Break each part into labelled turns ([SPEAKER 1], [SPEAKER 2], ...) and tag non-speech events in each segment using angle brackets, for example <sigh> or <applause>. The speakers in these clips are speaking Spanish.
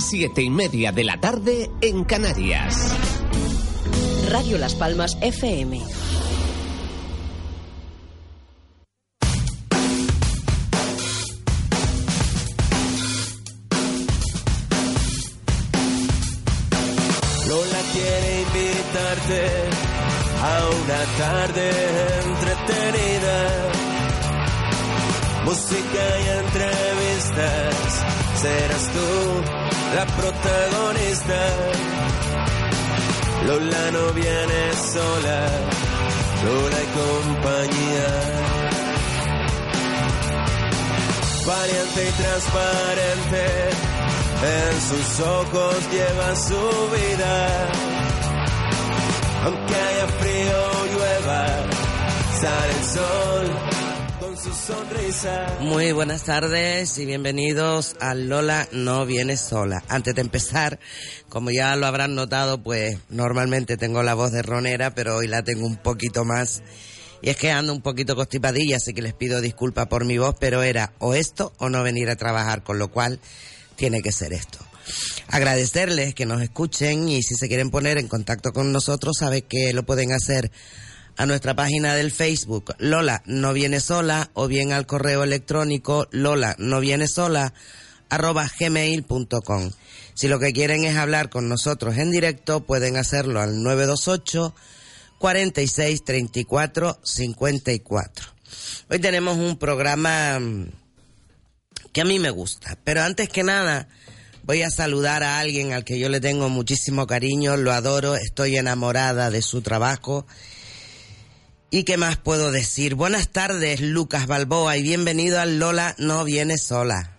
[SPEAKER 1] siete y media de la tarde en Canarias.
[SPEAKER 2] Radio Las Palmas FM.
[SPEAKER 3] Y transparente, en sus ojos lleva su vida. Aunque haya frío o llueva, sale el sol con su sonrisa.
[SPEAKER 4] Muy buenas tardes y bienvenidos a Lola no viene sola. Antes de empezar, como ya lo habrán notado, pues normalmente tengo la voz de ronera, pero hoy la tengo un poquito más. Y es que ando un poquito constipadilla, así que les pido disculpas por mi voz, pero era o esto o no venir a trabajar, con lo cual tiene que ser esto. Agradecerles que nos escuchen y si se quieren poner en contacto con nosotros, sabe que lo pueden hacer a nuestra página del Facebook Lola no viene sola o bien al correo electrónico Lola no viene sola arroba gmail.com. Si lo que quieren es hablar con nosotros en directo, pueden hacerlo al 928 46 34 54. Hoy tenemos un programa mm, que a mí me gusta, pero antes que nada voy a saludar a alguien al que yo le tengo muchísimo cariño, lo adoro, estoy enamorada de su trabajo. ¿Y qué más puedo decir? Buenas tardes, Lucas Balboa, y bienvenido al Lola No Viene Sola.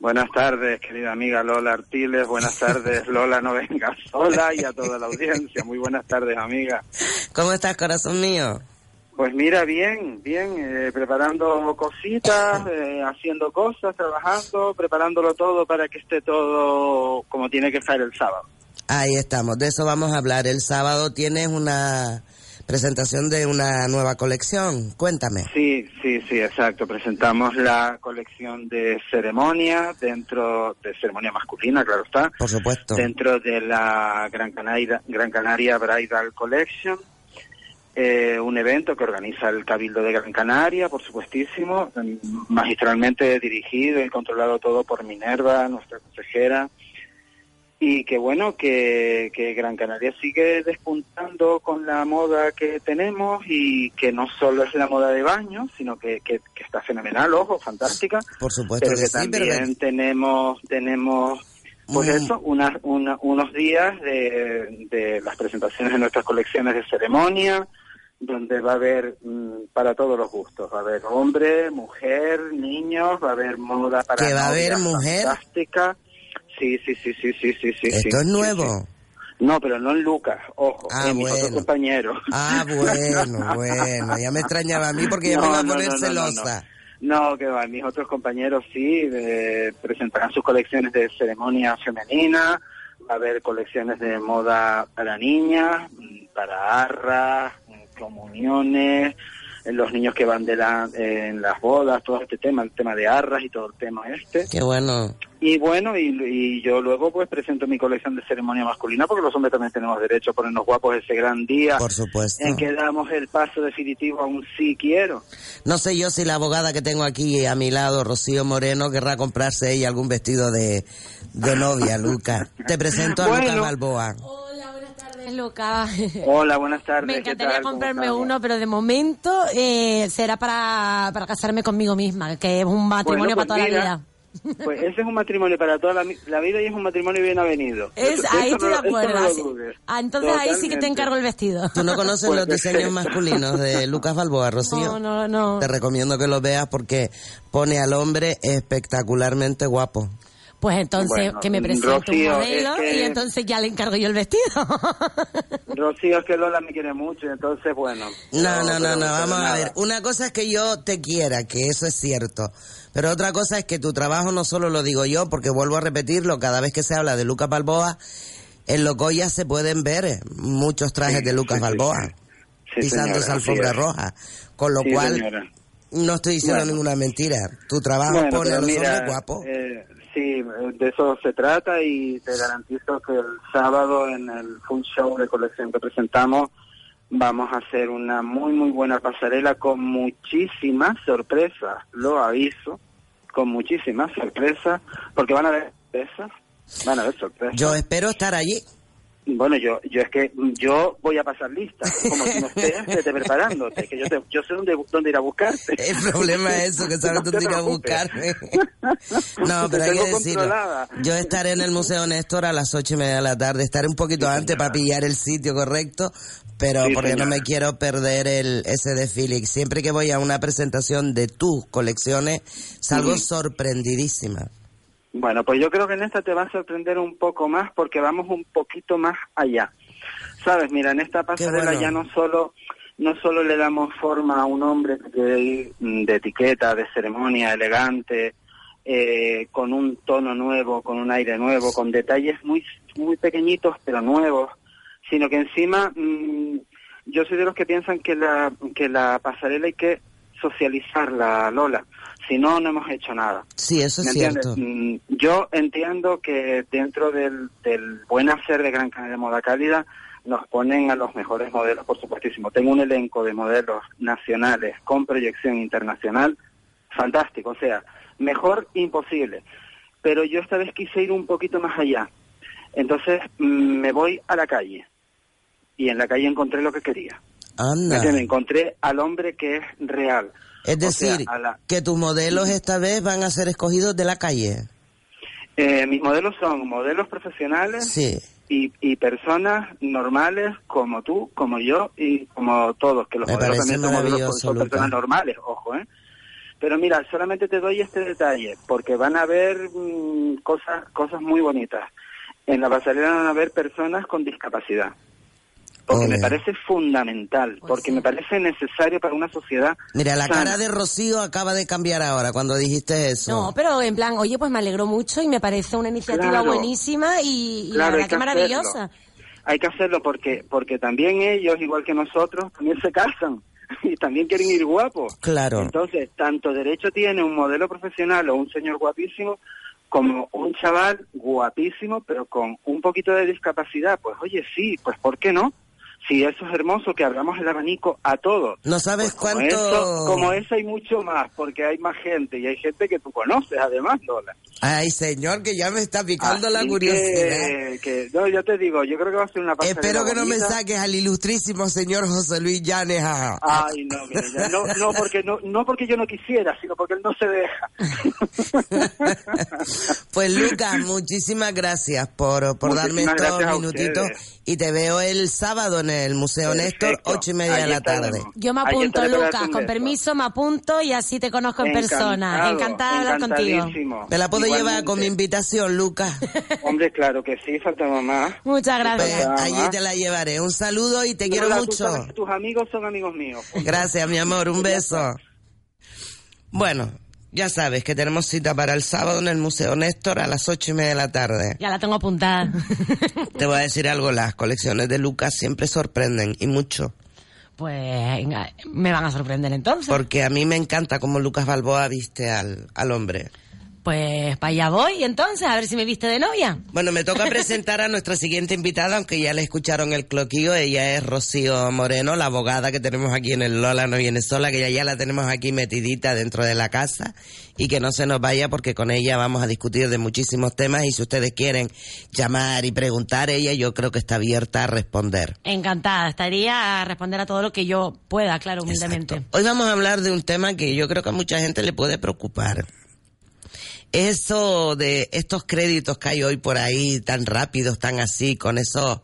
[SPEAKER 5] Buenas tardes, querida amiga Lola Artiles. Buenas tardes, Lola No Venga Sola y a toda la audiencia. Muy buenas tardes, amiga.
[SPEAKER 4] ¿Cómo estás, corazón mío?
[SPEAKER 5] Pues mira, bien, bien, eh, preparando cositas, eh, haciendo cosas, trabajando, preparándolo todo para que esté todo como tiene que estar el sábado.
[SPEAKER 4] Ahí estamos, de eso vamos a hablar. El sábado tienes una presentación de una nueva colección. Cuéntame.
[SPEAKER 5] Sí, sí, sí, exacto. Presentamos la colección de ceremonia dentro de ceremonia masculina, claro está.
[SPEAKER 4] Por supuesto.
[SPEAKER 5] Dentro de la Gran Canaria, Gran Canaria Bridal Collection. Eh, un evento que organiza el Cabildo de Gran Canaria, por supuestísimo, magistralmente dirigido y controlado todo por Minerva, nuestra consejera, y que bueno, que, que, Gran Canaria sigue despuntando con la moda que tenemos y que no solo es la moda de baño, sino que, que, que está fenomenal, ojo, fantástica.
[SPEAKER 4] Por supuesto
[SPEAKER 5] pero que,
[SPEAKER 4] sí,
[SPEAKER 5] también
[SPEAKER 4] pero-
[SPEAKER 5] tenemos, tenemos pues
[SPEAKER 4] Mm.
[SPEAKER 5] eso, una- una- unos días de, de las presentaciones de nuestras colecciones de ceremonia, donde va a haber mm, para todos los gustos, va a haber hombre, mujer, niños, va a haber moda para
[SPEAKER 4] ¿Que va a haber mujer?
[SPEAKER 5] fantástica. Sí, sí, sí, sí, sí, sí, sí.
[SPEAKER 4] Esto es nuevo.
[SPEAKER 5] No, pero no en Lucas, ojo,
[SPEAKER 4] Ah,
[SPEAKER 5] en mis
[SPEAKER 4] bueno.
[SPEAKER 5] otros compañeros.
[SPEAKER 4] Ah, bueno, <laughs> bueno. Ya me extrañaba a mí porque ya me
[SPEAKER 5] No,
[SPEAKER 4] iba a
[SPEAKER 5] no,
[SPEAKER 4] poner
[SPEAKER 5] no, no, no, no.
[SPEAKER 4] celosa.
[SPEAKER 5] No, que va, mis otros compañeros sí, eh, presentarán sus colecciones de ceremonia femenina, va a haber colecciones de moda para niñas, para arras, comuniones, eh, los niños que van de la, eh, en las bodas, todo este tema, el tema de arras y todo el tema este.
[SPEAKER 4] Qué bueno.
[SPEAKER 5] Y bueno, y, y yo luego pues presento mi colección de ceremonia masculina porque los hombres también tenemos derecho a ponernos guapos ese gran día
[SPEAKER 4] Por supuesto.
[SPEAKER 5] en que damos el paso definitivo a un sí quiero.
[SPEAKER 4] No sé yo si la abogada que tengo aquí a mi lado, Rocío Moreno, querrá comprarse ella algún vestido de, de novia, Lucas. Te presento a
[SPEAKER 5] Bueno.
[SPEAKER 4] Lucas Balboa.
[SPEAKER 6] Hola, buenas tardes, Luca.
[SPEAKER 5] Hola, buenas tardes.
[SPEAKER 6] Me
[SPEAKER 5] ¿qué
[SPEAKER 6] encantaría comprarme uno, pero de momento eh, será para, para casarme conmigo misma, que es un matrimonio
[SPEAKER 5] Bueno, pues
[SPEAKER 6] para toda
[SPEAKER 5] mira,
[SPEAKER 6] la vida.
[SPEAKER 5] Pues ese es un matrimonio para toda la, vida y es un matrimonio bien avenido.
[SPEAKER 6] Es,
[SPEAKER 5] Eso-
[SPEAKER 6] ahí
[SPEAKER 5] eso
[SPEAKER 6] estoy
[SPEAKER 5] no
[SPEAKER 6] de
[SPEAKER 5] lo- eso
[SPEAKER 6] acuerdo.
[SPEAKER 5] no lo
[SPEAKER 6] así-
[SPEAKER 5] dudes.
[SPEAKER 6] Ah, entonces ahí sí que te encargo el vestido.
[SPEAKER 4] ¿Tú no conoces
[SPEAKER 5] Pues
[SPEAKER 4] los diseños masculinos de Lucas Balboa, Rocío?
[SPEAKER 6] No, no, no.
[SPEAKER 4] Te recomiendo que los veas porque pone al hombre espectacularmente guapo.
[SPEAKER 6] Pues entonces
[SPEAKER 5] Bueno,
[SPEAKER 6] que me presente
[SPEAKER 5] Rocío,
[SPEAKER 6] un modelo
[SPEAKER 5] es que-
[SPEAKER 6] y entonces ya le encargo yo el vestido. <laughs>
[SPEAKER 5] Rocío, es que Lola me quiere mucho, y entonces, bueno.
[SPEAKER 4] No, no, no, no, vamos a ver. Una cosa es que yo te quiera, que eso es cierto. Pero otra cosa es que tu trabajo no solo lo digo yo, porque vuelvo a repetirlo, cada vez que se habla de Lucas Balboa, en Locoya se pueden ver eh, muchos trajes
[SPEAKER 5] Sí,
[SPEAKER 4] de Lucas
[SPEAKER 5] sí,
[SPEAKER 4] Balboa,
[SPEAKER 5] sí.
[SPEAKER 4] Pisando esa alfombra roja. Con lo cual,
[SPEAKER 5] señora.
[SPEAKER 4] No estoy diciendo
[SPEAKER 5] Bueno.
[SPEAKER 4] ninguna mentira. Tu trabajo
[SPEAKER 5] Bueno,
[SPEAKER 4] pone a
[SPEAKER 5] pero
[SPEAKER 4] los
[SPEAKER 5] mira,
[SPEAKER 4] hombres guapos.
[SPEAKER 5] eh, sí, de eso se trata y te garantizo que el sábado en el full show de colección que presentamos vamos a hacer una muy muy buena pasarela con muchísimas sorpresas, lo aviso, con muchísimas sorpresas, porque van a haber sorpresas, van a haber sorpresas.
[SPEAKER 4] Yo espero estar allí.
[SPEAKER 5] Bueno, yo, yo es que yo voy a pasar lista, como si no estés, vete <laughs> preparándote, que yo, te, yo sé dónde, dónde ir a buscarte.
[SPEAKER 4] El problema es eso, que <laughs> sabes
[SPEAKER 5] No
[SPEAKER 4] dónde ir a buscarme. <laughs> No, pero hay que decirlo. Yo estaré en el Museo Néstor a las ocho y media de la tarde. Estaré un poquito
[SPEAKER 5] Sí,
[SPEAKER 4] antes
[SPEAKER 5] señora.
[SPEAKER 4] para pillar el sitio correcto, pero
[SPEAKER 5] Sí,
[SPEAKER 4] porque no me quiero perder el ese desfile. Y Siempre que voy a una presentación de tus colecciones, salgo sorprendidísima.
[SPEAKER 5] Bueno, pues yo creo que en esta te va a sorprender un poco más porque vamos un poquito más allá. Sabes, mira, en esta pasarela
[SPEAKER 4] bueno.
[SPEAKER 5] ya no solo no solo le damos forma a un hombre de etiqueta, de ceremonia, elegante, eh, con un tono nuevo, con un aire nuevo, con detalles muy muy pequeñitos pero nuevos, sino que encima mm, yo soy de los que piensan que la que la pasarela hay que socializarla, Lola. Si no, no hemos hecho nada.
[SPEAKER 4] Sí, eso es
[SPEAKER 5] ¿Me
[SPEAKER 4] cierto.
[SPEAKER 5] entiendes? Mm, Yo entiendo que dentro del, del buen hacer de Gran Canaria de Moda Cálida nos ponen a los mejores modelos, por supuestísimo. Tengo un elenco de modelos nacionales con proyección internacional fantástico, o sea, mejor imposible. Pero yo esta vez quise ir un poquito más allá. Entonces mm, me voy a la calle y en la calle encontré lo que quería. ¿Me? Encontré al hombre que es real.
[SPEAKER 4] Es
[SPEAKER 5] O sea,
[SPEAKER 4] decir,
[SPEAKER 5] la-
[SPEAKER 4] que tus modelos esta vez van a ser escogidos de la calle.
[SPEAKER 5] Eh, mis modelos son modelos profesionales
[SPEAKER 4] Sí.
[SPEAKER 5] y, y personas normales como tú, como yo y como todos, que los
[SPEAKER 4] Me
[SPEAKER 5] modelos también son, modelos, son personas normales, ojo, ¿eh? Pero mira, solamente te doy este detalle, porque van a haber mm, cosas, cosas muy bonitas. En la pasarela van a haber personas con discapacidad. Porque
[SPEAKER 4] Ole.
[SPEAKER 5] me parece fundamental,
[SPEAKER 6] Pues
[SPEAKER 5] porque
[SPEAKER 6] sí.
[SPEAKER 5] me parece necesario para una sociedad.
[SPEAKER 4] Mira, la
[SPEAKER 5] sana.
[SPEAKER 4] cara de Rocío acaba de cambiar ahora cuando dijiste eso.
[SPEAKER 6] No, pero en plan, oye, pues me alegró mucho y me parece una iniciativa
[SPEAKER 5] Claro.
[SPEAKER 6] buenísima y, y
[SPEAKER 5] Claro,
[SPEAKER 6] la verdad
[SPEAKER 5] que
[SPEAKER 6] que maravillosa.
[SPEAKER 5] hacerlo. Hay que hacerlo porque porque también ellos, igual que nosotros, también se casan <laughs> y también quieren ir guapos.
[SPEAKER 4] Claro.
[SPEAKER 5] Entonces, tanto derecho tiene un modelo profesional o un señor guapísimo como un chaval guapísimo, pero con un poquito de discapacidad. Pues oye, sí, pues ¿por qué no? Si eso es hermoso, que abramos el abanico a todos.
[SPEAKER 4] No sabes
[SPEAKER 5] Pues como
[SPEAKER 4] cuánto...
[SPEAKER 5] Eso, como eso hay mucho más, porque hay más gente y hay gente que tú conoces además, Lola.
[SPEAKER 4] Ay, señor, que ya me está picando la
[SPEAKER 5] Así
[SPEAKER 4] curiosidad.
[SPEAKER 5] Que, que- no, yo te digo, yo creo que va a ser una pasarela
[SPEAKER 4] Espero que no me
[SPEAKER 5] bonita.
[SPEAKER 4] saques al ilustrísimo señor José Luis Llanes
[SPEAKER 5] Ay, no, mire, ya, no, no porque no, no porque yo no quisiera, sino porque él no se deja. <laughs>
[SPEAKER 4] Pues Lucas, muchísimas gracias por, por darme
[SPEAKER 5] Muchísimas
[SPEAKER 4] estos
[SPEAKER 5] gracias a
[SPEAKER 4] minutitos y te veo el sábado en el Museo Néstor,
[SPEAKER 5] Perfecto.
[SPEAKER 4] ocho y media de la tarde.
[SPEAKER 5] estaremos.
[SPEAKER 6] Yo me apunto, Lucas, con permiso me apunto y así te conozco en persona. Encantada de hablar contigo.
[SPEAKER 4] ¿Me la puedo llevar con mi invitación, Lucas? <laughs>
[SPEAKER 5] Hombre, claro que sí, faltaba más.
[SPEAKER 6] Muchas
[SPEAKER 4] Pues
[SPEAKER 6] gracias.
[SPEAKER 5] Nada
[SPEAKER 4] allí te la llevaré. Un saludo y te quiero mucho.
[SPEAKER 5] sabes tus amigos son amigos míos.
[SPEAKER 4] Gracias, mi amor. Un beso. Bueno, ya sabes que tenemos cita para el sábado en el Museo Néstor a las ocho y media de la tarde.
[SPEAKER 6] Ya la tengo apuntada. <laughs>
[SPEAKER 4] Te voy a decir algo, las colecciones de Lucas siempre sorprenden y mucho.
[SPEAKER 6] pues me van a sorprender entonces.
[SPEAKER 4] Porque a mí me encanta cómo Lucas Balboa viste al, al hombre.
[SPEAKER 6] Pues para allá voy entonces, a ver si me viste de novia.
[SPEAKER 4] Bueno, me toca presentar a nuestra siguiente invitada, aunque ya le escucharon el cloquillo. Ella es Rocío Moreno, la abogada que tenemos aquí en el Lola No Viene Sola, que ya, ya la tenemos aquí metidita dentro de la casa y que no se nos vaya porque con ella vamos a discutir de muchísimos temas y si ustedes quieren llamar y preguntar, ella yo creo que está abierta a responder.
[SPEAKER 6] Encantada, estaría a responder a todo lo que yo pueda, claro, humildemente.
[SPEAKER 4] Exacto. Hoy vamos a hablar de un tema que yo creo que a mucha gente le puede preocupar. Eso de estos créditos que hay hoy por ahí tan rápidos, tan así, con esos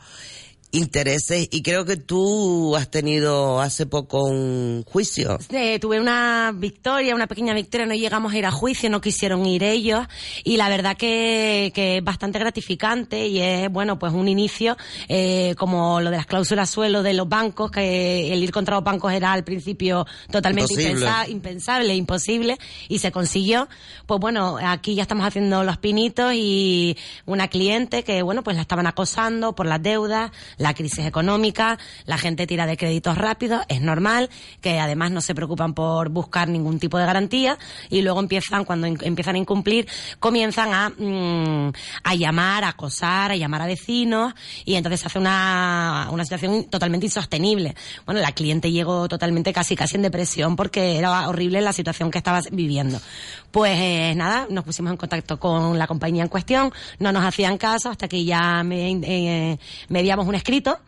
[SPEAKER 4] intereses, y creo que tú has tenido hace poco un juicio.
[SPEAKER 6] Eh, tuve una victoria, una pequeña victoria, no llegamos a ir a juicio, no quisieron ir ellos y la verdad que, que es bastante gratificante y es, bueno, pues un inicio eh, como lo de las cláusulas suelo de los bancos, que el ir contra los bancos era al principio totalmente
[SPEAKER 4] Imposible.
[SPEAKER 6] impensable, imposible y se consiguió. Pues bueno, aquí ya estamos haciendo los pinitos y una cliente que, bueno, pues la estaban acosando por las deudas, la crisis económica, la gente tira de créditos rápidos, es normal, que además no se preocupan por buscar ningún tipo de garantía y luego empiezan, cuando empiezan a incumplir, comienzan a, mm, a llamar, a acosar, a llamar a vecinos y entonces se hace una, una situación totalmente insostenible. Bueno, la cliente llegó totalmente casi casi en depresión porque era horrible la situación que estaba viviendo. Pues eh, nada, nos pusimos en contacto con la compañía en cuestión, no nos hacían caso hasta que ya me, eh, mediamos un escrito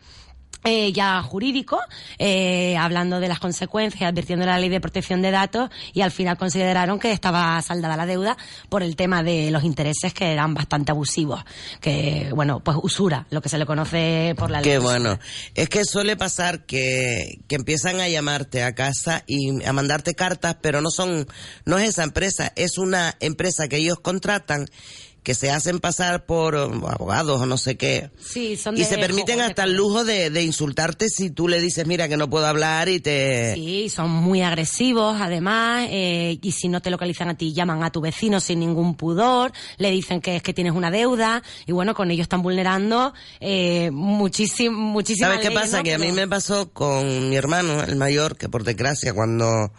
[SPEAKER 6] eh, ya jurídico, eh, hablando de las consecuencias, advirtiendo la ley de protección de datos y al final consideraron que estaba saldada la deuda por el tema de los intereses que eran bastante abusivos, que bueno, pues usura, lo que se le conoce por la ley.
[SPEAKER 4] Qué bueno. Es que suele pasar que, que empiezan a llamarte a casa y a mandarte cartas, pero no son, no es esa empresa, es una empresa que ellos contratan que se hacen pasar por um, abogados o no sé qué.
[SPEAKER 6] Sí, son
[SPEAKER 4] y se permiten hasta el lujo de, de, insultarte si tú le dices, mira, que no puedo hablar y te...
[SPEAKER 6] Sí, son muy agresivos además, eh, y si no te localizan a ti, llaman a tu vecino sin ningún pudor, le dicen que es que tienes una deuda, y bueno, con ellos están vulnerando eh, muchísimo, muchísimo.
[SPEAKER 4] ¿Sabes qué pasa? Que a mí me pasó con mi hermano, el mayor, que por desgracia cuando...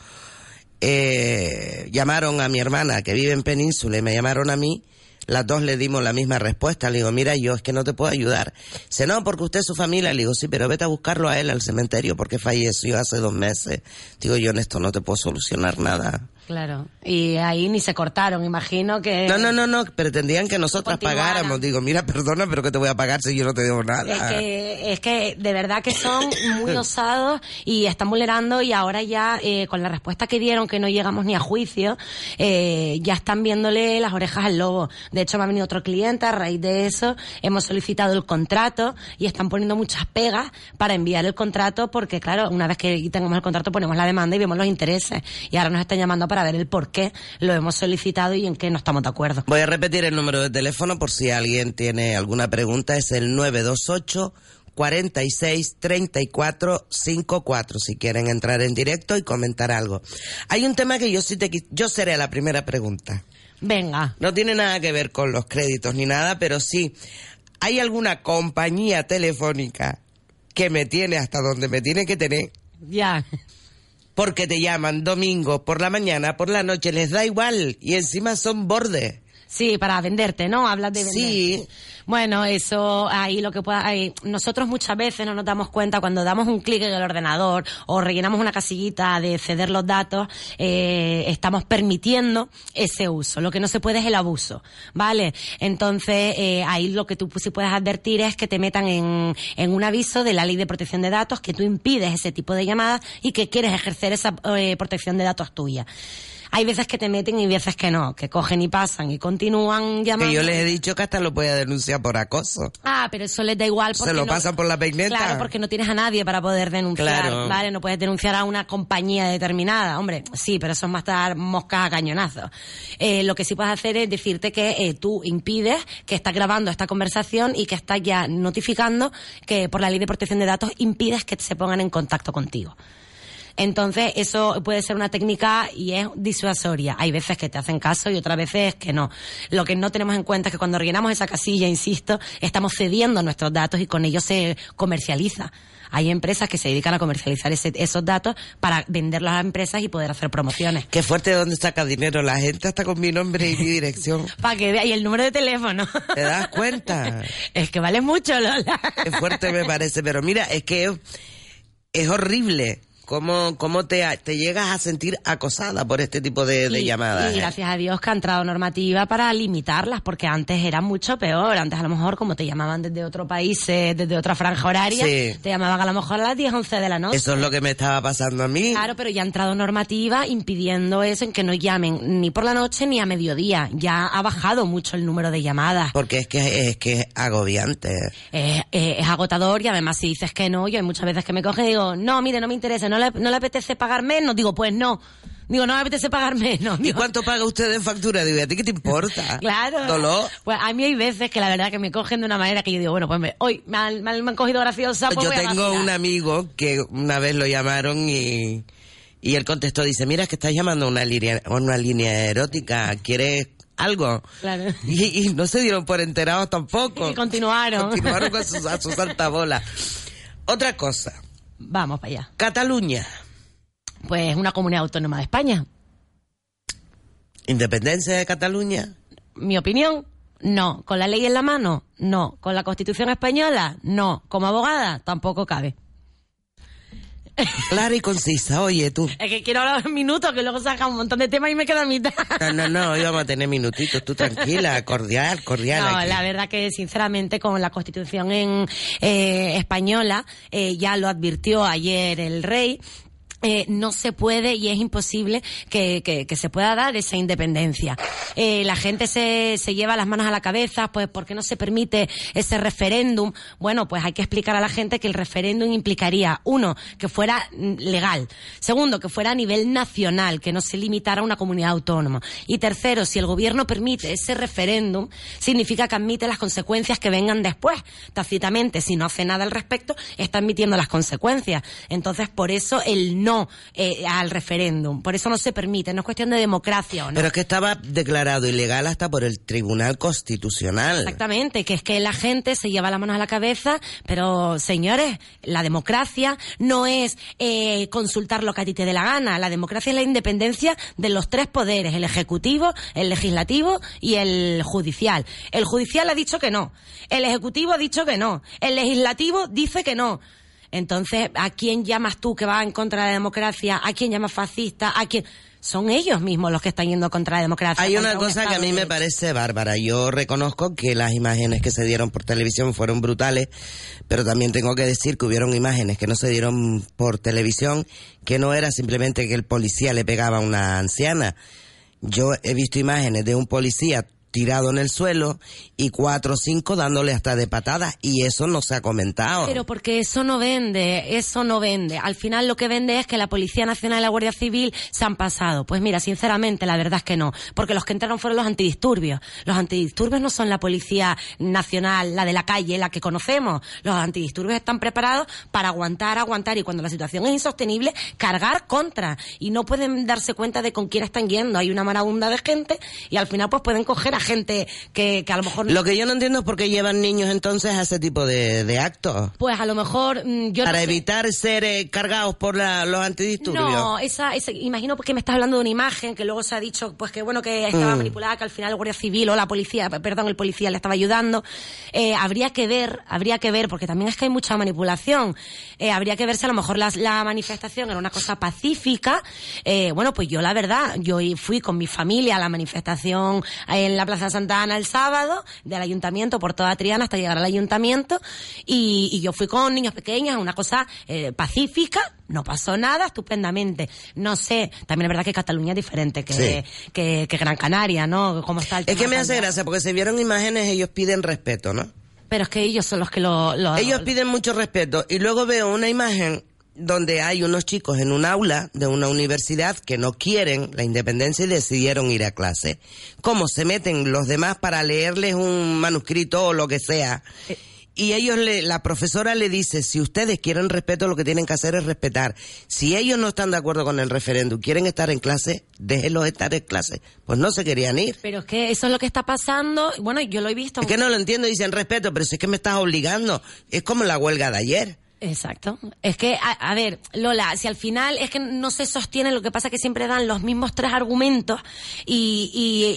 [SPEAKER 4] Eh, llamaron a mi hermana que vive en Península y me llamaron a mí, las dos le dimos la misma respuesta. Le digo, mira, yo es que no te puedo ayudar. Dice, no, porque usted es su familia. Le digo, sí, pero vete a buscarlo a él al cementerio porque falleció hace dos meses. Digo, yo en esto no te puedo solucionar nada.
[SPEAKER 6] Claro. Y ahí ni se cortaron, imagino que...
[SPEAKER 4] No, no, no, no, pretendían que nosotras pagáramos. Digo, mira, perdona, pero que te voy a pagar si yo no te digo nada.
[SPEAKER 6] Es que, es que de verdad que son muy <laughs> osados y están vulnerando y ahora ya eh, con la respuesta que dieron, que no llegamos ni a juicio, eh, ya están viéndole las orejas al lobo. De hecho, me ha venido otro cliente a raíz de eso, hemos solicitado el contrato y están poniendo muchas pegas para enviar el contrato porque, claro, una vez que tengamos el contrato ponemos la demanda y vemos los intereses. Y ahora nos están llamando para ver el por qué lo hemos solicitado y en qué no estamos de acuerdo.
[SPEAKER 4] Voy a repetir el número de teléfono por si alguien tiene alguna pregunta. Es el 928 46 34 54 si quieren entrar en directo y comentar algo. Hay un tema que yo sí te yo seré la primera pregunta.
[SPEAKER 6] Venga.
[SPEAKER 4] No tiene nada que ver con los créditos ni nada, pero sí hay alguna compañía telefónica que me tiene hasta donde me tiene que tener.
[SPEAKER 6] Ya
[SPEAKER 4] porque te llaman domingo por la mañana, por la noche, les da igual y encima son bordes.
[SPEAKER 6] Sí, para venderte, ¿no? Hablas de vender.
[SPEAKER 4] Sí.
[SPEAKER 6] Bueno, eso ahí lo que pueda. Ahí, nosotros muchas veces no nos damos cuenta cuando damos un clic en el ordenador o rellenamos una casillita de ceder los datos, eh, estamos permitiendo ese uso. Lo que no se puede es el abuso, ¿vale? Entonces, eh, ahí lo que tú sí puedes advertir es que te metan en, en un aviso de la ley de protección de datos, que tú impides ese tipo de llamadas y que quieres ejercer esa eh, protección de datos tuya. Hay veces que te meten y veces que no, que cogen y pasan y continúan llamando.
[SPEAKER 4] Que yo les he dicho que hasta lo puede denunciar por acoso.
[SPEAKER 6] Ah, pero eso les da igual
[SPEAKER 4] porque Se lo pasan por la peineta.
[SPEAKER 6] Claro, porque no tienes a nadie para poder denunciar,
[SPEAKER 4] claro.
[SPEAKER 6] ¿vale? No puedes denunciar a una compañía determinada. Hombre, sí, pero eso es más dar moscas a cañonazos. Eh, lo que sí puedes hacer es decirte que eh, tú impides que estás grabando esta conversación y que estás ya notificando que por la ley de protección de datos impides que se pongan en contacto contigo. Entonces, eso puede ser una técnica y es disuasoria. Hay veces que te hacen caso y otras veces que no. Lo que no tenemos en cuenta es que cuando rellenamos esa casilla, insisto, estamos cediendo nuestros datos y con ello se comercializa. Hay empresas que se dedican a comercializar ese, esos datos para venderlos a empresas y poder hacer promociones.
[SPEAKER 4] Qué fuerte de dónde saca dinero la gente hasta con mi nombre y mi dirección. <laughs>
[SPEAKER 6] para que vea y el número de teléfono. <laughs>
[SPEAKER 4] ¿Te das cuenta?
[SPEAKER 6] es que vale mucho, Lola.
[SPEAKER 4] Qué fuerte me parece, pero mira, es que es horrible ¿Cómo, cómo te, te llegas a sentir acosada por este tipo de, de
[SPEAKER 6] y,
[SPEAKER 4] llamadas?
[SPEAKER 6] Y
[SPEAKER 4] eh?
[SPEAKER 6] gracias a Dios que ha entrado normativa para limitarlas, porque antes era mucho peor. Antes a lo mejor como te llamaban desde otro país, eh, desde otra franja horaria,
[SPEAKER 4] sí.
[SPEAKER 6] te llamaban a lo mejor a las 10, 11 de la noche.
[SPEAKER 4] Eso es lo que me estaba pasando a mí.
[SPEAKER 6] Claro, pero ya ha entrado normativa impidiendo eso, en que no llamen ni por la noche ni a mediodía. Ya ha bajado mucho el número de llamadas.
[SPEAKER 4] Porque es que es, que es agobiante.
[SPEAKER 6] Es, es, es agotador y además si dices que no, yo hay muchas veces que me coge y digo, no, mire, no me interesa, no le, no le apetece pagar menos, digo, pues no. Digo, no me apetece pagar menos.
[SPEAKER 4] ¿Y cuánto paga usted en factura? Digo, ¿a ti qué te importa? <laughs>
[SPEAKER 6] claro.
[SPEAKER 4] ¿Dolor?
[SPEAKER 6] Pues a mí hay veces que la verdad que me cogen de una manera que yo digo, bueno, pues me, hoy me han, me han cogido graciosa. Pues
[SPEAKER 4] yo tengo un amigo que una vez lo llamaron y, y él contestó, dice, mira, es que estás llamando a una línea, una línea erótica, ¿quieres algo.
[SPEAKER 6] Claro. <laughs>
[SPEAKER 4] Y, y no se dieron por enterados tampoco.
[SPEAKER 6] Y continuaron. <laughs>
[SPEAKER 4] Continuaron con sus, a sus altabolas. Otra cosa.
[SPEAKER 6] Vamos para allá.
[SPEAKER 4] Cataluña.
[SPEAKER 6] Pues una comunidad autónoma de España.
[SPEAKER 4] Independencia de Cataluña.
[SPEAKER 6] Mi opinión, no. ¿Con la ley en la mano? No. ¿Con la Constitución española? No. ¿Como abogada? Tampoco cabe.
[SPEAKER 4] Clara y concisa, oye tú.
[SPEAKER 6] Es que quiero hablar un minuto, que luego saca un montón de temas y me quedo a mitad.
[SPEAKER 4] No, no, no, íbamos a tener minutitos, tú tranquila, cordial, cordial.
[SPEAKER 6] No,
[SPEAKER 4] aquí.
[SPEAKER 6] la verdad que sinceramente con la Constitución en eh, española eh, ya lo advirtió ayer el rey. Eh, no se puede y es imposible que, se pueda dar esa independencia. Eh, la gente se, se lleva las manos a la cabeza, pues ¿por qué no se permite ese referéndum? Bueno, pues hay que explicar a la gente que el referéndum implicaría, uno, que fuera legal, segundo, que fuera a nivel nacional, que no se limitara a una comunidad autónoma, y tercero, si el gobierno permite ese referéndum, significa que admite las consecuencias que vengan después. Tácitamente, si no hace nada al respecto, está admitiendo las consecuencias. Entonces, por eso el no eh, al referéndum. Por eso no se permite. No es cuestión de democracia o no.
[SPEAKER 4] Pero es que estaba declarado ilegal hasta por el Tribunal Constitucional.
[SPEAKER 6] Exactamente, que es que la gente se lleva las manos a la cabeza, pero señores, la democracia no es eh, consultar lo que a ti te dé la gana. La democracia es la independencia de los tres poderes, el ejecutivo, el legislativo y el judicial. El judicial ha dicho que no, el ejecutivo ha dicho que no, el legislativo dice que no. Entonces, ¿a quién llamas tú que va en contra de la democracia? ¿A quién llamas fascista? ¿A quién? Son ellos mismos los que están yendo contra la democracia.
[SPEAKER 4] Hay una
[SPEAKER 6] un
[SPEAKER 4] cosa que a mí me parece bárbara. Yo reconozco que las imágenes que se dieron por televisión fueron brutales, pero también tengo que decir que hubieron imágenes que no se dieron por televisión, que no era simplemente que el policía le pegaba a una anciana. Yo he visto imágenes de un policía tirado en el suelo y cuatro o cinco dándole hasta de patadas y eso no se ha comentado.
[SPEAKER 6] Pero porque eso no vende, eso no vende. Al final lo que vende es que la Policía Nacional y la Guardia Civil se han pasado. Pues mira, sinceramente, la verdad es que no. Porque los que entraron fueron los antidisturbios. Los antidisturbios no son la Policía Nacional, la de la calle, la que conocemos. Los antidisturbios están preparados para aguantar, aguantar y cuando la situación es insostenible, cargar contra. Y no pueden darse cuenta de con quién están yendo. Hay una marabunda de gente y al final pues pueden coger a gente que, que a lo mejor...
[SPEAKER 4] Lo que yo no entiendo es por qué llevan niños entonces a ese tipo de, de actos.
[SPEAKER 6] Pues a lo mejor mm, yo no
[SPEAKER 4] Para
[SPEAKER 6] sé.
[SPEAKER 4] evitar ser eh, cargados por la- los antidisturbios.
[SPEAKER 6] No, esa, esa, imagino porque me estás hablando de una imagen que luego se ha dicho, pues que bueno, que estaba
[SPEAKER 4] Mm.
[SPEAKER 6] manipulada, que al final el Guardia Civil o la policía, perdón, el policía le estaba ayudando. Eh, habría que ver, habría que ver, porque también es que hay mucha manipulación. Eh, habría que ver si a lo mejor las- la, manifestación era una cosa pacífica. Eh, bueno, pues yo la verdad, yo fui con mi familia a la manifestación en la Plaza Santa Ana el sábado, del ayuntamiento por toda Triana hasta llegar al ayuntamiento, y, y yo fui con niños pequeños, una cosa eh, pacífica, no pasó nada, estupendamente. No sé, también es verdad que Cataluña es diferente que,
[SPEAKER 4] Sí.
[SPEAKER 6] que, que Gran Canaria, ¿no? ¿Cómo está el
[SPEAKER 4] Es que me hace gracia porque se vieron imágenes, ellos piden respeto, ¿no?
[SPEAKER 6] Pero es que ellos son los que lo... lo-
[SPEAKER 4] Ellos piden mucho respeto y luego veo una imagen donde hay unos chicos en un aula de una universidad que no quieren la independencia y decidieron ir a clase. ¿Cómo se meten los demás para leerles un manuscrito o lo que sea? Y ellos le, la profesora le dice, si ustedes quieren respeto, lo que tienen que hacer es respetar. Si ellos no están de acuerdo con el referéndum, quieren estar en clase, déjenlos estar en clase. Pues no se querían ir.
[SPEAKER 6] Pero es que eso es lo que está pasando. Bueno, yo lo he visto.
[SPEAKER 4] Es que no lo entiendo, dicen respeto, pero si es que me estás obligando. Es como la huelga de ayer.
[SPEAKER 6] Exacto. Es que, a, a ver, Lola, si al final es que no se sostiene, lo que pasa es que siempre dan los mismos tres argumentos y,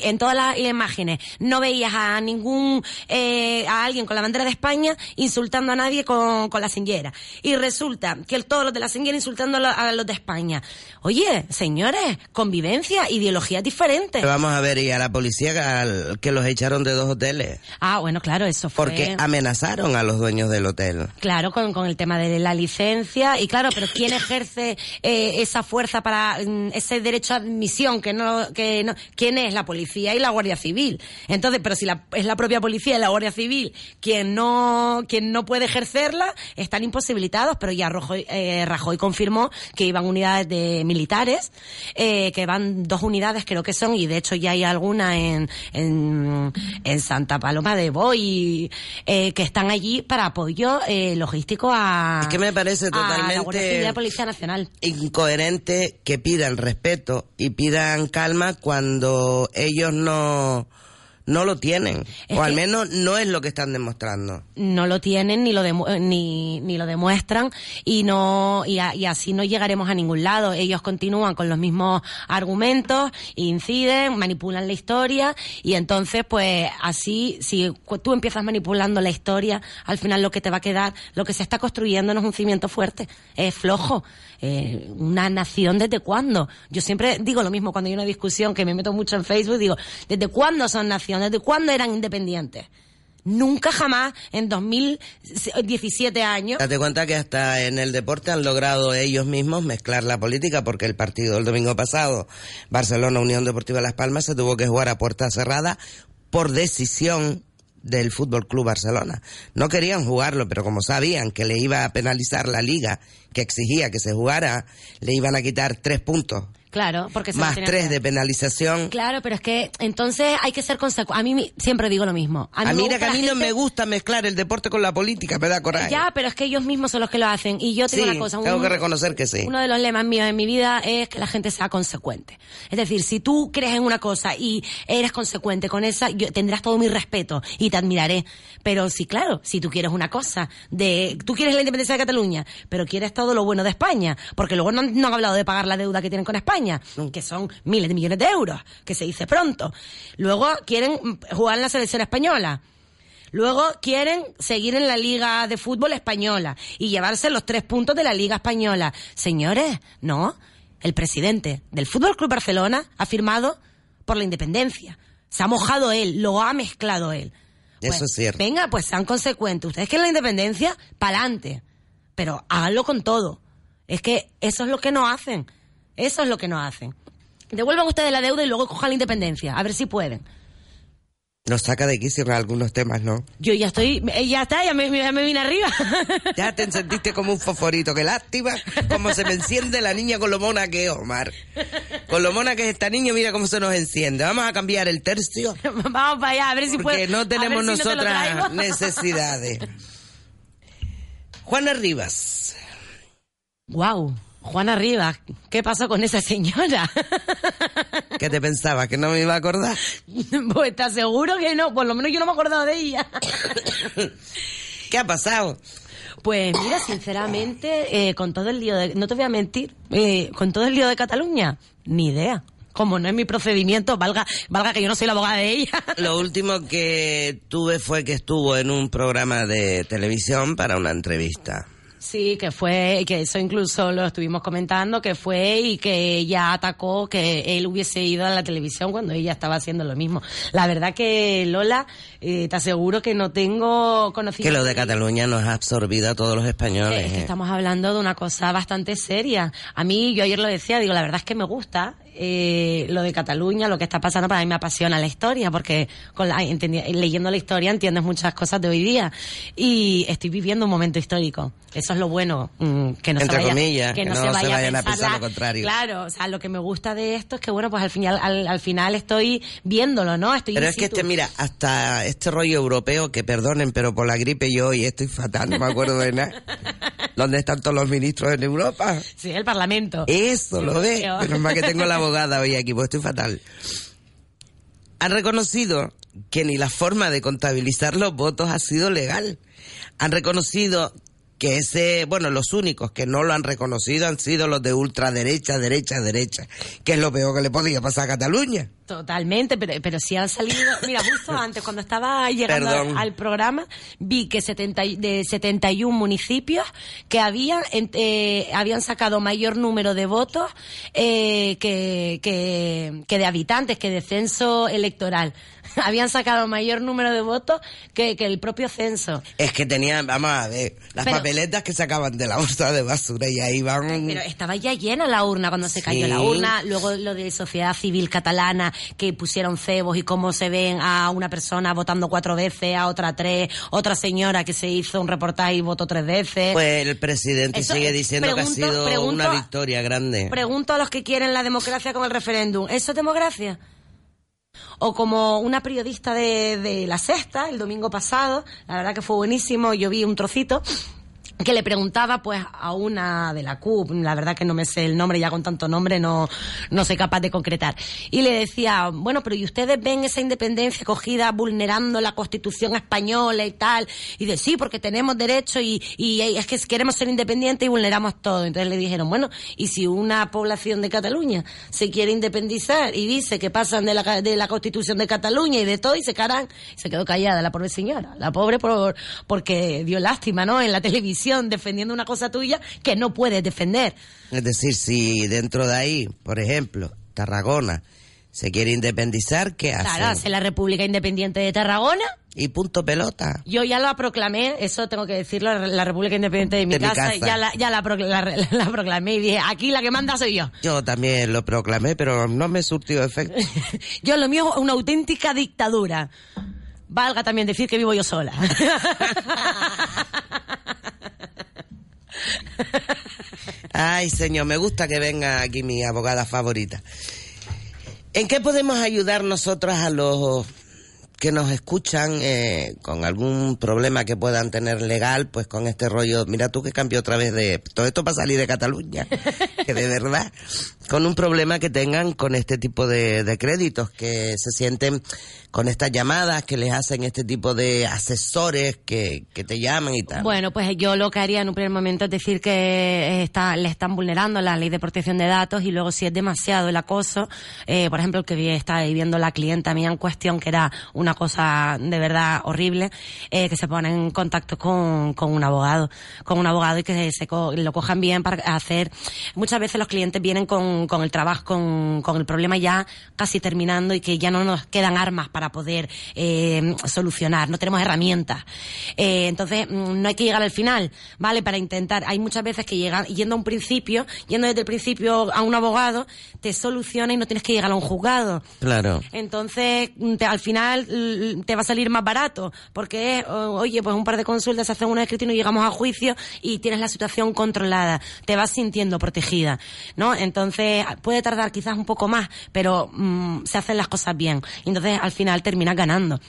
[SPEAKER 6] y en todas las imágenes no veías a ningún, eh, a alguien con la bandera de España insultando a nadie con, con la señera. Y resulta que el, todos los de la señera insultando a, lo- a los de España. Oye, señores, convivencia, ideologías diferentes.
[SPEAKER 4] Pero vamos a ver, y a la policía al- que los echaron de dos hoteles.
[SPEAKER 6] Ah, bueno, claro, eso fue.
[SPEAKER 4] Porque amenazaron a los dueños del hotel.
[SPEAKER 6] Claro, con, con el tema de la licencia. Y claro, pero ¿quién ejerce eh, esa fuerza para mm, ese derecho a admisión que no, que no, quién es la policía y la guardia civil? Entonces, pero si la, es la propia policía y la guardia civil quien no, quien no puede ejercerla, están imposibilitados, pero ya Rajoy, eh, Rajoy confirmó que iban unidades de militares, eh, que van dos unidades creo que son y de hecho ya hay alguna en, en, en Santa Paloma de Boy eh, que están allí para apoyo logístico a, a...
[SPEAKER 4] Es que me parece
[SPEAKER 6] a la Guardia Civil y a
[SPEAKER 4] totalmente
[SPEAKER 6] la Policía Nacional.
[SPEAKER 4] incoherente que pidan respeto y pidan calma cuando ellos no, no lo tienen.
[SPEAKER 6] Es
[SPEAKER 4] o al menos no es lo que están demostrando.
[SPEAKER 6] no lo tienen ni lo demu- eh, ni, ni lo demuestran y no y, a- y así no llegaremos a ningún lado ellos continúan con los mismos argumentos inciden manipulan la historia y entonces pues así si tú empiezas manipulando la historia al final lo que te va a quedar lo que se está construyendo no es un cimiento fuerte es flojo Eh, una nación desde cuándo yo siempre digo lo mismo cuando hay una discusión que me meto mucho en Facebook digo desde cuándo son naciones desde cuándo eran independientes Nunca jamás en 2017 años.
[SPEAKER 4] Date cuenta que hasta en el deporte han logrado ellos mismos mezclar la política porque el partido del domingo pasado, Barcelona Unión Deportiva Las Palmas, se tuvo que jugar a puerta cerrada por decisión del Fútbol Club Barcelona. No querían jugarlo, pero como sabían que le iba a penalizar la liga, que exigía que se jugara, le iban a quitar tres puntos,
[SPEAKER 6] Claro, porque se
[SPEAKER 4] más tres de penalización.
[SPEAKER 6] Claro, pero es que entonces hay que ser consecuente. A mí siempre digo lo mismo. A mí,
[SPEAKER 4] A
[SPEAKER 6] me
[SPEAKER 4] mí, que a no me gusta mezclar el deporte con la política, me da coraje.
[SPEAKER 6] Ya, pero es que ellos mismos son los que lo hacen. Y yo te digo
[SPEAKER 4] Sí,
[SPEAKER 6] una cosa.
[SPEAKER 4] tengo que reconocer que sí.
[SPEAKER 6] Uno de los lemas míos en mi vida es que la gente sea consecuente. Es decir, si tú crees en una cosa y eres consecuente con esa, yo, tendrás todo mi respeto y te admiraré. Pero sí, claro, si tú quieres una cosa de, tú quieres la independencia de Cataluña, pero quieres todo lo bueno de España, porque luego no, no han hablado de pagar la deuda que tienen con España, que son miles de millones de euros, que se dice pronto. Luego quieren jugar en la selección española. Luego quieren seguir en la Liga de Fútbol Española y llevarse los tres puntos de la Liga Española. Señores, no. El presidente del Fútbol Club Barcelona ha firmado por la independencia. Se ha mojado él, lo ha mezclado él. Pues,
[SPEAKER 4] Eso es cierto.
[SPEAKER 6] Venga, pues sean consecuentes. Ustedes quieren la independencia, pa'lante. Pero háganlo con todo. Es que eso es lo que no hacen. Eso es lo que no hacen. Devuelvan ustedes la deuda y luego cojan la independencia. A ver si pueden.
[SPEAKER 4] Nos saca de quicio en algunos temas, ¿no?
[SPEAKER 6] Yo ya estoy, eh, ya está, ya me, ya me vine arriba. <laughs>
[SPEAKER 4] Ya te sentiste como un fosforito, qué lástima, como se me enciende la niña con lo mona que es, Omar. Con lo mona que es esta niña, mira cómo se nos enciende. Vamos a cambiar el tercio, <laughs>
[SPEAKER 6] Vamos para allá, a ver si puedo.
[SPEAKER 4] porque no tenemos
[SPEAKER 6] si no te lo
[SPEAKER 4] nosotras <laughs> necesidades. Juana Rivas,
[SPEAKER 6] Guau, Juana Rivas, ¿qué pasó con esa señora? <laughs>
[SPEAKER 4] ¿qué te pensabas? ¿Que no me iba a acordar?
[SPEAKER 6] pues estás seguro que no, por lo menos yo no me he acordado de ella. <coughs>
[SPEAKER 4] ¿Qué ha pasado?
[SPEAKER 6] Pues mira, sinceramente, eh, con todo el lío de, no te voy a mentir, eh, con todo el lío de Cataluña, ni idea. Como no es mi procedimiento, valga, valga que yo no soy la abogada de ella. <laughs>
[SPEAKER 4] Lo último que tuve fue que estuvo en un programa de televisión para una entrevista.
[SPEAKER 6] Sí, que fue, que eso incluso lo estuvimos comentando, que fue y que ella atacó que él hubiese ido a la televisión cuando ella estaba haciendo lo mismo. La verdad que, Lola, eh, te aseguro que no tengo
[SPEAKER 4] Que
[SPEAKER 6] conocimiento.
[SPEAKER 4] lo de Cataluña nos ha absorbido a todos los españoles.
[SPEAKER 6] Es que
[SPEAKER 4] ¿eh?
[SPEAKER 6] estamos hablando de una cosa bastante seria. A mí, yo ayer lo decía, digo, la verdad es que me gusta eh, lo de Cataluña, lo que está pasando, para mí me apasiona la historia, porque con la, leyendo la historia entiendes muchas cosas de hoy día. Y estoy viviendo un momento histórico. Eso es lo bueno, mm, que no
[SPEAKER 4] Entre
[SPEAKER 6] se vaya,
[SPEAKER 4] comillas, que no se vayan a pensar
[SPEAKER 6] la-
[SPEAKER 4] lo contrario.
[SPEAKER 6] Claro, o sea, lo que me gusta de esto es que, bueno, pues al final, al, al final estoy viéndolo, ¿no? Estoy
[SPEAKER 4] Pero es que este, mira, hasta este rollo europeo, que perdonen, pero por la gripe yo hoy estoy fatal, no me acuerdo de nada. <laughs> ¿Dónde están todos los ministros en Europa?
[SPEAKER 6] Sí, el Parlamento.
[SPEAKER 4] Eso, lo.
[SPEAKER 6] Europeo.
[SPEAKER 4] Menos mal que tengo la abogada hoy aquí, pues estoy fatal. Han reconocido que ni la forma de contabilizar los votos ha sido legal. Han reconocido que ese, bueno, los únicos que no lo han reconocido han sido los de ultraderecha, derecha, derecha, que es lo peor que le podía pasar a Cataluña.
[SPEAKER 6] Totalmente, pero, pero sí han salido. Mira, justo <laughs> antes, cuando estaba llegando al, al programa, vi que 70, y- de 71 municipios que habían, eh, habían sacado mayor número de votos eh, que, que, que de habitantes, que de censo electoral. <laughs> habían sacado mayor número de votos que, que el propio censo.
[SPEAKER 4] Es que tenían, vamos a ver, las
[SPEAKER 6] Pero-
[SPEAKER 4] papeletas que sacaban de la bolsa de basura y ahí van...
[SPEAKER 6] Pero estaba ya llena la urna cuando se cayó la urna. Luego lo de sociedad civil catalana, que pusieron cebos y cómo se ven a una persona votando cuatro veces, a otra tres, otra señora que se hizo un reportaje y votó tres veces.
[SPEAKER 4] Pues el presidente
[SPEAKER 6] Eso
[SPEAKER 4] sigue diciendo que ha sido
[SPEAKER 6] pregunto-
[SPEAKER 4] una victoria grande.
[SPEAKER 6] Pregunto a los que quieren la democracia con el referéndum, ¿eso es democracia? O como una periodista de, La Sexta, el domingo pasado, la verdad que fue buenísimo, yo vi un trocito, que le preguntaba pues a una de la CUP, la verdad que no me sé el nombre, ya con tanto nombre no, no soy capaz de concretar. Y le decía, bueno, pero ¿y ustedes ven esa independencia cogida vulnerando la constitución española y tal? Y de sí, porque tenemos derecho y, y es que queremos ser independientes y vulneramos todo. Entonces le dijeron, bueno, ¿y si una población de Cataluña se quiere independizar y dice que pasan de la, de la constitución de Cataluña y de todo y se caran? Se quedó callada la pobre señora, la pobre por, porque dio lástima, ¿no? En la televisión defendiendo una cosa tuya que no puedes defender.
[SPEAKER 4] Es decir, si dentro de ahí, por ejemplo, Tarragona se quiere independizar, ¿qué hace?
[SPEAKER 6] Claro, hace la República Independiente de Tarragona.
[SPEAKER 4] Y punto pelota.
[SPEAKER 6] Yo ya la proclamé, eso tengo que decirlo, la República Independiente de mi, casa, ya, la, ya <laughs> la, proclamé y dije, aquí la que manda soy yo.
[SPEAKER 4] Yo también lo proclamé, pero no me surtió efecto. <laughs>
[SPEAKER 6] yo lo mío es una auténtica dictadura. Valga también decir que vivo yo sola. <laughs>
[SPEAKER 4] Ay, señor, me gusta que venga aquí mi abogada favorita. ¿En qué podemos ayudar nosotros a los que nos escuchan eh, con algún problema que puedan tener legal, pues con este rollo, mira tú que cambió otra vez de todo esto para salir de Cataluña, <laughs> que de verdad, con un problema que tengan con este tipo de, créditos, que se sienten con estas llamadas que les hacen este tipo de asesores que, te llaman y tal.
[SPEAKER 6] Bueno, pues yo lo que haría en un primer momento es decir que está, le están vulnerando la ley de protección de datos y luego si es demasiado el acoso, eh, por ejemplo, el que está viviendo la clienta mía en cuestión, que era una cosa de verdad horrible, eh, que se pone en contacto con, con un abogado, con un abogado y que se lo cojan bien para hacer. Muchas veces los clientes vienen con, con el trabajo, con, con el problema ya casi terminando y que ya no nos quedan armas para poder eh, solucionar, no tenemos herramientas. Eh, entonces, mm, no hay que llegar al final, ¿vale? Para intentar, hay muchas veces que llegan, yendo a un principio, yendo desde el principio a un abogado, te soluciona y no tienes que llegar a un juzgado.
[SPEAKER 4] Claro.
[SPEAKER 6] Entonces, mm, al final te va a salir más barato, porque oye, pues un par de consultas, hacen un escrito y llegamos a juicio y tienes la situación controlada, te vas sintiendo protegida, ¿no? Entonces, puede tardar quizás un poco más, pero se hacen las cosas bien. Entonces, al final termina ganando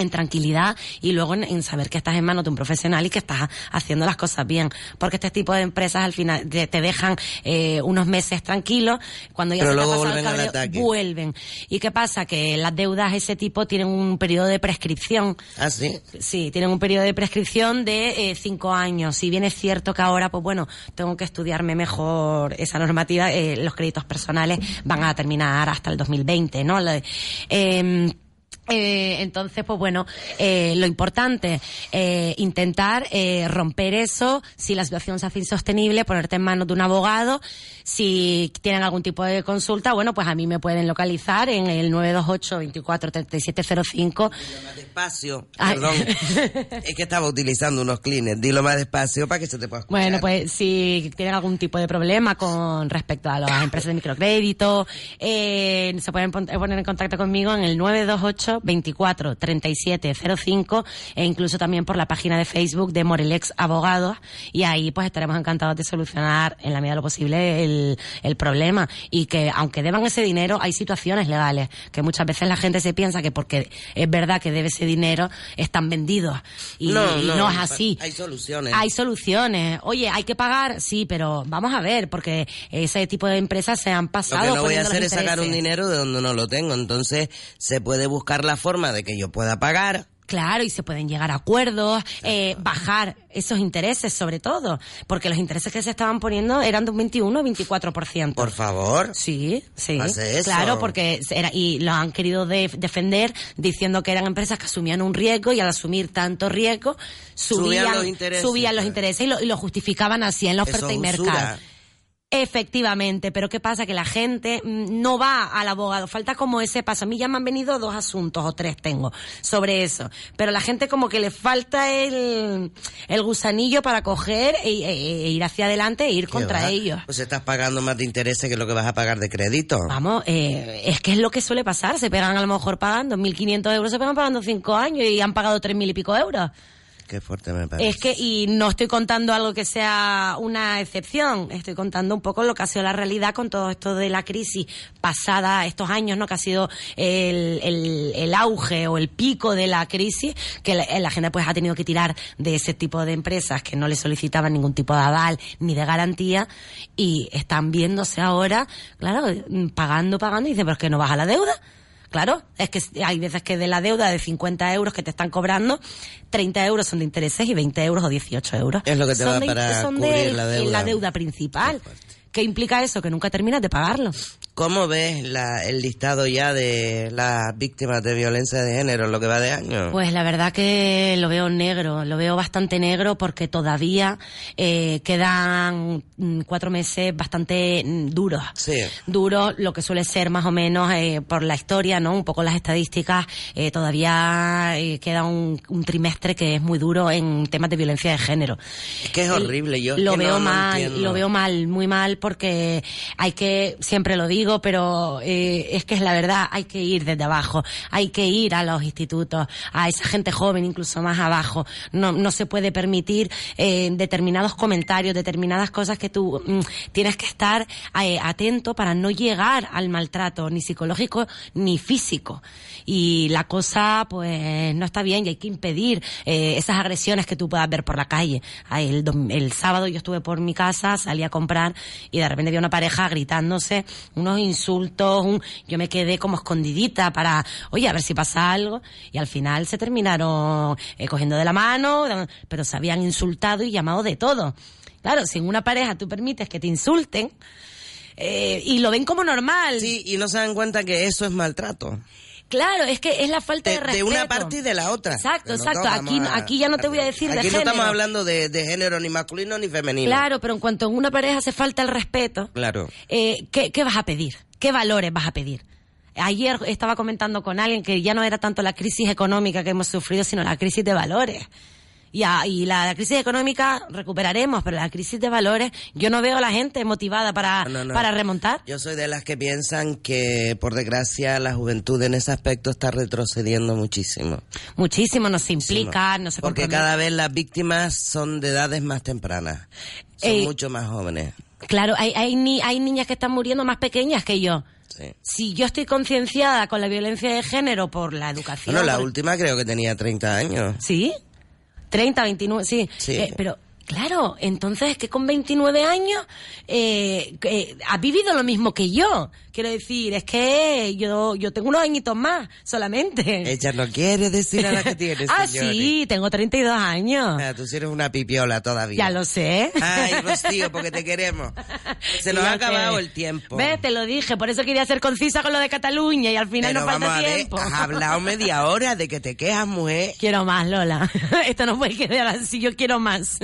[SPEAKER 6] en tranquilidad y luego en, saber que estás en manos de un profesional y que estás haciendo las cosas bien. Porque este tipo de empresas al final te, dejan eh, unos meses tranquilos, cuando ya se
[SPEAKER 4] luego
[SPEAKER 6] vuelven
[SPEAKER 4] el
[SPEAKER 6] vuelven. ¿Y qué pasa? Que las deudas de ese tipo tienen un periodo de prescripción.
[SPEAKER 4] ¿Ah, sí?
[SPEAKER 6] Sí, tienen un periodo de prescripción de eh, cinco años. Si bien es cierto que ahora, pues bueno, tengo que estudiarme mejor esa normativa, eh, los créditos personales van a terminar hasta el 2020, ¿no? Eh, eh, entonces, pues bueno, eh, lo importante, eh, intentar eh, romper eso, si la situación se hace insostenible, ponerte en manos de un abogado, si tienen algún tipo de consulta, bueno, pues a mí me pueden localizar en el 928 24 3705.
[SPEAKER 4] Dilo más despacio, perdón, <laughs> es que estaba utilizando unos cleaners, dilo más despacio para que se te pueda escuchar.
[SPEAKER 6] Bueno, pues si tienen algún tipo de problema con respecto a las empresas de microcrédito, eh, se pueden poner en contacto conmigo en el 928 24 37 05 e incluso también por la página de Facebook de Morelex Abogados y ahí pues estaremos encantados de solucionar en la medida de lo posible el, el problema y que aunque deban ese dinero hay situaciones legales que muchas veces la gente se piensa que porque es verdad que debe ese dinero están vendidos y
[SPEAKER 4] no,
[SPEAKER 6] no, es así.
[SPEAKER 4] Hay soluciones.
[SPEAKER 6] Hay soluciones. Oye, hay que pagar, sí, pero vamos a ver porque ese tipo de empresas se han pasado.
[SPEAKER 4] Lo que no voy a hacer es sacar un dinero de donde no lo tengo, entonces se puede buscar la forma de que yo pueda pagar.
[SPEAKER 6] Claro, y se pueden llegar a acuerdos, eh, bajar esos intereses sobre todo, porque los intereses que se estaban poniendo eran de un 21 o 24%.
[SPEAKER 4] Por favor.
[SPEAKER 6] Sí, sí. Claro, porque era, y lo han querido defender diciendo que eran empresas que asumían un riesgo y al asumir tanto riesgo subían, los intereses, subían los intereses y, lo, justificaban así en la oferta y mercado. Efectivamente, pero ¿qué pasa? Que la gente mm, no va al abogado, falta como ese paso. A mí ya me han venido dos asuntos o tres tengo sobre eso, pero la gente como que le falta el, el gusanillo para coger e, e, e ir hacia adelante e ir contra ellos.
[SPEAKER 4] Pues estás pagando más de intereses que lo que vas a pagar de crédito.
[SPEAKER 6] Vamos, eh, es que es lo que suele pasar, se pegan a lo mejor pagando 1.500 euros, se pegan pagando cinco años y han pagado 3.000 y pico euros.
[SPEAKER 4] Qué fuerte me parece.
[SPEAKER 6] Es que, y no estoy contando algo que sea una excepción, estoy contando un poco lo que ha sido la realidad con todo esto de la crisis pasada, estos años, ¿no? Que ha sido el, el, el auge o el pico de la crisis, que la, gente pues ha tenido que tirar de ese tipo de empresas que no le solicitaban ningún tipo de aval ni de garantía y están viéndose ahora, claro, pagando, pagando y dicen, pero es que no baja la deuda. Claro, es que hay veces que de la deuda de 50 euros que te están cobrando, 30 euros son de intereses y 20 euros o 18 euros.
[SPEAKER 4] Es lo que te
[SPEAKER 6] son
[SPEAKER 4] va
[SPEAKER 6] de,
[SPEAKER 4] para
[SPEAKER 6] son
[SPEAKER 4] cubrir
[SPEAKER 6] de,
[SPEAKER 4] la deuda.
[SPEAKER 6] la deuda principal. ¿Qué implica eso? Que nunca terminas de pagarlo.
[SPEAKER 4] ¿Cómo ves la, el listado ya de las víctimas de violencia de género en lo que va de año?
[SPEAKER 6] Pues la verdad que lo veo negro, lo veo bastante negro porque todavía eh, quedan mm, cuatro meses bastante mm, duros.
[SPEAKER 4] Sí.
[SPEAKER 6] Duros, lo que suele ser más o menos eh, por la historia, ¿no? Un poco las estadísticas, eh, todavía queda un, un, trimestre que es muy duro en temas de violencia de género.
[SPEAKER 4] Es que es horrible, yo
[SPEAKER 6] lo veo
[SPEAKER 4] no,
[SPEAKER 6] mal, lo veo mal, muy mal porque hay que, siempre lo digo, pero eh, es que es la verdad, hay que ir desde abajo, hay que ir a los institutos, a esa gente joven incluso más abajo. No, no se puede permitir eh, determinados comentarios, determinadas cosas que tú mm, tienes que estar eh, atento para no llegar al maltrato, ni psicológico ni físico. Y la cosa, pues, no está bien y hay que impedir esas agresiones que tú puedas ver por la calle. Ay, El, el sábado yo estuve por mi casa, salí a comprar y de repente vi una pareja gritándose unos insultos, un- yo me quedé como escondidita para, oye, a ver si pasa algo y al final se terminaron eh, cogiendo de la mano, pero se habían insultado y llamado de todo. Claro, si en una pareja tú permites que te insulten eh, y lo ven como normal.
[SPEAKER 4] Sí, y no se dan cuenta que eso es maltrato.
[SPEAKER 6] Claro, es que es la falta de,
[SPEAKER 4] De, de
[SPEAKER 6] respeto.
[SPEAKER 4] una parte y de la otra.
[SPEAKER 6] Exacto, exacto. Aquí,
[SPEAKER 4] a-
[SPEAKER 6] aquí ya no te voy a decir de
[SPEAKER 4] Aquí no
[SPEAKER 6] género.
[SPEAKER 4] estamos hablando de, de género ni masculino ni femenino.
[SPEAKER 6] Claro, pero en cuanto en una pareja hace falta el respeto,
[SPEAKER 4] Claro.
[SPEAKER 6] eh, ¿qué, ¿qué vas a pedir? ¿Qué valores vas a pedir? Ayer estaba comentando con alguien que ya no era tanto la crisis económica que hemos sufrido, sino la crisis de valores. Y, a- y la, crisis económica recuperaremos, pero la crisis de valores, yo no veo a la gente motivada para,
[SPEAKER 4] No, no.
[SPEAKER 6] para remontar.
[SPEAKER 4] Yo soy de las que piensan que, por desgracia, la juventud en ese aspecto está retrocediendo muchísimo.
[SPEAKER 6] Muchísimo nos implica, no se
[SPEAKER 4] Porque cada vez las víctimas son de edades más tempranas. Son
[SPEAKER 6] Eh,
[SPEAKER 4] mucho más jóvenes.
[SPEAKER 6] Claro, hay, hay, ni, hay niñas que están muriendo más pequeñas que yo.
[SPEAKER 4] Sí.
[SPEAKER 6] Si yo estoy concienciada con la violencia de género por la educación.
[SPEAKER 4] Bueno, la
[SPEAKER 6] por-
[SPEAKER 4] última creo que tenía 30 años.
[SPEAKER 6] ¿Sí? 30, 29, sí.
[SPEAKER 4] Sí.
[SPEAKER 6] Eh, pero, claro, entonces es que con 29 años eh, eh, ha vivido lo mismo que yo. Quiero decir, es que yo, yo tengo unos añitos más solamente.
[SPEAKER 4] Ella no quiere decir a la que tiene, <laughs>
[SPEAKER 6] ah,
[SPEAKER 4] señores.
[SPEAKER 6] sí, tengo 32 años.
[SPEAKER 4] Ah, tú sí eres una pipiola todavía.
[SPEAKER 6] Ya lo sé.
[SPEAKER 4] Ay, Rocío, porque te queremos. <laughs> Se nos ha acabado el tiempo.
[SPEAKER 6] ¿Ves? Te lo dije, por eso quería ser concisa con lo de Cataluña y al final
[SPEAKER 4] Pero
[SPEAKER 6] no falta
[SPEAKER 4] vamos a ver,
[SPEAKER 6] tiempo.
[SPEAKER 4] has hablado media hora de que te quejas, mujer.
[SPEAKER 6] Quiero más, Lola. <laughs> Esto no puede quedar así, yo quiero más.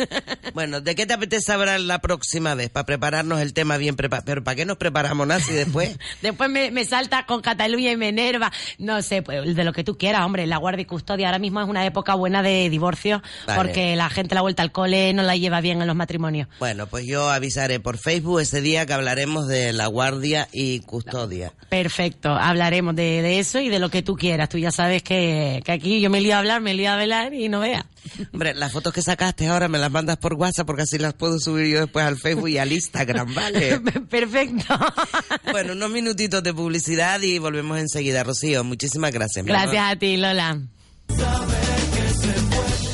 [SPEAKER 4] Bueno, ¿de qué te apetece hablar la próxima vez? Para prepararnos el tema bien preparado. Pero ¿para qué nos preparamos nada si después? <laughs>
[SPEAKER 6] Después me, me salta con Cataluña y me enerva. No sé, pues de lo que tú quieras, hombre. La guardia y custodia ahora mismo es una época buena de divorcio
[SPEAKER 4] Vale.
[SPEAKER 6] porque la gente la vuelta al cole no la lleva bien en los matrimonios.
[SPEAKER 4] Bueno, pues yo avisaré por Facebook ese día que hablaremos de la guardia y custodia.
[SPEAKER 6] Perfecto, hablaremos de, de eso y de lo que tú quieras. Tú ya sabes que, que aquí yo me lío a hablar, me lío a hablar y no veas.
[SPEAKER 4] Hombre, las fotos que sacaste ahora me las mandas por WhatsApp porque así las puedo subir yo después al Facebook y al Instagram, ¿vale? <laughs>
[SPEAKER 6] Perfecto. <laughs>
[SPEAKER 4] Bueno, unos minutitos de publicidad y volvemos enseguida. Rocío, muchísimas gracias. mi amor.
[SPEAKER 6] Gracias a ti, Lola.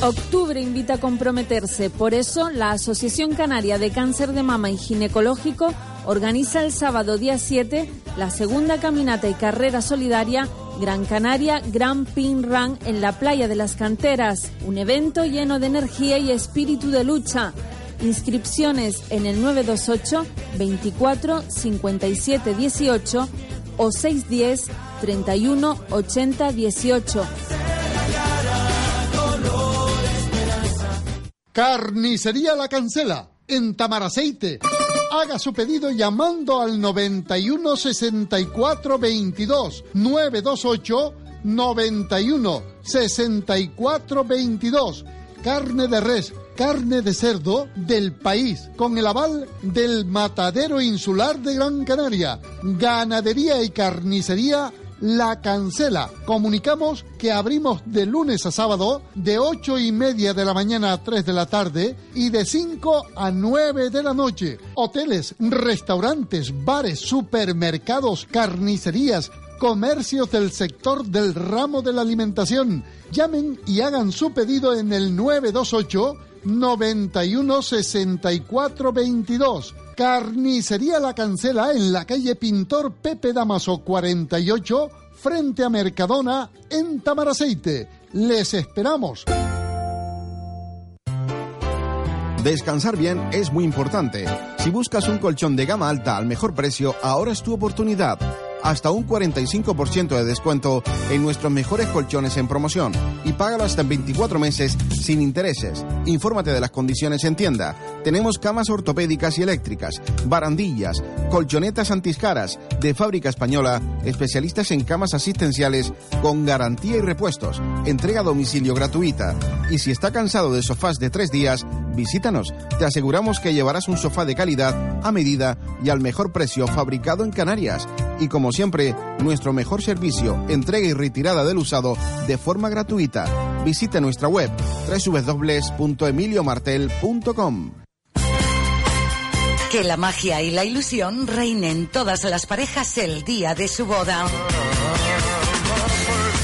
[SPEAKER 7] Octubre invita a comprometerse, por eso la Asociación Canaria de Cáncer de Mama y Ginecológico organiza el sábado día 7 la segunda caminata y carrera solidaria Gran Canaria Grand Pin Run en la playa de las canteras, un evento lleno de energía y espíritu de lucha. Inscripciones en el 928 24 57 18 o 610 31 80 18.
[SPEAKER 8] Carnicería La Cancela, en Tamaraceite. Haga su pedido llamando al 91 64 22 928 91 64 22. Carne de res, carne de cerdo del país, con el aval del Matadero Insular de Gran Canaria. Ganadería y carnicería La Cancela. Comunicamos que abrimos de lunes a sábado de ocho y media de la mañana a 3 de la tarde y de 5 a 9 de la noche. Hoteles, restaurantes, bares, supermercados, carnicerías, comercios del sector del ramo de la alimentación. Llamen y hagan su pedido en el 928 91 64 22. Carnicería La Cancela en la calle Pintor Pepe Damaso 48 frente a Mercadona en Tamaraceite. Les esperamos.
[SPEAKER 9] Descansar bien es muy importante. Si buscas un colchón de gama alta al mejor precio, ahora es tu oportunidad hasta un 45% de descuento en nuestros mejores colchones en promoción y págalo hasta en 24 meses sin intereses. Infórmate de las condiciones en tienda. Tenemos camas ortopédicas y eléctricas, barandillas, colchonetas antiscaras de fábrica española, especialistas en camas asistenciales con garantía y repuestos, entrega a domicilio gratuita. Y si está cansado de sofás de tres días, visítanos. Te aseguramos que llevarás un sofá de calidad, a medida y al mejor precio fabricado en Canarias. Y como siempre, nuestro mejor servicio, entrega y retirada del usado de forma gratuita. Visite nuestra web www.emiliomartel.com.
[SPEAKER 10] Que la magia y la ilusión reinen todas las parejas el día de su boda.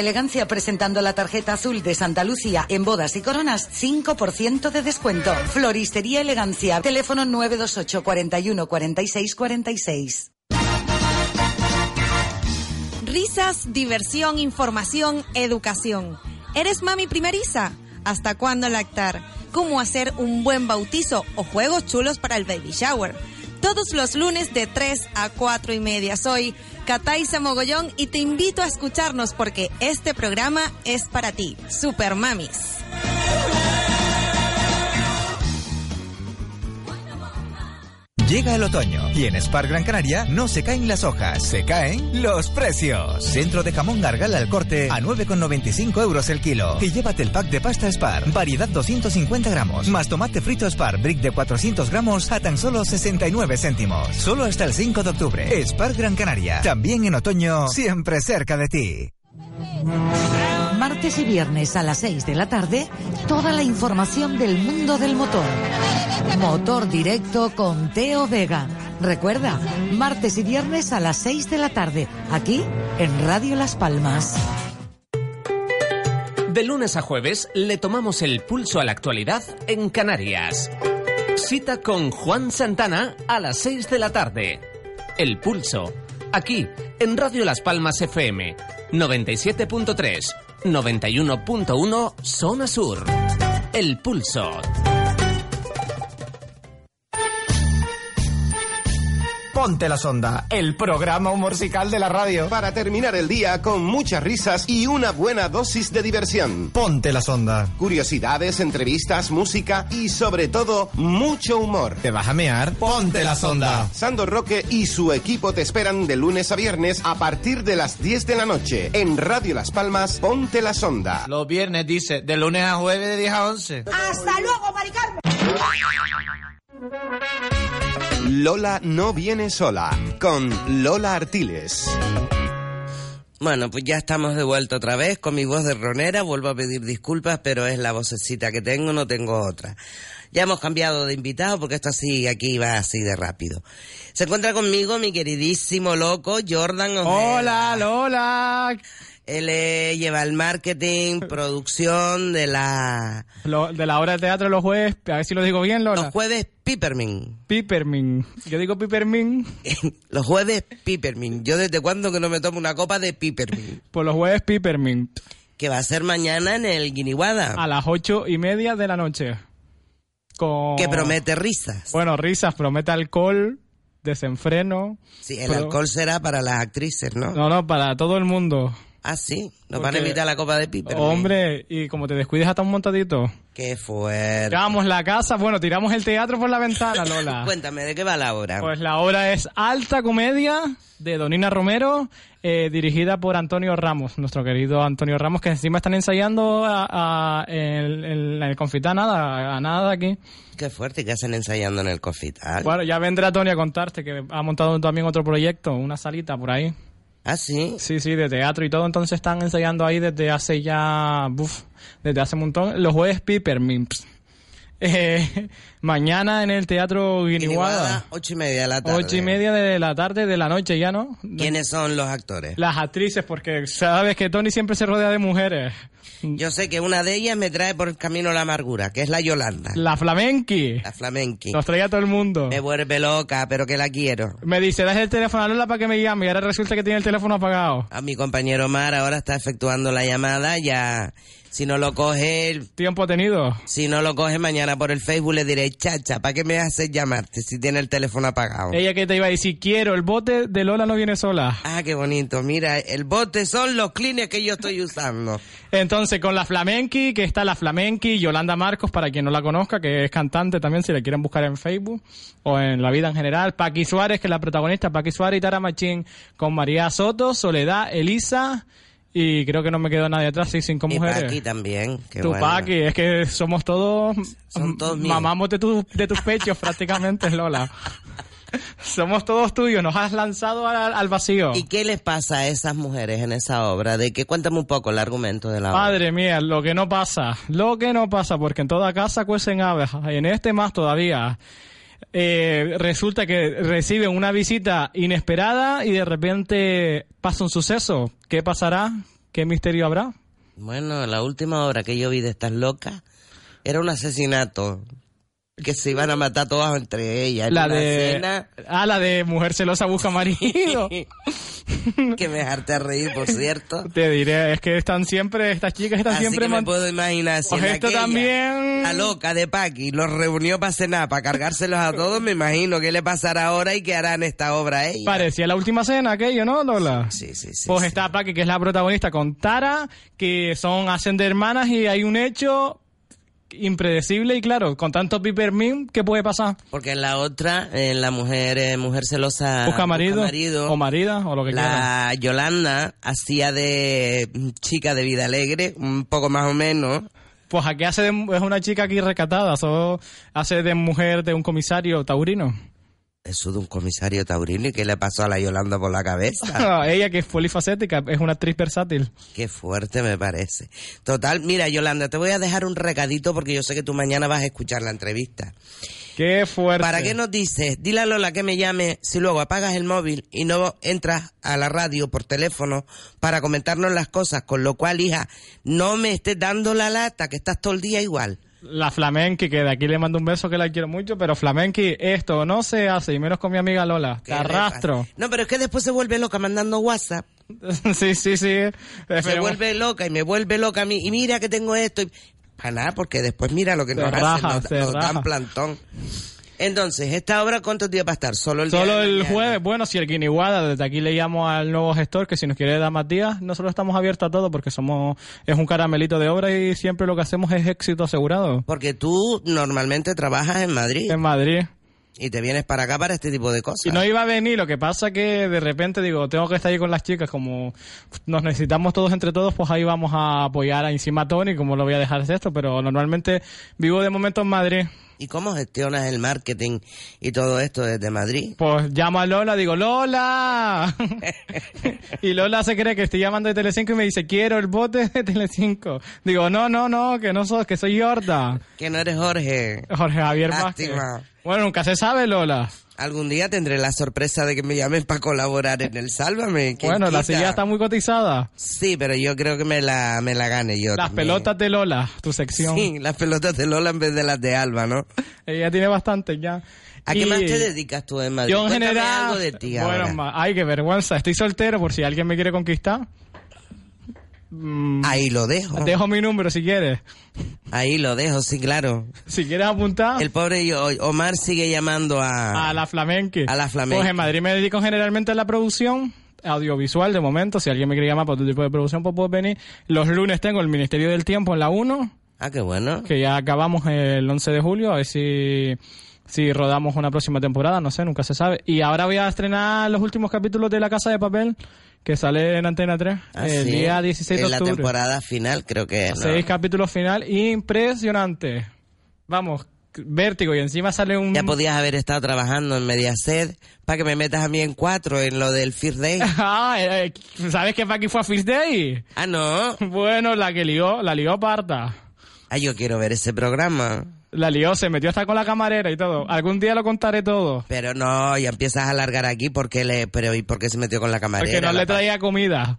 [SPEAKER 10] Elegancia, presentando la tarjeta azul de Santa Lucía en bodas y coronas, 5% de descuento. Floristería Elegancia, teléfono 928 41 46 46.
[SPEAKER 11] Risas, diversión, información, educación. ¿Eres mami primeriza? ¿Hasta cuándo lactar? ¿Cómo hacer un buen bautizo o juegos chulos para el baby shower? todos los lunes de 3 a 4 y media. Soy Cataiza Mogollón y te invito a escucharnos porque este programa es para ti, Super Mamis.
[SPEAKER 12] Llega el otoño y en Spar Gran Canaria no se caen las hojas, se caen los precios. Centro de jamón gargala al corte a 9,95 euros el kilo. Y llévate el pack de pasta Spar, variedad 250 gramos, más tomate frito Spar, brick de 400 gramos a tan solo 69 céntimos. Solo hasta el 5 de octubre. Spar Gran Canaria, también en otoño, siempre cerca de ti.
[SPEAKER 10] Martes y viernes a las 6 de la tarde, toda la información del mundo del motor. Motor directo con Teo Vega. Recuerda, martes y viernes a las 6 de la tarde, aquí en Radio Las Palmas.
[SPEAKER 1] De lunes a jueves le tomamos el pulso a la actualidad en Canarias. Cita con Juan Santana a las 6 de la tarde. El pulso, aquí en Radio Las Palmas FM 97.3, 91.1 Zona Sur. El pulso.
[SPEAKER 13] Ponte la sonda, el programa musical de la radio.
[SPEAKER 14] Para terminar el día con muchas risas y una buena dosis de diversión.
[SPEAKER 13] Ponte la sonda.
[SPEAKER 14] Curiosidades, entrevistas, música y sobre todo mucho humor.
[SPEAKER 13] ¿Te vas a mear? Ponte la sonda.
[SPEAKER 14] Sandro Roque y su equipo te esperan de lunes a viernes a partir de las 10 de la noche en Radio Las Palmas. Ponte la sonda.
[SPEAKER 15] Los viernes dice de lunes a jueves de 10 a 11.
[SPEAKER 16] Hasta luego, Maricarmen.
[SPEAKER 14] Lola no viene sola, con Lola Artiles.
[SPEAKER 4] Bueno, pues ya estamos de vuelta otra vez con mi voz de ronera. Vuelvo a pedir disculpas, pero es la vocecita que tengo, no tengo otra. Ya hemos cambiado de invitado porque esto así, aquí va así de rápido. Se encuentra conmigo mi queridísimo loco Jordan Ojeda.
[SPEAKER 17] Hola, Lola.
[SPEAKER 4] Él lleva el marketing, <laughs> producción de la...
[SPEAKER 17] Lo, de la obra de teatro los jueves, a ver si lo digo bien, Lola.
[SPEAKER 4] Los jueves Pipermin.
[SPEAKER 17] Pipermin. Yo digo Pipermin. <laughs>
[SPEAKER 4] los jueves Pipermin. Yo desde cuándo que no me tomo una copa de Pipermin.
[SPEAKER 17] Pues los jueves Pipermin.
[SPEAKER 4] Que va a ser mañana en el Guiniguada.
[SPEAKER 17] A las ocho y media de la noche. Con...
[SPEAKER 4] Que promete risas.
[SPEAKER 17] Bueno, risas, promete alcohol desenfreno.
[SPEAKER 4] Sí, el
[SPEAKER 17] Pero-
[SPEAKER 4] alcohol será para las actrices, ¿no?
[SPEAKER 17] No, no, para todo el mundo.
[SPEAKER 4] Ah, sí, nos van a invitar a la copa de piper.
[SPEAKER 17] Hombre, y como te descuides hasta un montadito.
[SPEAKER 4] Qué fuerte.
[SPEAKER 17] Tiramos la casa, bueno, tiramos el teatro por la ventana, Lola. <laughs>
[SPEAKER 4] Cuéntame, ¿de qué va la obra?
[SPEAKER 17] Pues la obra es Alta Comedia de Donina Romero, eh, dirigida por Antonio Ramos, nuestro querido Antonio Ramos, que encima están ensayando a, a- en, en el Confitá, nada, a nada de aquí.
[SPEAKER 4] Qué fuerte que hacen ensayando en el Cofital.
[SPEAKER 17] Bueno, ya vendrá Tony a contarte que ha montado también otro proyecto, una salita por ahí.
[SPEAKER 4] ¿Ah, sí?
[SPEAKER 17] Sí, sí, de teatro y todo, entonces están ensayando ahí desde hace ya, buf, desde hace un montón. Los jueves Pipermimps. Eh, <laughs> mañana en el Teatro Guiniguada.
[SPEAKER 4] Ocho y media de la tarde.
[SPEAKER 17] Ocho y media de la tarde de la noche ya, ¿no?
[SPEAKER 4] ¿Quiénes son los actores?
[SPEAKER 17] Las actrices, porque sabes que Tony siempre se rodea de mujeres.
[SPEAKER 4] Yo sé que una de ellas me trae por el camino la amargura, que es la Yolanda.
[SPEAKER 17] La flamenqui.
[SPEAKER 4] La flamenqui.
[SPEAKER 17] Nos trae a todo el mundo.
[SPEAKER 4] Me vuelve loca, pero que la quiero.
[SPEAKER 17] Me dice, das el teléfono a Lola para que me llame y ahora resulta que tiene el teléfono apagado.
[SPEAKER 4] A mi compañero Mar ahora está efectuando la llamada, ya si no lo coge,
[SPEAKER 17] Tiempo tenido.
[SPEAKER 4] si no lo coge mañana por el Facebook le diré, chacha, ¿para qué me haces llamarte si tiene el teléfono apagado?
[SPEAKER 17] Ella que te iba a decir, quiero, el bote de Lola no viene sola.
[SPEAKER 4] Ah, qué bonito. Mira, el bote son los clines que yo estoy usando.
[SPEAKER 17] Entonces, con la Flamenqui, que está la Flamenqui, Yolanda Marcos, para quien no la conozca, que es cantante también, si la quieren buscar en Facebook o en la vida en general. Paqui Suárez, que es la protagonista, Paqui Suárez y Tara Machín, con María Soto, Soledad, Elisa, y creo que no me quedó nadie atrás, sí, cinco
[SPEAKER 4] Y
[SPEAKER 17] mujeres.
[SPEAKER 4] Paqui también. Qué
[SPEAKER 17] tu
[SPEAKER 4] bueno.
[SPEAKER 17] Paqui, es que somos todos,
[SPEAKER 4] Son todos
[SPEAKER 17] mamamos de, tu- de tus pechos <laughs> prácticamente, Lola. somos todos tuyos, nos has lanzado al, al vacío.
[SPEAKER 4] ¿Y qué les pasa a esas mujeres en esa obra? De que cuéntame un poco el argumento de la obra.
[SPEAKER 17] Madre mía, lo que no pasa, lo que no pasa, porque en toda casa cuecen aves, y en este más todavía. Eh, resulta que reciben una visita inesperada y de repente pasa un suceso. ¿Qué pasará? ¿Qué misterio habrá?
[SPEAKER 4] Bueno, la última obra que yo vi de estas locas era un asesinato. Que se iban a matar todas entre ellas.
[SPEAKER 17] La de... Ah, la de mujer celosa busca marido. <laughs>
[SPEAKER 4] que me dejarte reír, por cierto.
[SPEAKER 17] Te diré, es que están siempre, estas chicas están
[SPEAKER 4] Así
[SPEAKER 17] siempre...
[SPEAKER 4] que me puedo imaginar si
[SPEAKER 17] Pues esto
[SPEAKER 4] aquella,
[SPEAKER 17] también-
[SPEAKER 4] la loca de Paqui los reunió para cenar, para cargárselos a todos, me imagino qué le pasará ahora y qué hará en esta obra ella.
[SPEAKER 17] Parecía la última cena aquello, ¿no, Lola?
[SPEAKER 4] Sí, sí, sí.
[SPEAKER 17] Pues está Paqui, que es la protagonista, con Tara, que son, hacen de hermanas y hay un hecho impredecible y claro, con tanto pipermin, ¿qué puede pasar?
[SPEAKER 4] Porque en la otra, en la mujer, eh, mujer celosa
[SPEAKER 17] Busca marido,
[SPEAKER 4] marido,
[SPEAKER 17] o marida, o lo que quiera.
[SPEAKER 4] la Yolanda hacía de mm, chica de vida alegre, un poco más o menos.
[SPEAKER 17] Pues aquí hace de, es una chica aquí recatada, solo hace de mujer de un comisario taurino.
[SPEAKER 4] Eso de un comisario taurino y qué le pasó a la Yolanda por la cabeza. <laughs>
[SPEAKER 17] Ella que es polifacética, es una actriz versátil.
[SPEAKER 4] Qué fuerte me parece. Total, mira Yolanda, te voy a dejar un recadito porque yo sé que tú mañana vas a escuchar la entrevista.
[SPEAKER 17] Qué fuerte.
[SPEAKER 4] ¿Para qué nos dices? Dile a Lola que me llame si luego apagas el móvil y no entras a la radio por teléfono para comentarnos las cosas, con lo cual, hija, no me estés dando la lata, que estás todo el día igual.
[SPEAKER 17] La Flamenqui, que de aquí le mando un beso que la quiero mucho, pero Flamenqui, esto no se hace, y menos con mi amiga Lola. Te
[SPEAKER 4] ¿Qué le
[SPEAKER 17] arrastro.
[SPEAKER 4] No, pero es que después se vuelve loca mandando WhatsApp. <laughs>
[SPEAKER 17] sí, sí, sí.
[SPEAKER 4] Se vuelve loca y me vuelve loca a mí. Y mira que tengo esto. Y... Para nada, porque después mira lo que
[SPEAKER 17] Se
[SPEAKER 4] nos
[SPEAKER 17] raja,
[SPEAKER 4] hacen, nos, dan plantón. Entonces, ¿esta obra cuántos días va a estar? Solo el
[SPEAKER 17] Solo el jueves, bueno, si el Guiniguada, desde aquí le llamo al nuevo gestor que si nos quiere dar más días, nosotros estamos abiertos a todo porque somos, es un caramelito de obra y siempre lo que hacemos es éxito asegurado.
[SPEAKER 4] Porque tú normalmente trabajas en Madrid.
[SPEAKER 17] En Madrid.
[SPEAKER 4] Y te vienes para acá para este tipo de cosas.
[SPEAKER 17] Y no iba a venir, lo que pasa que de repente digo, tengo que estar ahí con las chicas, como nos necesitamos todos entre todos, pues ahí vamos a apoyar a encima a Tony, como lo voy a dejar de esto, pero normalmente vivo de momento en Madrid.
[SPEAKER 4] ¿Y cómo gestionas el marketing y todo esto desde Madrid?
[SPEAKER 17] Pues llamo a Lola, digo, ¡Lola! <laughs> <laughs> y Lola se cree que estoy llamando de Telecinco y me dice, quiero el bote de Telecinco. Digo, no, no, no, que no soy, que soy Horta.
[SPEAKER 4] Que no eres Jorge.
[SPEAKER 17] Jorge Javier Vázquez.
[SPEAKER 4] Lástima.
[SPEAKER 17] Bueno, nunca se sabe, Lola.
[SPEAKER 4] Algún día tendré la sorpresa de que me llamen para colaborar en el Sálvame. ¿quién
[SPEAKER 17] Bueno, la silla está muy cotizada.
[SPEAKER 4] Sí, pero yo creo que me la, me la gane yo.
[SPEAKER 17] Las
[SPEAKER 4] también.
[SPEAKER 17] pelotas de Lola, tu sección.
[SPEAKER 4] Sí, las pelotas de Lola en vez de las de Alba, ¿no?
[SPEAKER 17] Ella tiene bastante ya.
[SPEAKER 4] ¿A qué
[SPEAKER 17] Y-
[SPEAKER 4] más te dedicas tú en Madrid?
[SPEAKER 17] Yo en
[SPEAKER 4] Cuéntame
[SPEAKER 17] general.
[SPEAKER 4] algo de ti
[SPEAKER 17] bueno,
[SPEAKER 4] ahora.
[SPEAKER 17] ay, qué vergüenza. Estoy soltero por si alguien me quiere conquistar. Mm,
[SPEAKER 4] Ahí lo dejo.
[SPEAKER 17] Dejo mi número si quieres.
[SPEAKER 4] Ahí lo dejo, sí, claro.
[SPEAKER 17] Si quieres apuntar.
[SPEAKER 4] El pobre yo- Omar sigue llamando a...
[SPEAKER 17] A la flamenque.
[SPEAKER 4] A la flamenque.
[SPEAKER 17] Pues en Madrid me dedico generalmente a la producción audiovisual de momento. Si alguien me quiere llamar para otro tipo de producción, pues puede venir. Los lunes tengo el Ministerio del Tiempo en la 1.
[SPEAKER 4] Ah, qué bueno.
[SPEAKER 17] Que ya acabamos el 11 de julio. A ver si, si rodamos una próxima temporada. No sé, nunca se sabe. Y ahora voy a estrenar los últimos capítulos de La Casa de Papel. Que sale en Antena 3
[SPEAKER 4] Ah,
[SPEAKER 17] el
[SPEAKER 4] sí.
[SPEAKER 17] día 16 de
[SPEAKER 4] En la temporada final, creo que es, ¿no?
[SPEAKER 17] Seis capítulos final. Impresionante. Vamos, vértigo. Y encima sale un...
[SPEAKER 4] Ya podías haber estado trabajando en Mediaset para que me metas a mí en cuatro en lo del First Day. <laughs>
[SPEAKER 17] Ah, eh, eh, ¿Sabes que Paqui fue a First Day?
[SPEAKER 4] Ah, no. <laughs>
[SPEAKER 17] Bueno, la que lió, la lió parta.
[SPEAKER 4] Ah, yo quiero ver ese programa.
[SPEAKER 17] La lió, se metió hasta con la camarera y todo. Algún día lo contaré todo.
[SPEAKER 4] Pero no, ya empiezas a alargar aquí porque le, pero ¿y por qué se metió con la camarera?
[SPEAKER 17] Porque no le traía comida.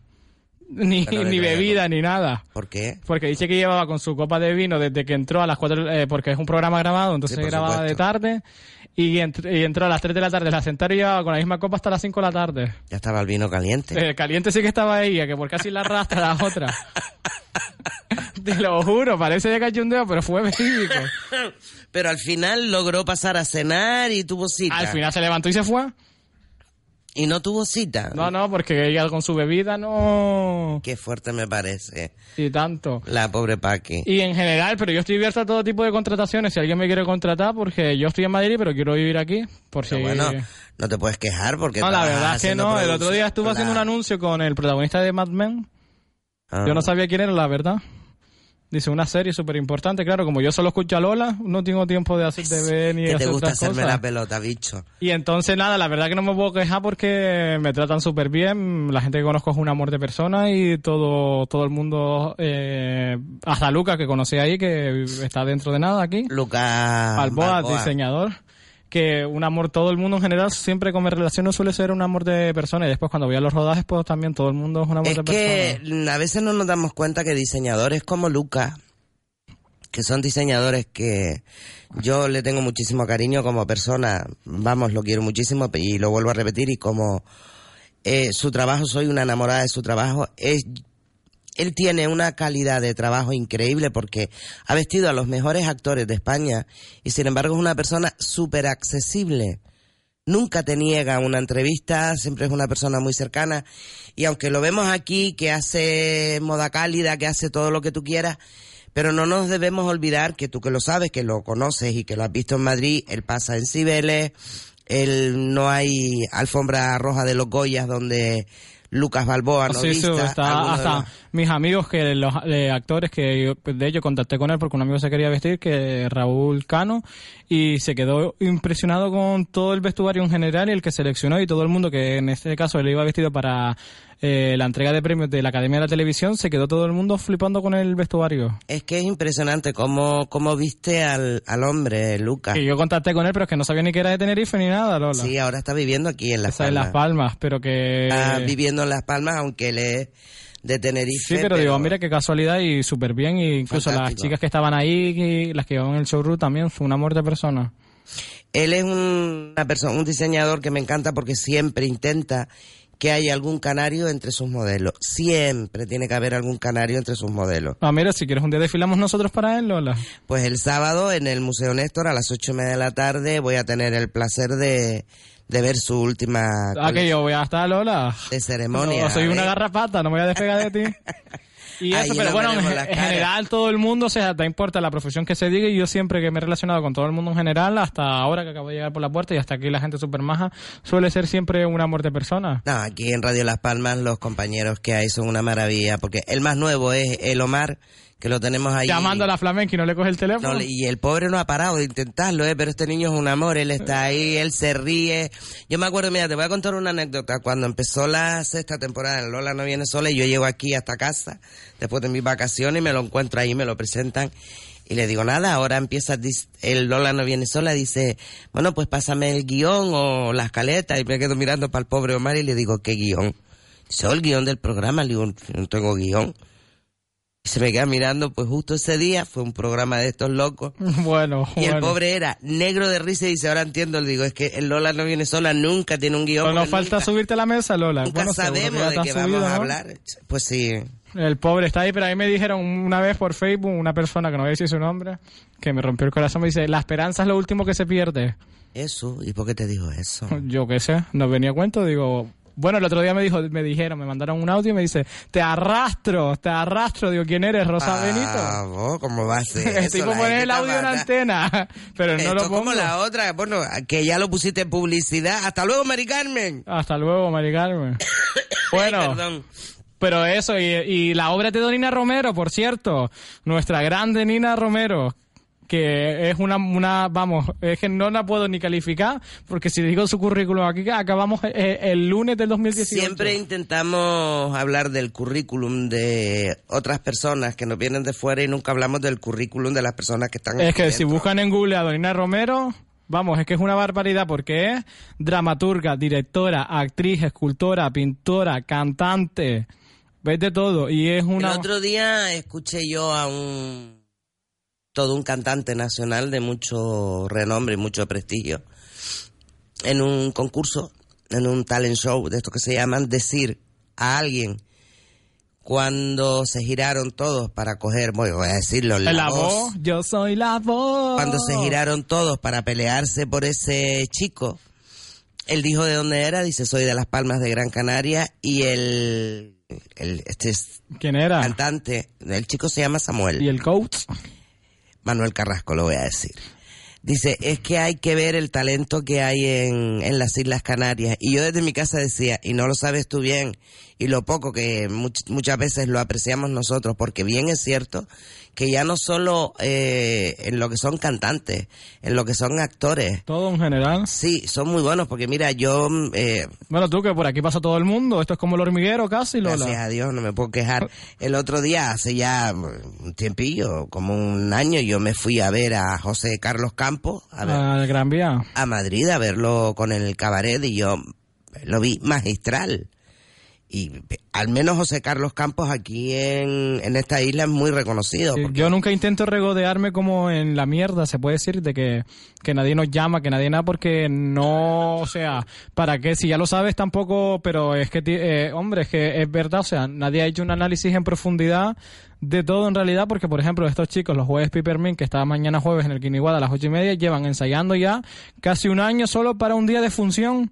[SPEAKER 17] Ni, ni bebida, ni nada.
[SPEAKER 4] ¿Por qué?
[SPEAKER 17] Porque dice que llevaba con su copa de vino desde que entró a las 4, eh, porque es un programa grabado, entonces
[SPEAKER 4] Sí,
[SPEAKER 17] grababa de tarde. Y, y entró a las 3 de la tarde, la sentaron y llevaba con la misma copa hasta las 5 de la tarde.
[SPEAKER 4] Ya estaba el vino caliente.
[SPEAKER 17] Eh, caliente sí que estaba ella, que por casi la arrastra la otra. <laughs> Te lo juro, parece de cachondeo, pero fue verídico. <laughs>
[SPEAKER 4] Pero al final logró pasar a cenar y tuvo cita.
[SPEAKER 17] Al final se levantó y se fue.
[SPEAKER 4] Y no tuvo cita.
[SPEAKER 17] No, no, porque ella con su bebida no...
[SPEAKER 4] Qué fuerte me parece.
[SPEAKER 17] Y tanto.
[SPEAKER 4] La pobre Paqui.
[SPEAKER 17] Y en general, pero yo estoy abierto a todo tipo de contrataciones. Si alguien me quiere contratar, porque yo estoy en Madrid, pero quiero vivir aquí. Por si...
[SPEAKER 4] Pero bueno, no te puedes quejar porque
[SPEAKER 17] No, la verdad es que no. El otro día estuve haciendo un anuncio con el protagonista de Mad Men.
[SPEAKER 4] Ah.
[SPEAKER 17] Yo no sabía quién era, la verdad. Dice, una serie súper importante. Claro, como yo solo escucho a Lola, no tengo tiempo de hacer TV ni
[SPEAKER 4] Que te
[SPEAKER 17] hacer
[SPEAKER 4] gusta
[SPEAKER 17] otras
[SPEAKER 4] hacerme
[SPEAKER 17] cosas.
[SPEAKER 4] la pelota, bicho.
[SPEAKER 17] Y entonces nada, la verdad que no me puedo quejar porque me tratan súper bien, la gente que conozco es un amor de persona y todo todo el mundo, eh, hasta Lucas que conocí ahí, que está dentro de nada aquí.
[SPEAKER 4] Lucas
[SPEAKER 17] Balboa,
[SPEAKER 4] Balboa.
[SPEAKER 17] diseñador. Que un amor, todo el mundo en general, siempre con mi relación no suele ser un amor de persona y después cuando voy a los rodajes pues también todo el mundo es un amor
[SPEAKER 4] Es
[SPEAKER 17] de
[SPEAKER 4] que
[SPEAKER 17] persona.
[SPEAKER 4] a veces no nos damos cuenta que diseñadores como Lucas, que son diseñadores que yo le tengo muchísimo cariño como persona, vamos, lo quiero muchísimo y lo vuelvo a repetir y como eh, su trabajo, soy una enamorada de su trabajo, es él tiene una calidad de trabajo increíble porque ha vestido a los mejores actores de España y sin embargo es una persona súper accesible. Nunca te niega una entrevista, siempre es una persona muy cercana y aunque lo vemos aquí que hace moda cálida, que hace todo lo que tú quieras, pero no nos debemos olvidar que tú que lo sabes, que lo conoces y que lo has visto en Madrid, él pasa en Cibeles, él no hay alfombra roja de los Goyas donde Lucas Balboa no
[SPEAKER 17] Sí, sí,
[SPEAKER 4] vista,
[SPEAKER 17] hasta,
[SPEAKER 4] los-
[SPEAKER 17] mis amigos que los eh, actores que yo, de hecho contacté con él porque un amigo se quería vestir que Raúl Cano y se quedó impresionado con todo el vestuario en general y el que seleccionó y todo el mundo que en este caso él iba vestido para eh, la entrega de premios de la Academia de la Televisión se quedó todo el mundo flipando con el vestuario
[SPEAKER 4] Es que es impresionante cómo, cómo viste al, al hombre, Lucas.
[SPEAKER 17] y yo contacté con él pero es que no sabía ni que era de Tenerife ni nada Lola
[SPEAKER 4] Sí, ahora está viviendo aquí en Las
[SPEAKER 17] Está en
[SPEAKER 4] Palmas.
[SPEAKER 17] Las Palmas pero que
[SPEAKER 4] Está viviendo en Las Palmas, aunque él es de Tenerife.
[SPEAKER 17] Sí, pero, digo, mira qué casualidad y súper bien. Y incluso las chicas que estaban ahí, y las que iban en el showroom también, fue un amor de persona.
[SPEAKER 4] Él es un- una persona, un diseñador que me encanta porque siempre intenta que haya algún canario entre sus modelos. Siempre tiene que haber algún canario entre sus modelos.
[SPEAKER 17] Ah, mira, si quieres un día desfilamos nosotros para él, Lola.
[SPEAKER 4] Pues el sábado en el Museo Néstor a las ocho y media de la tarde voy a tener el placer de, de ver su última
[SPEAKER 17] Ah, que yo voy a estar, Lola.
[SPEAKER 4] de ceremonia.
[SPEAKER 17] No, soy una garrapata, no me voy a despegar de ti. <laughs> Y eso, pero bueno, en, general todo el mundo, o sea, te importa la profesión que se diga y yo siempre que me he relacionado con todo el mundo en general, hasta ahora que acabo de llegar por la puerta y hasta aquí la gente súper maja, suele ser siempre un amor de persona.
[SPEAKER 4] No, aquí en Radio Las Palmas los compañeros que hay son una maravilla, porque el más nuevo es el Omar, que lo tenemos ahí.
[SPEAKER 17] Llamando a la flamenca y no le coge el teléfono.
[SPEAKER 4] No, y el pobre no ha parado de intentarlo, ¿eh? pero este niño es un amor, él está ahí, él se ríe. Yo me acuerdo, mira, te voy a contar una anécdota. Cuando empezó la sexta temporada en Lola no viene sola y yo llego aquí hasta casa, después de mis vacaciones, y me lo encuentro ahí, me lo presentan. Y le digo, nada, ahora empieza, el Lola no viene sola, dice, bueno, pues pásame el guion o la escaleta. Y me quedo mirando para el pobre Omar y le digo, ¿qué guion? Dice, "Oh, el guion del programa. Le digo, no tengo guion. Y se me queda mirando, pues justo ese día fue un programa de estos locos. <laughs>
[SPEAKER 17] Bueno,
[SPEAKER 4] Y el pobre era negro de risa y dice, ahora entiendo, le digo, es que el Lola no viene sola, nunca tiene un guion.
[SPEAKER 17] Pero
[SPEAKER 4] porque
[SPEAKER 17] falta subirte a la mesa, Lola.
[SPEAKER 4] nunca
[SPEAKER 17] Bueno,
[SPEAKER 4] sabemos de qué vamos a
[SPEAKER 17] ¿no?
[SPEAKER 4] hablar. Pues sí.
[SPEAKER 17] El pobre está ahí, pero a mí me dijeron una vez por Facebook, una persona que no voy a decir su nombre, que me rompió el corazón, me dice, la esperanza es lo último que se pierde.
[SPEAKER 4] Eso, ¿y por qué te dijo eso? <laughs>
[SPEAKER 17] Yo qué sé, no venía a cuento, digo... Bueno, el otro día me dijo, me dijeron, me mandaron un audio y me dice, te arrastro, te arrastro. Digo, ¿quién eres? Rosa Benito.
[SPEAKER 4] Ah, vos, ¿cómo va a ser? <laughs>
[SPEAKER 17] Estoy por poner el audio en antena, <laughs> pero no lo
[SPEAKER 4] es como
[SPEAKER 17] pongo.
[SPEAKER 4] la otra, bueno, que ya lo pusiste en publicidad. Hasta luego, Mari Carmen.
[SPEAKER 17] Hasta luego, Mari Carmen. <coughs> Bueno,
[SPEAKER 4] Perdón.
[SPEAKER 17] pero eso, y, y la obra de Nina Romero, por cierto, nuestra grande Nina Romero, que es una, una, vamos, es que no la puedo ni calificar, porque si digo su currículum aquí, acabamos eh, el, lunes del 2018.
[SPEAKER 4] Siempre intentamos hablar del currículum de otras personas que nos vienen de fuera y nunca hablamos del currículum de las personas que están
[SPEAKER 17] Es que si buscan en Google a Donina Romero, vamos, es que es una barbaridad porque es dramaturga, directora, actriz, escultora, pintora, cantante, ves de todo y es una...
[SPEAKER 4] El otro día escuché yo a un todo un cantante nacional de mucho renombre y mucho prestigio en un concurso, en un talent show de estos que se llaman decir a alguien cuando se giraron todos para coger, bueno, voy a decirlo, la,
[SPEAKER 17] La,
[SPEAKER 4] voz,
[SPEAKER 17] voz, yo soy la voz.
[SPEAKER 4] cuando se giraron todos para pelearse por ese chico, él dijo de dónde era, dice soy de Las Palmas de Gran Canaria y el, el este es
[SPEAKER 17] ¿Quién era?
[SPEAKER 4] cantante, el chico se llama Samuel.
[SPEAKER 17] ¿Y el coach?
[SPEAKER 4] Manuel Carrasco, lo voy a decir. Dice, es que hay que ver el talento que hay en, en las Islas Canarias. Y yo desde mi casa decía, y no lo sabes tú bien, y lo poco que much- muchas veces lo apreciamos nosotros, porque bien es cierto que ya no solo eh, en lo que son cantantes, en lo que son actores.
[SPEAKER 17] Todo en general.
[SPEAKER 4] Sí, son muy buenos, porque mira, yo, eh,
[SPEAKER 17] Bueno, tú que por aquí pasa todo el mundo, esto es como el hormiguero casi, Lola.
[SPEAKER 4] Gracias a Dios, no me puedo quejar. El otro día, hace ya un tiempillo, como un año, yo me fui a ver a José Carlos Campos, a, ver,
[SPEAKER 17] Al Gran Vía.
[SPEAKER 4] a Madrid, a verlo con el cabaret, y yo lo vi magistral. Y al menos José Carlos Campos aquí en, en esta isla es muy reconocido.
[SPEAKER 17] Sí,
[SPEAKER 4] porque-
[SPEAKER 17] Yo nunca intento regodearme como en la mierda, se puede decir, de que, que nadie nos llama, que nadie nada, porque no, o sea, ¿para qué? Si ya lo sabes tampoco, pero es que, eh, hombre, es que es verdad, o sea, nadie ha hecho un análisis en profundidad de todo en realidad, porque por ejemplo estos chicos, los jueves Pipermin, que estaban mañana jueves en el Quiniguada a las ocho y media, llevan ensayando ya casi un año solo para un día de función.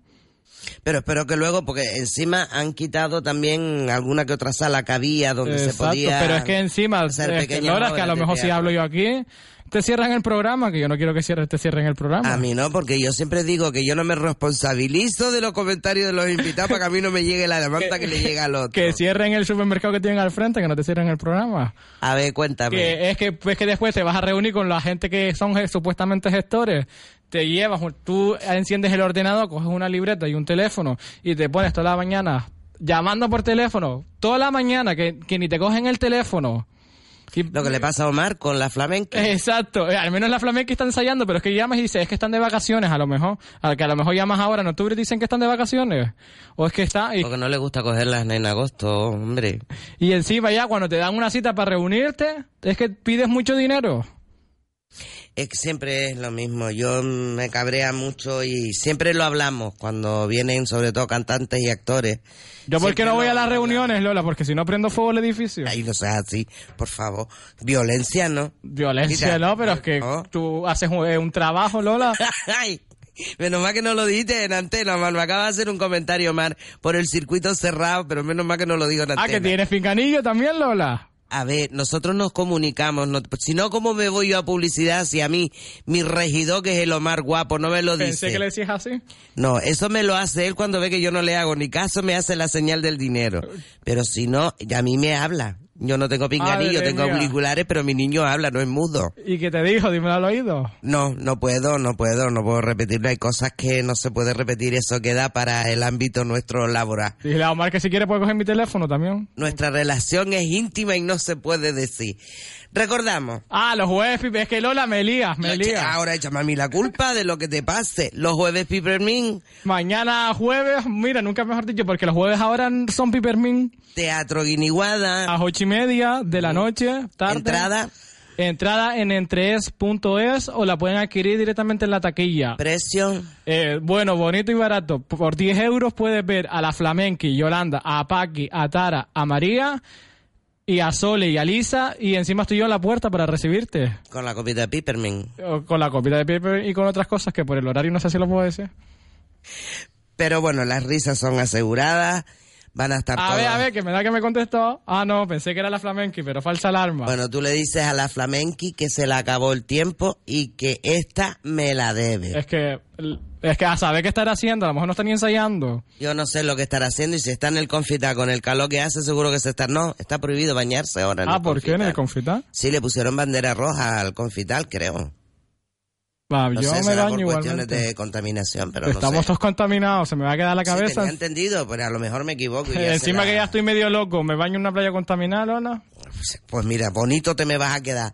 [SPEAKER 4] Pero espero que luego, porque encima han quitado también alguna que otra sala que había donde se podía...
[SPEAKER 17] pero es que encima,
[SPEAKER 4] hacer
[SPEAKER 17] es que,
[SPEAKER 4] pequeñas
[SPEAKER 17] Lola, es que a lo mejor si hablo yo aquí, te cierran el programa, que yo no quiero que cierre, te cierren el programa.
[SPEAKER 4] A mí no, porque yo siempre digo que yo no me responsabilizo de los comentarios de los invitados para que a mí no me llegue la demanda que le llega al otro.
[SPEAKER 17] Que cierren el supermercado que tienen al frente, que no te cierren el programa.
[SPEAKER 4] A ver, cuéntame.
[SPEAKER 17] Que es que, es que después te vas a reunir con la gente que son supuestamente gestores. Te llevas, tú enciendes el ordenador, coges una libreta y un teléfono y te pones toda la mañana llamando por teléfono. Toda la mañana, que, que ni te cogen el teléfono.
[SPEAKER 4] Lo que le pasa a Omar con la flamenca.
[SPEAKER 17] Exacto, Eh, al menos la flamenca está ensayando, pero es que llamas y dices, es que están de vacaciones a lo mejor. A que a lo mejor llamas ahora en octubre y dicen que están de vacaciones. O es que está... Y,
[SPEAKER 4] Porque no le gusta cogerlas en agosto, hombre.
[SPEAKER 17] y encima ya cuando te dan una cita para reunirte, es que pides mucho dinero.
[SPEAKER 4] Es que siempre es lo mismo. Yo me cabrea mucho y siempre lo hablamos cuando vienen, sobre todo cantantes y actores.
[SPEAKER 17] Yo porque no voy a las
[SPEAKER 4] hablamos.
[SPEAKER 17] reuniones, Lola, porque si no prendo fuego el edificio.
[SPEAKER 4] Ay, no seas así, por favor. Violencia, ¿no?
[SPEAKER 17] Violencia,
[SPEAKER 4] Mira,
[SPEAKER 17] no, pero es que tú haces un, eh, un trabajo, Lola. <laughs>
[SPEAKER 4] Ay, menos mal que no lo dijiste en antena, man. Me acaba de hacer un comentario, Mar, por el circuito cerrado, pero menos mal que no lo digo en antena.
[SPEAKER 17] Ah, que tienes pincanillo también, Lola.
[SPEAKER 4] A ver, nosotros nos comunicamos, no- si no, ¿cómo me voy yo a publicidad si a mí, mi regidor, que es el Omar Guapo, no me lo
[SPEAKER 17] Pensé
[SPEAKER 4] dice?
[SPEAKER 17] que le decías así.
[SPEAKER 4] No, eso me lo hace él cuando ve que yo no le hago ni caso, me hace la señal del dinero. Pero si no, a mí me habla. Yo no tengo pinganillo, tengo
[SPEAKER 17] mía.
[SPEAKER 4] auriculares, pero mi niño habla, no es mudo.
[SPEAKER 17] ¿Y qué te dijo? Dímelo al oído.
[SPEAKER 4] No, no puedo, no puedo, no puedo repetirlo. Hay cosas que no se puede repetir, eso queda para el ámbito nuestro laboral.
[SPEAKER 17] Dile a Omar que si quiere puede coger mi teléfono también.
[SPEAKER 4] Nuestra relación es íntima y no se puede decir. Recordamos.
[SPEAKER 17] Ah, los jueves, es que Lola me lías, me.
[SPEAKER 4] Ahora échame a mí la culpa de lo que te pase. Los jueves Pipermin,
[SPEAKER 17] Mañana jueves, mira, nunca mejor dicho, porque los jueves ahora son Pipermin.
[SPEAKER 4] Teatro Guiniguada.
[SPEAKER 17] A las ocho y media de la noche, tarde.
[SPEAKER 4] Entrada.
[SPEAKER 17] Entrada en entrees.es o la pueden adquirir directamente en la taquilla.
[SPEAKER 4] Precio.
[SPEAKER 17] Eh, bueno, bonito y barato. Por 10 euros puedes ver a la Flamenqui, Yolanda, a Paqui, a Tara, a María y a Sole y a Lisa y encima estoy yo en la puerta para recibirte.
[SPEAKER 4] Con la copita de Pipermin.
[SPEAKER 17] O Con la copita de paper y con otras cosas que por el horario no sé si lo puedo decir.
[SPEAKER 4] Pero bueno, las risas son aseguradas. Van a estar
[SPEAKER 17] A
[SPEAKER 4] todas-
[SPEAKER 17] ver, a ver, que me da que me contestó. Ah, no, pensé que era la Flamenqui, pero falsa alarma.
[SPEAKER 4] Bueno, tú le dices a la flamenqui que se le acabó el tiempo y que esta me la debe.
[SPEAKER 17] Es que, es que a saber qué estará haciendo, a lo mejor no está ni ensayando.
[SPEAKER 4] Yo no sé lo que estará haciendo y si está en el confitar con el calor que hace, seguro que se está... No, está prohibido bañarse ahora en
[SPEAKER 17] Ah,
[SPEAKER 4] el
[SPEAKER 17] ¿por qué en el
[SPEAKER 4] confitar? Sí, le pusieron bandera roja al confitar, creo.
[SPEAKER 17] Va,
[SPEAKER 4] No
[SPEAKER 17] yo
[SPEAKER 4] sé,
[SPEAKER 17] me baño
[SPEAKER 4] por cuestiones
[SPEAKER 17] igualmente.
[SPEAKER 4] de contaminación, pero no
[SPEAKER 17] Estamos
[SPEAKER 4] sé.
[SPEAKER 17] todos contaminados, se me va a quedar la
[SPEAKER 4] Sí,
[SPEAKER 17] cabeza.
[SPEAKER 4] tenía entendido, pero a lo mejor me equivoco. y
[SPEAKER 17] Eh, <laughs> encima
[SPEAKER 4] la-
[SPEAKER 17] que ya estoy medio loco, me baño en una playa contaminada, Lola.
[SPEAKER 4] Pues mira, bonito te me vas a quedar.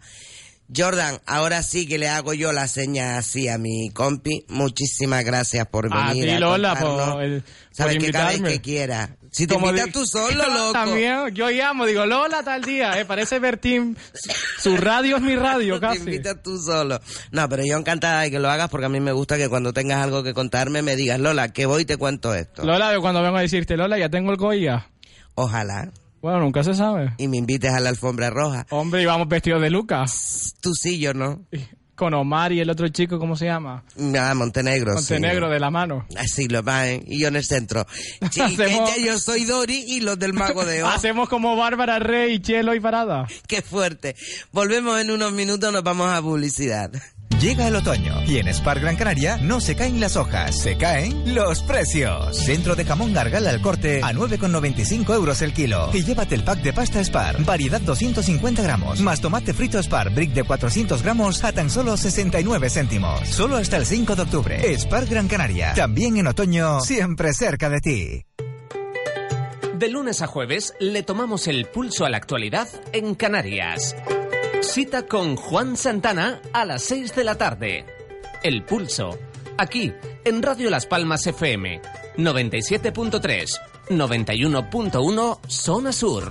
[SPEAKER 4] Jordan, ahora sí que le hago yo la seña así a mi compi. Muchísimas gracias por
[SPEAKER 17] A
[SPEAKER 4] venir.
[SPEAKER 17] ti, Lola, por, el-
[SPEAKER 4] Sabes
[SPEAKER 17] por
[SPEAKER 4] que cada vez que quiera. Si te
[SPEAKER 17] Como
[SPEAKER 4] invitas tú solo, <laughs> loco.
[SPEAKER 17] También, yo llamo, digo, Lola, tal día, eh, parece Bertín. Su radio es mi radio, <laughs>
[SPEAKER 4] Te
[SPEAKER 17] casi.
[SPEAKER 4] invitas tú solo. No, pero yo encantada de que lo hagas porque a mí me gusta que cuando tengas algo que contarme me digas, Lola, que voy y te cuento esto.
[SPEAKER 17] Lola, yo cuando vengo a decirte, Lola, ya tengo el Goya.
[SPEAKER 4] Ojalá.
[SPEAKER 17] Bueno, nunca se sabe.
[SPEAKER 4] Y me invites a la alfombra roja.
[SPEAKER 17] Hombre, y vamos vestidos de Lucas.
[SPEAKER 4] Tú sí, yo no.
[SPEAKER 17] Con Omar y el otro chico, ¿cómo se llama?
[SPEAKER 4] Ah, Montenegro, sí.
[SPEAKER 17] Montenegro de la mano.
[SPEAKER 4] Así lo va, ¿eh? Y yo en el centro. <laughs> Sí,
[SPEAKER 17] Hacemos-
[SPEAKER 4] ya yo soy Dori y los del Mago de <laughs> Oz.
[SPEAKER 17] Hacemos como Bárbara Rey, Chelo y Parada.
[SPEAKER 4] Qué fuerte. Volvemos en unos minutos, nos vamos a publicidad.
[SPEAKER 12] Llega el otoño y en Spar Gran Canaria no se caen las hojas, se caen los precios. Centro de jamón gargala al corte a 9,95 euros el kilo. Y llévate el pack de pasta Spar, variedad 250 gramos, más tomate frito Spar, brick de 400 gramos a tan solo 69 céntimos. Solo hasta el 5 de octubre. Spar Gran Canaria, también en otoño, siempre cerca de ti.
[SPEAKER 1] De lunes a jueves le tomamos el pulso a la actualidad en Canarias. Cita con Juan Santana a las 6 de la tarde. El pulso. Aquí, en Radio Las Palmas FM. 97.3, 91.1 Zona Sur.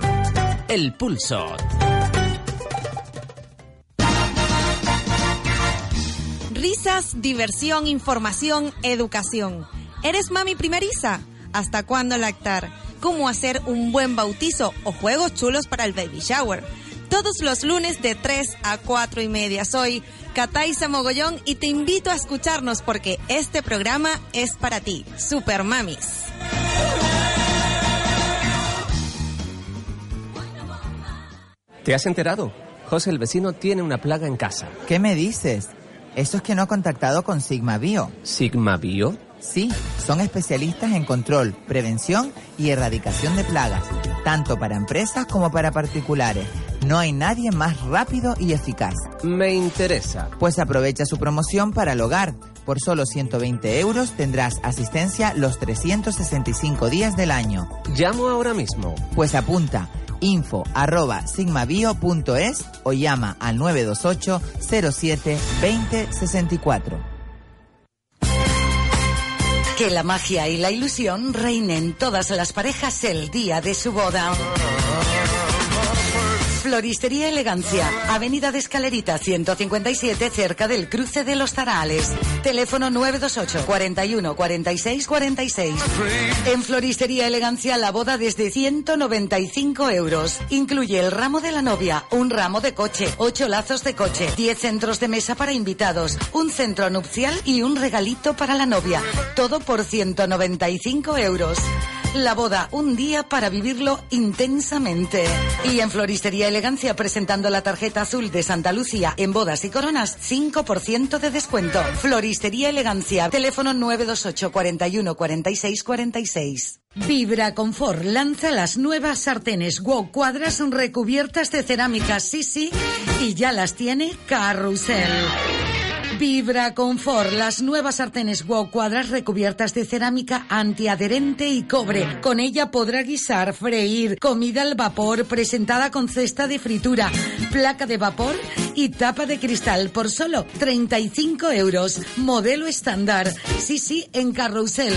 [SPEAKER 1] El pulso.
[SPEAKER 11] Risas, diversión, información, educación. ¿Eres mami primeriza? ¿Hasta cuándo lactar? ¿Cómo hacer un buen bautizo o juegos chulos para el baby shower? Todos los lunes de 3 a 4 y media. Soy Cataiza Mogollón y te invito a escucharnos porque este programa es para ti, Super Mamis.
[SPEAKER 16] ¿Te has enterado? José, el vecino, tiene una plaga en casa.
[SPEAKER 18] ¿Qué me dices? Eso es que no ha contactado con Sigma Bio.
[SPEAKER 16] ¿Sigma Bio?
[SPEAKER 18] Sí, son especialistas en control, prevención y erradicación de plagas, tanto para empresas como para particulares. No hay nadie más rápido y eficaz.
[SPEAKER 16] Me interesa.
[SPEAKER 18] Pues aprovecha su promoción para el hogar. Por solo 120 euros tendrás asistencia los 365 días del año.
[SPEAKER 16] Llamo ahora mismo.
[SPEAKER 18] Pues apunta info arroba sigmabio.es o llama al 928 07 20 64.
[SPEAKER 10] Que la magia y la ilusión reinen en todas las parejas el día de su boda. Floristería Elegancia, Avenida de Escalerita 157, cerca del cruce de los Tarales. Teléfono 928 41 46 46. En Floristería Elegancia la boda desde 195 euros. Incluye el ramo de la novia, un ramo de coche, ocho lazos de coche, 10 centros de mesa para invitados, un centro nupcial y un regalito para la novia. Todo por 195 euros. La boda, un día para vivirlo intensamente. Y en Floristería Elegancia, presentando la tarjeta azul de Santa Lucía en bodas y coronas, 5% de descuento. Floristería Elegancia, teléfono 928 41 46 46. Vibra Confort lanza las nuevas sartenes Wow Cuadras recubiertas de cerámica Sisi y ya las tiene Carrusel. Vibra Confort, las nuevas sartenes Wow cuadras recubiertas de cerámica antiadherente y cobre. Con ella podrá guisar, freír, comida al vapor, presentada con cesta de fritura, placa de vapor y tapa de cristal por solo 35 euros. Modelo estándar. Sí, sí, en Carrousel.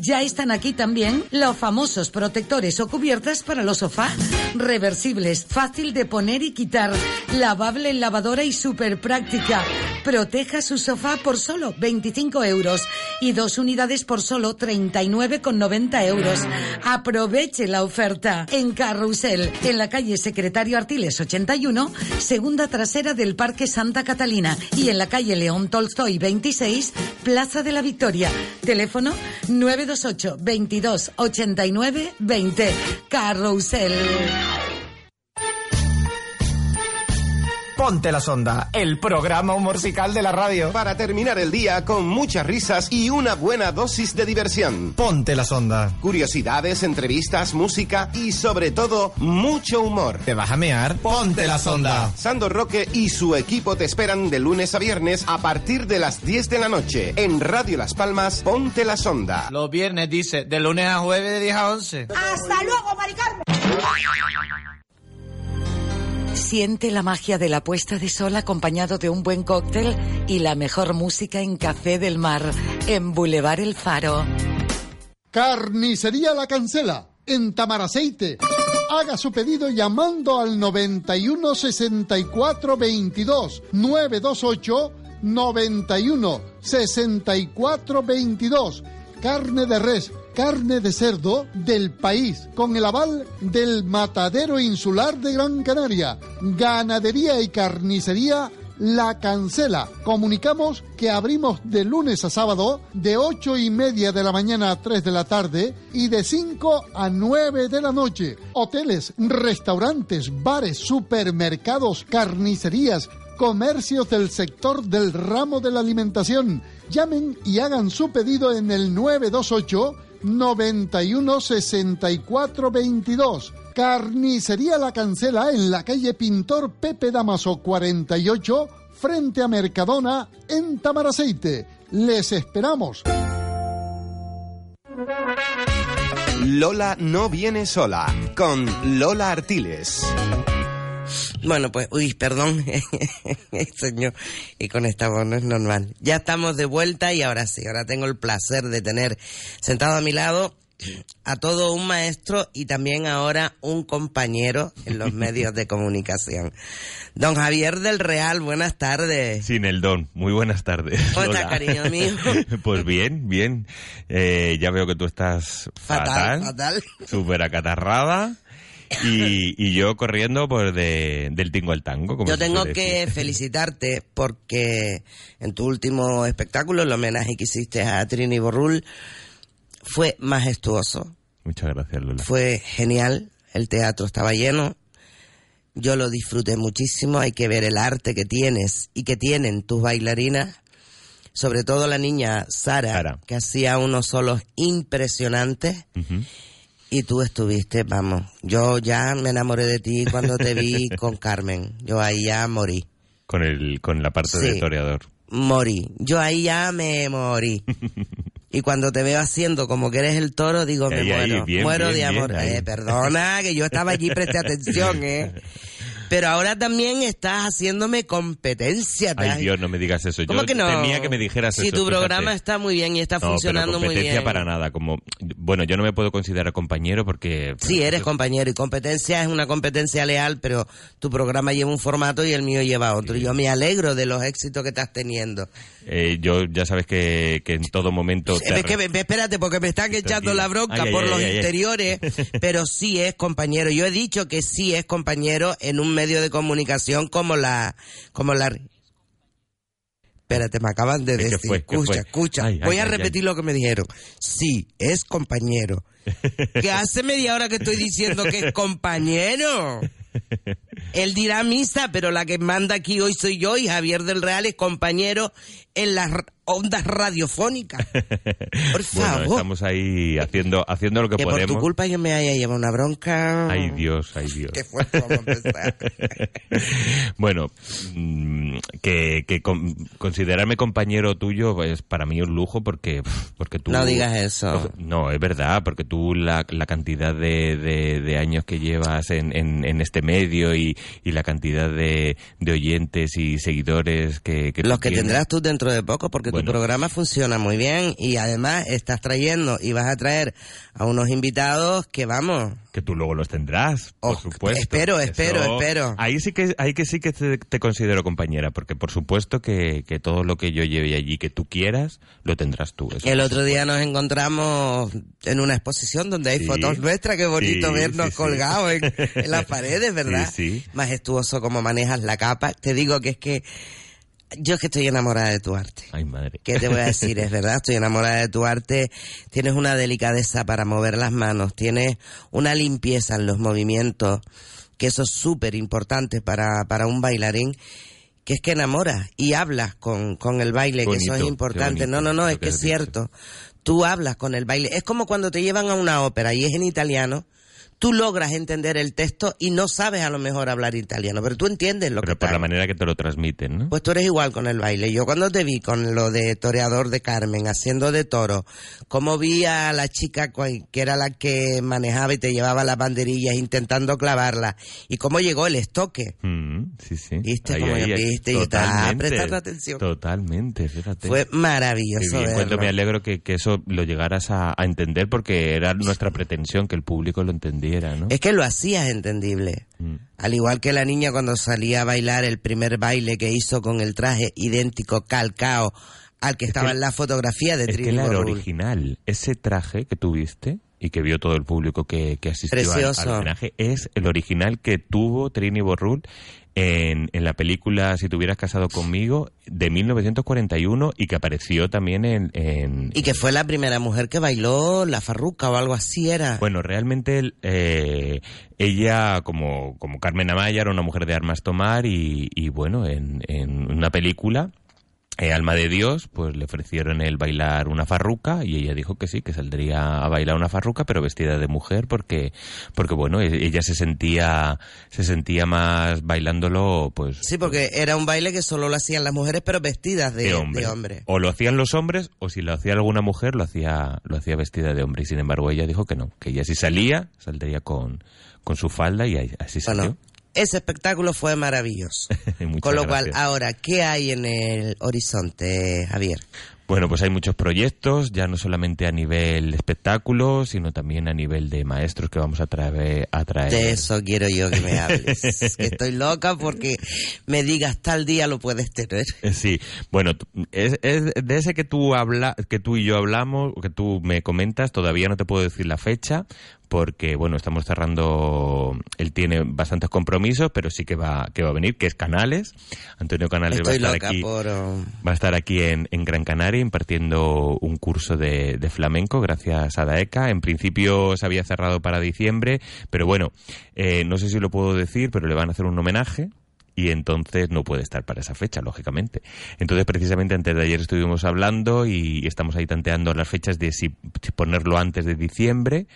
[SPEAKER 10] Ya están aquí también los famosos protectores o cubiertas para los sofás. Reversibles, fácil de poner y quitar. Lavable en lavadora y súper práctica. Proteja su sofá por solo 25 euros y dos unidades por solo 39,90 euros. Aproveche la oferta en Carrusel, en la calle Secretario Artiles 81, segunda trasera del Parque Santa Catalina y en la calle León Tolstoy 26, Plaza de la Victoria. Teléfono 928 22 89 20. Carrusel.
[SPEAKER 13] Ponte la sonda, el programa musical de la radio.
[SPEAKER 14] Para terminar el día con muchas risas y una buena dosis de diversión.
[SPEAKER 13] Ponte la sonda.
[SPEAKER 14] Curiosidades, entrevistas, música y sobre todo mucho humor.
[SPEAKER 13] ¿Te vas a mear? Ponte la sonda.
[SPEAKER 14] Sando Roque y su equipo te esperan de lunes a viernes a partir de las 10 de la noche en Radio Las Palmas. Ponte la sonda.
[SPEAKER 15] Los viernes dice, de lunes a jueves de 10 a 11.
[SPEAKER 10] ¡Hasta luego, Mari Carmen! Siente la magia de la puesta de sol acompañado de un buen cóctel y la mejor música en Café del Mar, en Boulevard El Faro.
[SPEAKER 8] Carnicería La Cancela, en Tamaraceite. Haga su pedido llamando al 91 64 22 928 91 64 22. Carne de res, carne de cerdo del país, con el aval del Matadero Insular de Gran Canaria. Ganadería y carnicería La Cancela. Comunicamos que abrimos de lunes a sábado de ocho y media de la mañana a 3 de la tarde y de 5 a 9 de la noche. Hoteles, restaurantes, bares, supermercados, carnicerías, comercios del sector del ramo de la alimentación. Llamen y hagan su pedido en el 928 91 64 22. Carnicería La Cancela en la calle Pintor Pepe Damaso 48 frente a Mercadona en Tamaraceite. Les esperamos.
[SPEAKER 14] Lola no viene sola con Lola Artiles.
[SPEAKER 4] Bueno, pues, uy, perdón, <laughs> señor, y con esta voz no es normal. Ya estamos de vuelta y ahora sí, ahora tengo el placer de tener sentado a mi lado a todo un maestro y también ahora un compañero en los medios de comunicación. Don Javier del Real, buenas tardes.
[SPEAKER 19] Sin el don, muy buenas tardes.
[SPEAKER 4] ¿Cómo estás, cariño mío? <laughs>
[SPEAKER 19] pues bien, bien. Eh, ya veo que tú estás
[SPEAKER 4] Fatal,
[SPEAKER 19] fatal,
[SPEAKER 4] fatal.
[SPEAKER 19] súper acatarrada. <laughs> Y, y yo corriendo pues de, del tingo al tango. Como
[SPEAKER 4] Yo tengo que felicitarte porque en tu último espectáculo, el homenaje que hiciste a Trini Borrul, fue majestuoso,
[SPEAKER 19] Muchas gracias, Lola.
[SPEAKER 4] fue genial, el teatro estaba lleno, yo lo disfruté muchísimo, hay que ver el arte que tienes y que tienen tus bailarinas, sobre todo la niña Sara,
[SPEAKER 19] Sara.
[SPEAKER 4] que hacía unos solos impresionantes. Y tú estuviste, vamos, yo ya me enamoré de ti cuando te vi <laughs> con Carmen. Yo ahí ya morí.
[SPEAKER 19] Con, el, con la parte
[SPEAKER 4] Sí.
[SPEAKER 19] de toreador.
[SPEAKER 4] Morí. Yo ahí ya me morí. Y cuando te veo haciendo como que eres el toro, digo, me
[SPEAKER 19] Ahí, ahí,
[SPEAKER 4] muero.
[SPEAKER 19] bien,
[SPEAKER 4] muero
[SPEAKER 19] bien,
[SPEAKER 4] de amor.
[SPEAKER 19] bien.
[SPEAKER 4] Eh, perdona, que yo estaba allí, presté <laughs> atención, ¿eh? Pero ahora también estás haciéndome competencia.
[SPEAKER 19] Ay, Dios, no me digas eso.
[SPEAKER 4] ¿Cómo
[SPEAKER 19] Yo
[SPEAKER 4] que no?
[SPEAKER 19] temía que me dijeras
[SPEAKER 4] Si
[SPEAKER 19] eso.
[SPEAKER 4] tu
[SPEAKER 19] fíjate.
[SPEAKER 4] programa está muy bien y está
[SPEAKER 19] No, pero
[SPEAKER 4] funcionando muy
[SPEAKER 19] competencia
[SPEAKER 4] bien.
[SPEAKER 19] para nada. Como, bueno, yo no me puedo considerar compañero porque...
[SPEAKER 4] Sí, eres compañero y competencia es una competencia leal, pero tu programa lleva un formato y el mío lleva otro. Yo me alegro de los éxitos que estás teniendo.
[SPEAKER 19] eh, yo ya sabes que, que en todo momento... te
[SPEAKER 4] Es que espérate, porque me están echando la bronca
[SPEAKER 19] Ay,
[SPEAKER 4] por
[SPEAKER 19] ay,
[SPEAKER 4] los interiores, pero sí es compañero. Yo he dicho que sí es compañero en un medio de comunicación como la, como la. Espérate, me acaban de
[SPEAKER 19] ¿Qué
[SPEAKER 4] decir. escucha, escucha.
[SPEAKER 19] Ay, ay,
[SPEAKER 4] Voy a
[SPEAKER 19] ay,
[SPEAKER 4] repetir lo que me dijeron. Sí, es compañero. <laughs> que hace media hora que estoy diciendo que es compañero. Él dirá misa, pero la que manda aquí hoy soy yo y Javier del Real es compañero en las ondas radiofónicas. <laughs> Por
[SPEAKER 19] Bueno,
[SPEAKER 4] favor.
[SPEAKER 19] estamos ahí haciendo, haciendo lo que,
[SPEAKER 4] que por
[SPEAKER 19] podemos.
[SPEAKER 4] tu culpa yo me haya llevado una bronca.
[SPEAKER 19] Ay Dios, ay Dios. <laughs>
[SPEAKER 4] Qué fuerte vamos a empezar. <laughs>
[SPEAKER 19] bueno, mm, que, que con- considerarme compañero tuyo es para mí un lujo porque, porque tú...
[SPEAKER 4] No digas eso.
[SPEAKER 19] No, es verdad, porque tú la, la cantidad de, de- de años que llevas en, en- en este medio y, y la cantidad de, de oyentes y seguidores que, que
[SPEAKER 4] Los que
[SPEAKER 19] tienes.
[SPEAKER 4] tendrás tú dentro de poco, porque
[SPEAKER 19] Bueno.
[SPEAKER 4] tu programa funciona muy bien y además estás trayendo y vas a traer a unos invitados que vamos.
[SPEAKER 19] Que tú luego los tendrás, por supuesto.
[SPEAKER 4] Oh, espero, espero,
[SPEAKER 19] Eso-
[SPEAKER 4] espero.
[SPEAKER 19] Ahí sí que, ahí que sí que te, te considero compañera, porque por supuesto que, que todo lo que yo lleve allí que tú quieras, lo tendrás tú. eso
[SPEAKER 4] El otro día nos encontramos en una exposición donde hay
[SPEAKER 19] Sí.
[SPEAKER 4] fotos nuestras, qué bonito
[SPEAKER 19] Sí,
[SPEAKER 4] vernos
[SPEAKER 19] sí,
[SPEAKER 4] colgados en, en las paredes, <laughs> ¿verdad?
[SPEAKER 19] Sí, sí.
[SPEAKER 4] Majestuoso como manejas la capa. Te digo que es que yo es que estoy enamorada de tu arte.
[SPEAKER 19] Ay, madre.
[SPEAKER 4] ¿Qué te voy a decir? Es verdad, estoy enamorada de tu arte. Tienes una delicadeza para mover las manos, tienes una limpieza en los movimientos, que eso es súper importante para, para un bailarín, que es que enamoras y hablas con, con el baile, que eso es importante.
[SPEAKER 19] bonito
[SPEAKER 4] No, no, no, es
[SPEAKER 19] que
[SPEAKER 4] es cierto. Tú hablas con el baile. Es como cuando te llevan a una ópera y es en italiano. Tú logras entender el texto y no sabes a lo mejor hablar italiano, pero tú entiendes lo
[SPEAKER 19] Pero
[SPEAKER 4] que
[SPEAKER 19] por la manera que te lo transmiten, ¿no?
[SPEAKER 4] Pues tú eres igual con el baile. Yo cuando te vi con lo de toreador de Carmen, haciendo de toro, como vi a la chica que era la que manejaba y te llevaba las banderillas intentando clavarla, y cómo llegó el estoque.
[SPEAKER 19] Mm, sí, sí.
[SPEAKER 4] ¿Viste
[SPEAKER 19] Ahí,
[SPEAKER 4] cómo
[SPEAKER 19] ahí,
[SPEAKER 4] viste? Yo estaba prestando atención.
[SPEAKER 19] Totalmente, fíjate.
[SPEAKER 4] Fue maravilloso
[SPEAKER 19] bien,
[SPEAKER 4] verlo.
[SPEAKER 19] me alegro que, que eso lo llegaras a, a entender porque era nuestra pretensión que el público lo entendiera, ¿no?
[SPEAKER 4] Es que lo hacías entendible.
[SPEAKER 19] Mm.
[SPEAKER 4] Al igual que la niña cuando salía a bailar el primer baile que hizo con el traje idéntico, calcao, al que estaba
[SPEAKER 19] que-
[SPEAKER 4] en la fotografía de
[SPEAKER 19] Es que era original. Ese traje que tuviste y que vio todo el público que, que asistió al,
[SPEAKER 4] Precioso.
[SPEAKER 19] al homenaje es el original que tuvo Trini Borrul en, en la película Si te hubieras casado conmigo de 1941 y que apareció también en... en-
[SPEAKER 4] Y que fue la primera mujer que bailó la farruca o algo así era.
[SPEAKER 19] Bueno, realmente eh, ella, como, como Carmen Amaya, era una mujer de armas tomar y, y bueno, en, en una película, eh, Alma de Dios, pues le ofrecieron el bailar una farruca y ella dijo que sí, que saldría a bailar una farruca, pero vestida de mujer porque, porque bueno, e- ella se sentía, se sentía más bailándolo, pues...
[SPEAKER 4] Sí, porque era un baile que solo lo hacían las mujeres, pero vestidas de,
[SPEAKER 19] de hombre.
[SPEAKER 4] de hombre.
[SPEAKER 19] O lo hacían los hombres, o si lo hacía alguna mujer, lo hacía, lo hacía vestida de hombre. Y sin embargo, ella dijo que no, que ella si salía, saldría con, con su falda y así salió.
[SPEAKER 4] Ese espectáculo fue maravilloso. <laughs> Con lo cual,
[SPEAKER 19] gracias.
[SPEAKER 4] ahora, ¿qué hay en el horizonte, Javier?
[SPEAKER 19] Bueno, pues hay muchos proyectos, ya no solamente a nivel espectáculo, sino también a nivel de maestros que vamos a traer. A traer.
[SPEAKER 4] De eso quiero yo que me hables. <laughs> que estoy loca porque me digas tal día lo puedes tener.
[SPEAKER 19] Sí, bueno, es, es de ese que tú habla, que tú y yo hablamos, que tú me comentas, todavía no te puedo decir la fecha, porque bueno, estamos cerrando, él tiene bastantes compromisos, pero sí que va, que va a venir, que es Canales. Antonio Canales
[SPEAKER 4] Estoy
[SPEAKER 19] va a estar aquí.
[SPEAKER 4] por... um,
[SPEAKER 19] Va a estar aquí en, en Gran Canaria impartiendo un curso de, de flamenco gracias a DAECA. En principio se había cerrado para diciembre, pero bueno, eh, no sé si lo puedo decir, pero le van a hacer un homenaje y entonces no puede estar para esa fecha, lógicamente. Entonces, precisamente antes de ayer estuvimos hablando y estamos ahí tanteando las fechas de si ponerlo antes de diciembre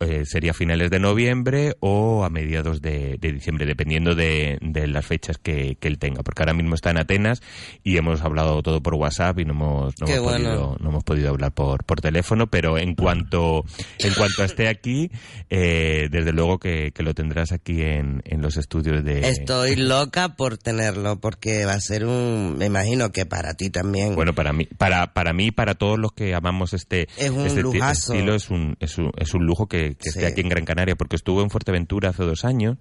[SPEAKER 19] eh, sería a finales de noviembre o a mediados de, de diciembre, dependiendo de, de las fechas que, que él tenga. Porque ahora mismo está en Atenas y hemos hablado todo por WhatsApp y no hemos, no hemos,
[SPEAKER 4] bueno.
[SPEAKER 19] podido, no hemos podido hablar por, por teléfono, pero en cuanto, en cuanto esté aquí, eh, desde luego que, que lo tendrás aquí en, en los estudios de...
[SPEAKER 4] Estoy loca por tenerlo porque va a ser un... Me imagino que para ti también.
[SPEAKER 19] Bueno, para mí, para, para mí, para todos los que amamos este,
[SPEAKER 4] Es un
[SPEAKER 19] este
[SPEAKER 4] lujazo.
[SPEAKER 19] estilo, es un, es un, es un lujo que, que esté
[SPEAKER 4] Sí.
[SPEAKER 19] aquí en Gran Canaria, porque estuvo en Fuerteventura hace dos años,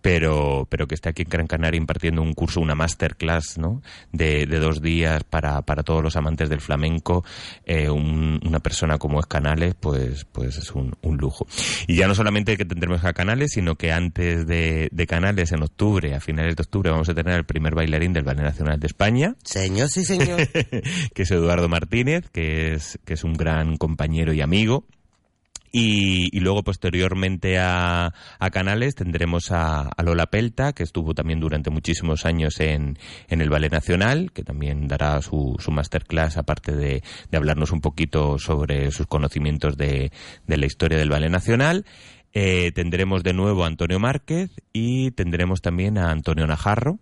[SPEAKER 19] pero, pero que esté aquí en Gran Canaria impartiendo un curso, una masterclass, ¿no? De, de dos días para, para todos los amantes del flamenco, eh, un- una persona como es Canales, pues, pues es un, un lujo. Y ya no solamente que tendremos a Canales, sino que antes de, de Canales, en octubre, a finales de octubre, vamos a tener el primer bailarín del Ballet Nacional de España
[SPEAKER 4] Señor, sí, señor. <laughs>
[SPEAKER 19] que es Eduardo Martínez, que es, que es un gran compañero y amigo. Y, y luego posteriormente a, a Canales tendremos a, a Lola Pelta, que estuvo también durante muchísimos años en, en el Ballet Nacional, que también dará su, su masterclass, aparte de, de hablarnos un poquito sobre sus conocimientos de, de la historia del Ballet Nacional. Eh, tendremos de nuevo a Antonio Márquez y tendremos también a Antonio Najarro,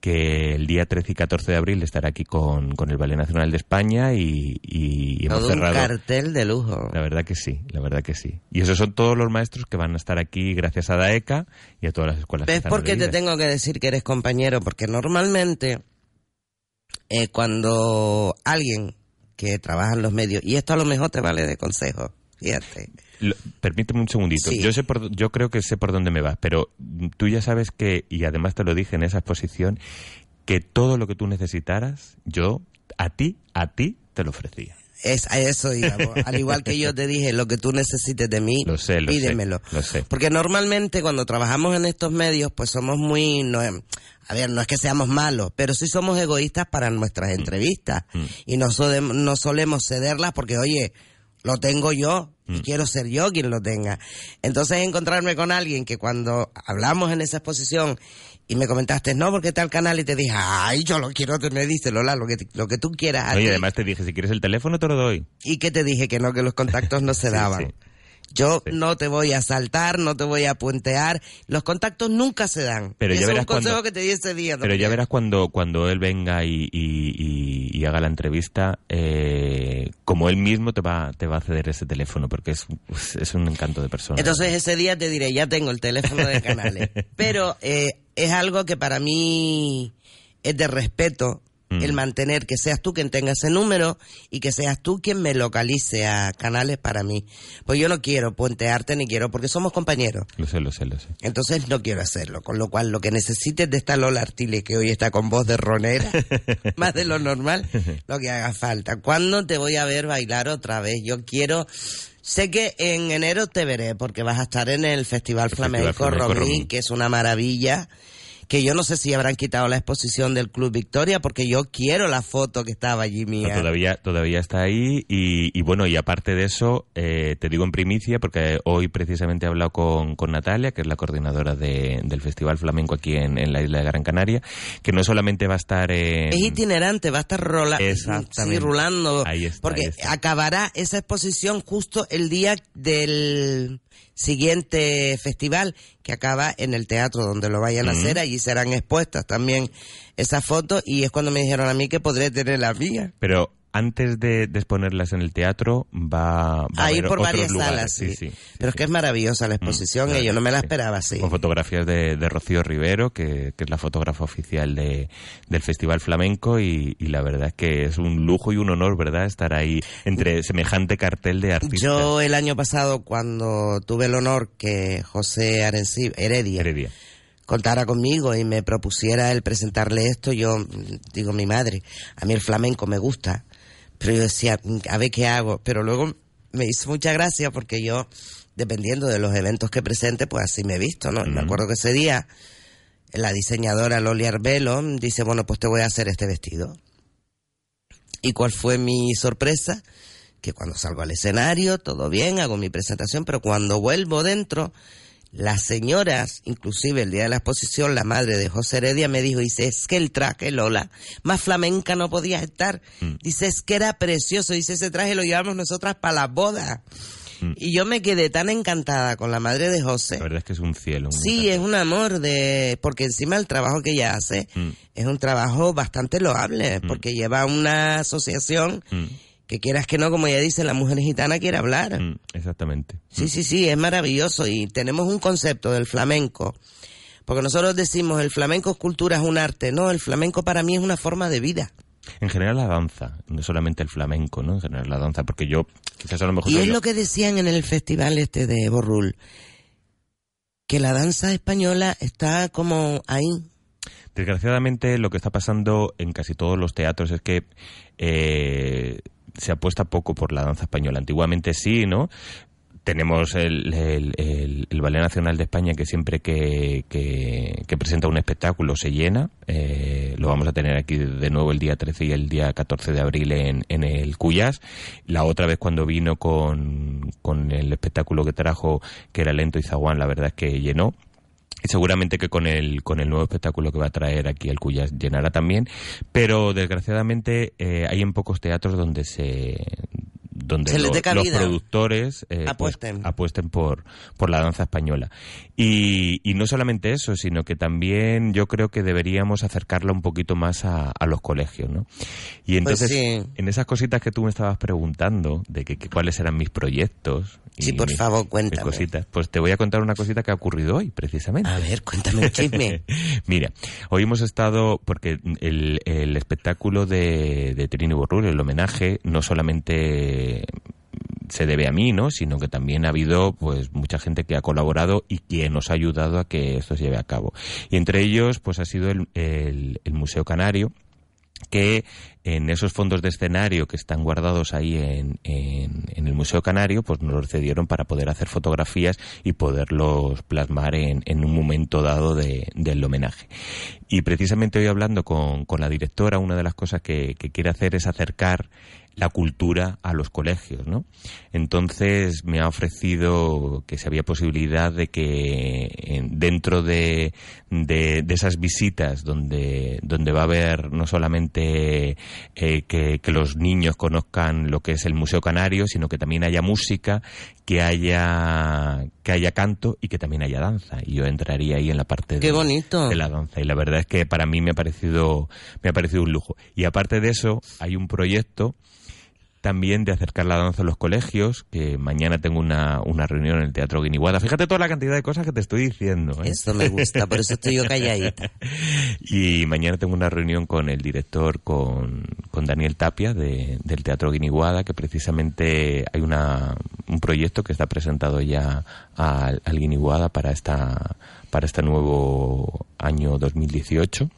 [SPEAKER 19] que el día 13 y 14 de abril estará aquí con, con el Ballet Nacional de España y, y hemos
[SPEAKER 4] Todo un cartel de lujo.
[SPEAKER 19] La verdad que sí, la verdad que sí. Y esos son todos los maestros que van a estar aquí gracias a DAECA y a todas las escuelas.
[SPEAKER 4] ¿Ves por qué te tengo que decir que eres compañero? Porque normalmente eh, cuando alguien que trabaja en los medios, y esto a lo mejor te vale de consejo, fíjate.
[SPEAKER 19] Lo- permíteme un segundito.
[SPEAKER 4] Sí.
[SPEAKER 19] Yo sé por, yo creo que sé por dónde me vas, pero tú ya sabes que y además te lo dije en esa exposición que todo lo que tú necesitaras, yo a ti, a ti te lo ofrecía.
[SPEAKER 4] Es a eso, digamos. Al igual que yo te dije, lo que tú necesites de mí,
[SPEAKER 19] Lo sé, lo
[SPEAKER 4] pídemelo.
[SPEAKER 19] sé. Lo sé.
[SPEAKER 4] Porque normalmente cuando trabajamos en estos medios, pues somos muy, no, a ver, no es que seamos malos, pero sí somos egoístas para
[SPEAKER 19] Mm.
[SPEAKER 4] nuestras entrevistas. Y no, solemos- no solemos cederlas porque, oye, lo tengo yo
[SPEAKER 19] Mm.
[SPEAKER 4] y quiero ser yo quien lo tenga. Entonces encontrarme con alguien que cuando hablamos en esa exposición y me comentaste, no, porque tal canal y te dije, ay, yo lo quiero, te me dice Lola, lo que, lo que tú quieras.
[SPEAKER 19] Oye,
[SPEAKER 4] ti".
[SPEAKER 19] además te dije, si quieres el teléfono te lo doy.
[SPEAKER 4] ¿Y qué te dije? Que no, que los contactos no se <laughs>
[SPEAKER 19] Sí,
[SPEAKER 4] daban.
[SPEAKER 19] sí.
[SPEAKER 4] Yo no te voy a saltar, no te voy a puentear. Los contactos nunca se dan.
[SPEAKER 19] Pero ya
[SPEAKER 4] es
[SPEAKER 19] verás
[SPEAKER 4] un consejo
[SPEAKER 19] cuando-
[SPEAKER 4] que te di ese día.
[SPEAKER 19] Pero ya verás cuando, cuando él venga y, y- y- y haga la entrevista, eh, como él mismo te va, te va a ceder ese teléfono, porque es, pues, es un encanto de persona.
[SPEAKER 4] Entonces ese día te diré, ya tengo el teléfono de canales. <laughs> Pero eh, es algo que para mí es de respeto
[SPEAKER 19] Mm.
[SPEAKER 4] el mantener que seas tú quien tenga ese número y que seas tú quien me localice a canales para mí. Pues yo no quiero puentearte ni quiero, porque somos compañeros.
[SPEAKER 19] Lo sé, lo sé, lo sé.
[SPEAKER 4] Entonces no quiero hacerlo, con lo cual lo que necesites de esta Lola Artile, que hoy está con voz de ronera, <laughs> más de lo normal, lo que haga falta. ¿Cuándo te voy a ver bailar otra vez? Yo quiero... Sé que en enero te veré, porque vas a estar en el Festival Flamenco,
[SPEAKER 19] Flamenco
[SPEAKER 4] Romí,
[SPEAKER 19] Romí.
[SPEAKER 4] que es una maravilla, que yo no sé si habrán quitado la exposición del Club Victoria, porque yo quiero la foto que estaba allí
[SPEAKER 19] No,
[SPEAKER 4] mía.
[SPEAKER 19] todavía, todavía está ahí y, y bueno, y aparte de eso, eh, te digo en primicia, porque hoy precisamente he hablado con, con Natalia, que es la coordinadora de- del Festival Flamenco aquí en, en la isla de Gran Canaria, que no solamente va a estar en...
[SPEAKER 4] Es itinerante, va a estar rola sí, rulando.
[SPEAKER 19] Ahí está,
[SPEAKER 4] porque
[SPEAKER 19] ahí está.
[SPEAKER 4] acabará esa exposición justo el día del siguiente festival que acaba en el teatro donde lo vayan a hacer. Allí serán expuestas también esas fotos y es cuando me dijeron a mí que podré tener la mía.
[SPEAKER 19] Pero antes de, de exponerlas en el teatro, va, va a haber
[SPEAKER 4] por varias
[SPEAKER 19] lugares.
[SPEAKER 4] salas, sí.
[SPEAKER 19] sí.
[SPEAKER 4] Pero es que es maravillosa la exposición
[SPEAKER 19] Mm,
[SPEAKER 4] y yo no me la
[SPEAKER 19] sí.
[SPEAKER 4] esperaba así.
[SPEAKER 19] Con fotografías de, de Rocío Rivero, que, que es la fotógrafa oficial de, del Festival Flamenco, y, y la verdad es que es un lujo y un honor, ¿verdad?, estar ahí entre semejante cartel de artistas.
[SPEAKER 4] Yo el año pasado cuando tuve el honor que José Arenci- Heredia,
[SPEAKER 19] Heredia.
[SPEAKER 4] contara conmigo y me propusiera el presentarle esto, yo mm, digo, mi madre, a mí el flamenco me gusta, pero yo decía, "Mm, a ver qué hago, pero luego me hizo mucha gracia porque yo, dependiendo de los eventos que presente, pues así me he visto, ¿no? Me acuerdo que ese día la diseñadora Loli Arbelo dice, bueno, pues te voy a hacer este vestido. ¿Y cuál fue mi sorpresa? Que cuando salgo al escenario, todo bien, hago mi presentación, pero cuando vuelvo dentro, las señoras, inclusive el día de la exposición, la madre de José Heredia me dijo, dice, es que el traje, Lola, más flamenca no podía estar. Dice, es que era precioso, dice, ese traje lo llevamos nosotras para la boda. Y yo me quedé tan encantada con la madre de José.
[SPEAKER 19] La verdad es que es un cielo. un
[SPEAKER 4] Sí, es un amor de, porque encima el trabajo que ella hace
[SPEAKER 19] Mm.
[SPEAKER 4] es un trabajo bastante loable, porque lleva una asociación
[SPEAKER 19] Mm,
[SPEAKER 4] que quieras que no, como ella dice, la mujer gitana quiere hablar.
[SPEAKER 19] mm, exactamente.
[SPEAKER 4] Sí, sí, sí, es maravilloso y tenemos un concepto del flamenco. Porque nosotros decimos el flamenco es cultura, es un arte. No, el flamenco para mí es una forma de vida.
[SPEAKER 19] En general la danza, no solamente el flamenco, ¿no? En general la danza, porque yo quizás a lo mejor...
[SPEAKER 4] Y es
[SPEAKER 19] lo-
[SPEAKER 4] lo que decían en el festival este de Borrul, que la danza española está como ahí.
[SPEAKER 19] Desgraciadamente lo que está pasando en casi todos los teatros es que eh, se apuesta poco por la danza española. Antiguamente sí, ¿no? Tenemos el, el, Ballet Nacional de España que siempre que, que- que presenta un espectáculo se llena. Eh, lo vamos a tener aquí de nuevo el día 13 y el día 14 de abril en, en el Cuyas. La otra vez cuando vino con, con el espectáculo que trajo, que era Lento y Zaguán, la verdad es que llenó. Y seguramente que con el, con el nuevo espectáculo que va a traer aquí el Cuyas llenará también, pero desgraciadamente eh, hay en pocos teatros donde se donde lo- los productores eh, pues,
[SPEAKER 4] Apuesten.
[SPEAKER 19] apuesten por, por la danza española. Y, y no solamente eso, sino que también yo creo que deberíamos acercarla un poquito más a, a los colegios, ¿no? Y
[SPEAKER 4] Pues
[SPEAKER 19] entonces,
[SPEAKER 4] sí.
[SPEAKER 19] en esas cositas que tú me estabas preguntando, de que, que cuáles eran mis proyectos. y
[SPEAKER 4] Sí, por
[SPEAKER 19] mis-
[SPEAKER 4] favor,
[SPEAKER 19] mis
[SPEAKER 4] cuéntame.
[SPEAKER 19] cositas, pues te voy a contar una cosita que ha ocurrido hoy, precisamente.
[SPEAKER 4] A ver, cuéntame un chisme. <laughs>
[SPEAKER 19] Mira, hoy hemos estado, porque el, el espectáculo de, de Trini Borrul, el homenaje, no solamente se debe a mí, ¿no? Sino que también ha habido, pues, mucha gente que ha colaborado y que nos ha ayudado a que esto se lleve a cabo. Y entre ellos, pues, ha sido el, el- el Museo Canario, que en esos fondos de escenario que están guardados ahí en, en- en el Museo Canario, pues nos los cedieron para poder hacer fotografías y poderlos plasmar en, en un momento dado de- del homenaje. Y precisamente hoy hablando con, con la directora, una de las cosas que, quiere hacer es acercar la cultura a los colegios, ¿no? Entonces me ha ofrecido que si había posibilidad de que en- dentro de, de, de esas visitas donde, donde va a haber no solamente eh, que, que los niños conozcan lo que es el Museo Canario, sino que también haya música, que haya, que haya canto y que también haya danza. Y yo entraría ahí en la parte
[SPEAKER 4] Qué
[SPEAKER 19] de,
[SPEAKER 4] bonito.
[SPEAKER 19] de la danza. Y la verdad es que para mí me ha parecido, me ha parecido un lujo. Y aparte de eso, hay un proyecto también de acercar la danza a los colegios, que mañana tengo una, una reunión en el Teatro Guiniguada. Fíjate toda la cantidad de cosas que te estoy diciendo. ¿eh?
[SPEAKER 4] Eso me gusta, por eso estoy yo calladita. <laughs>
[SPEAKER 19] Y mañana tengo una reunión con el director, con, con Daniel Tapia de- del Teatro Guiniguada, que precisamente hay una, un proyecto que está presentado ya al, al Guiniguada para, esta, para este nuevo año 2018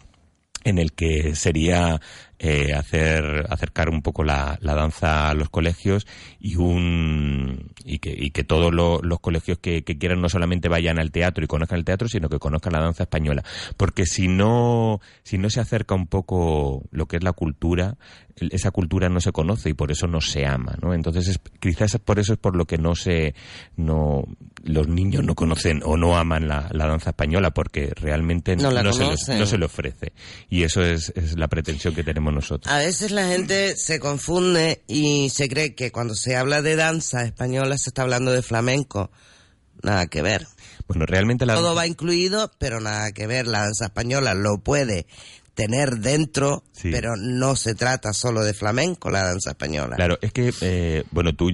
[SPEAKER 19] en el que sería eh, hacer acercar un poco la, la danza a los colegios y un y que, y que todos lo- los colegios que, quieran no solamente vayan al teatro y conozcan el teatro sino que conozcan la danza española. Porque si no si no se acerca un poco lo que es la cultura esa cultura no se conoce y por eso no se ama no entonces es- quizás por eso es por lo que no se no los niños no conocen o no aman la, la danza española porque realmente
[SPEAKER 4] No
[SPEAKER 19] se les- no se le ofrece y eso es, es la pretensión que tenemos nosotros
[SPEAKER 4] A veces la gente se confunde y se cree que cuando se habla de danza española se está hablando de flamenco. Nada que ver.
[SPEAKER 19] bueno realmente la
[SPEAKER 4] Todo va incluido, pero nada que ver. La danza española lo puede tener dentro,
[SPEAKER 19] Sí.
[SPEAKER 4] pero no se trata solo de flamenco la danza española.
[SPEAKER 19] Claro, es que, eh, bueno, tú,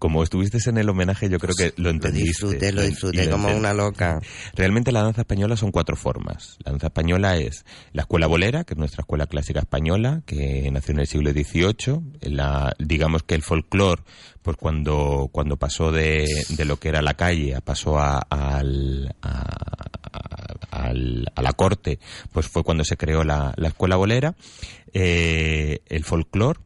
[SPEAKER 19] como estuviste en el homenaje, yo creo que lo entendiste.
[SPEAKER 4] disfruté, lo disfruté como
[SPEAKER 19] entendí.
[SPEAKER 4] una loca.
[SPEAKER 19] Realmente la danza española son cuatro formas. La danza española es la escuela bolera, que es nuestra escuela clásica española, que nació en el siglo XVIII. La, digamos que el folclore, pues cuando, cuando pasó de, de lo que era la calle, pasó a, al, a- a la corte, pues fue cuando se creó la, la escuela bolera. Eh, el folclore,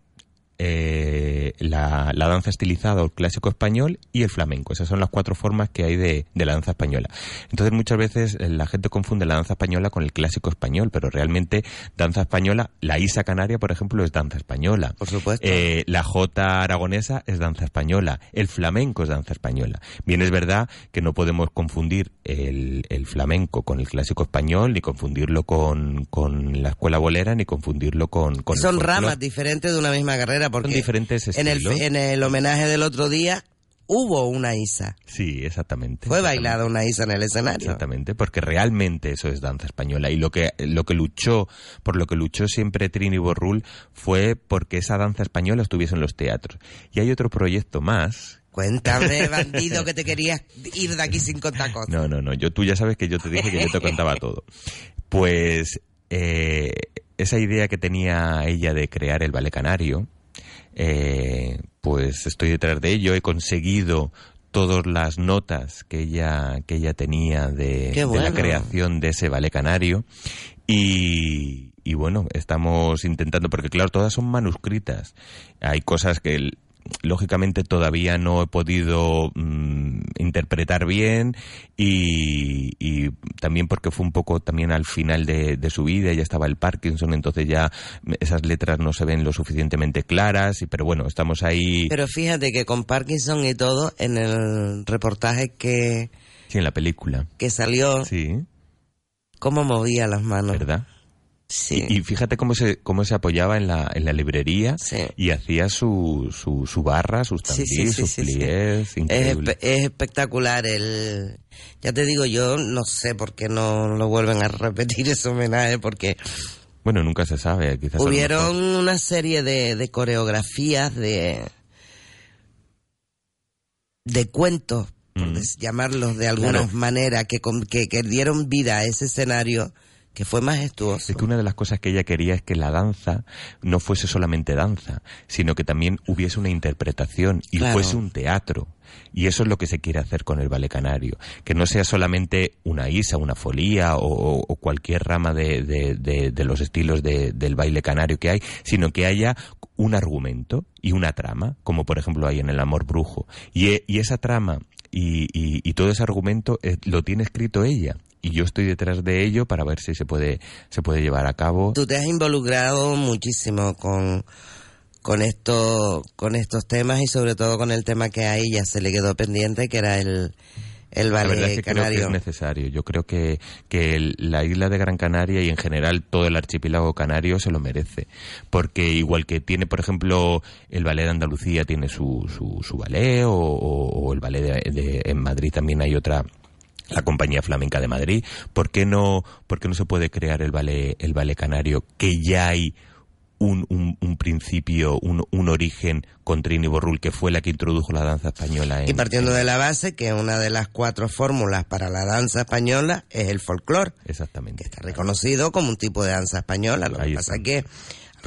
[SPEAKER 19] eh, la, la danza estilizada o el clásico español y el flamenco. Esas son las cuatro formas que hay de, de la danza española. Entonces muchas veces eh, la gente confunde la danza española con el clásico español, pero realmente danza española, la Isa Canaria, por ejemplo, es danza española.
[SPEAKER 4] Por supuesto.
[SPEAKER 19] Eh, la Jota aragonesa es danza española. El flamenco es danza española. Bien, es verdad que no podemos confundir el, el flamenco con el clásico español, ni confundirlo con, con la escuela bolera, ni confundirlo con... con
[SPEAKER 4] Son ramas diferentes de una misma carrera porque
[SPEAKER 19] Son diferentes
[SPEAKER 4] en el, en el homenaje del otro día hubo una isa.
[SPEAKER 19] Sí, exactamente.
[SPEAKER 4] Fue
[SPEAKER 19] exactamente.
[SPEAKER 4] bailada una isa en el escenario.
[SPEAKER 19] Exactamente, porque realmente eso es danza española y lo que lo que luchó, por lo que luchó siempre Trini Borrul fue porque esa danza española estuviese en los teatros. Y hay otro proyecto más.
[SPEAKER 4] Cuéntame, <laughs> bandido, que te querías ir de aquí sin contar cosas.
[SPEAKER 19] No, no, no, yo tú ya sabes que yo te dije que yo te contaba <laughs> todo. Pues eh, esa idea que tenía ella de crear el ballet canario, eh, pues estoy detrás de ello, he conseguido todas las notas que ella que ella tenía de, la creación de ese ballet canario. Y, y bueno estamos intentando porque claro todas son manuscritas. Hay cosas que el- lógicamente todavía no he podido mm, interpretar bien y, y también porque fue un poco también al final de, de su vida ya estaba el Parkinson entonces ya esas letras no se ven lo suficientemente claras y pero bueno estamos ahí.
[SPEAKER 4] Pero fíjate que con Parkinson y todo, en el reportaje que,
[SPEAKER 19] sí en la película.
[SPEAKER 4] que salió,
[SPEAKER 19] sí.
[SPEAKER 4] cómo movía las manos.
[SPEAKER 19] verdad Y, y fíjate cómo se, cómo se apoyaba en la, en la librería y hacía su, su, su barra, sus
[SPEAKER 4] Sí, sí,
[SPEAKER 19] tandís,
[SPEAKER 4] sí,
[SPEAKER 19] sus
[SPEAKER 4] sí, sí.
[SPEAKER 19] pliés,
[SPEAKER 4] Es, es espectacular el... Ya te digo, yo no sé por qué no lo vuelven a repetir ese homenaje, porque
[SPEAKER 19] Bueno, nunca se sabe, quizás
[SPEAKER 4] hubieron una serie de, de coreografías, de, de cuentos, por des- llamarlos de alguna
[SPEAKER 19] Claro.
[SPEAKER 4] manera, que, que dieron vida a ese escenario que fue majestuoso.
[SPEAKER 19] Es que una de las cosas que ella quería es que la danza no fuese solamente danza, sino que también hubiese una interpretación y
[SPEAKER 4] Claro.
[SPEAKER 19] fuese un teatro. Y eso es lo que se quiere hacer con el ballet canario. Que no sea solamente una isa, una folía o, cualquier rama de, de- de- de los estilos de- del baile canario que hay, sino que haya un argumento y una trama, como por ejemplo hay en El Amor Brujo. Y, e- y esa trama y, y- y todo ese argumento eh, lo tiene escrito ella. Y yo estoy detrás de ello para ver si se puede, se puede llevar a cabo.
[SPEAKER 4] Tú te has involucrado muchísimo con, con, esto, con estos temas y sobre todo con el tema que a ella se le quedó pendiente, que era el, el
[SPEAKER 19] La verdad es que creo que
[SPEAKER 4] canario.
[SPEAKER 19] es necesario. Yo creo que, que el- la isla de Gran Canaria y en general todo el archipiélago canario se lo merece. Porque igual que tiene, por ejemplo, el ballet de Andalucía tiene su, su, su ballet o, o- o el ballet de, de- en Madrid también hay otra la compañía flamenca de Madrid ¿por qué no por qué no se puede crear el ballet el ballet canario que ya hay un, un, un principio un, un origen con Trini Borrul que fue la que introdujo la danza española en,
[SPEAKER 4] Y partiendo de la base que una de las cuatro fórmulas para la danza española es el folclore.
[SPEAKER 19] Exactamente.
[SPEAKER 4] Que está reconocido como un tipo de danza española. Lo que pasa es que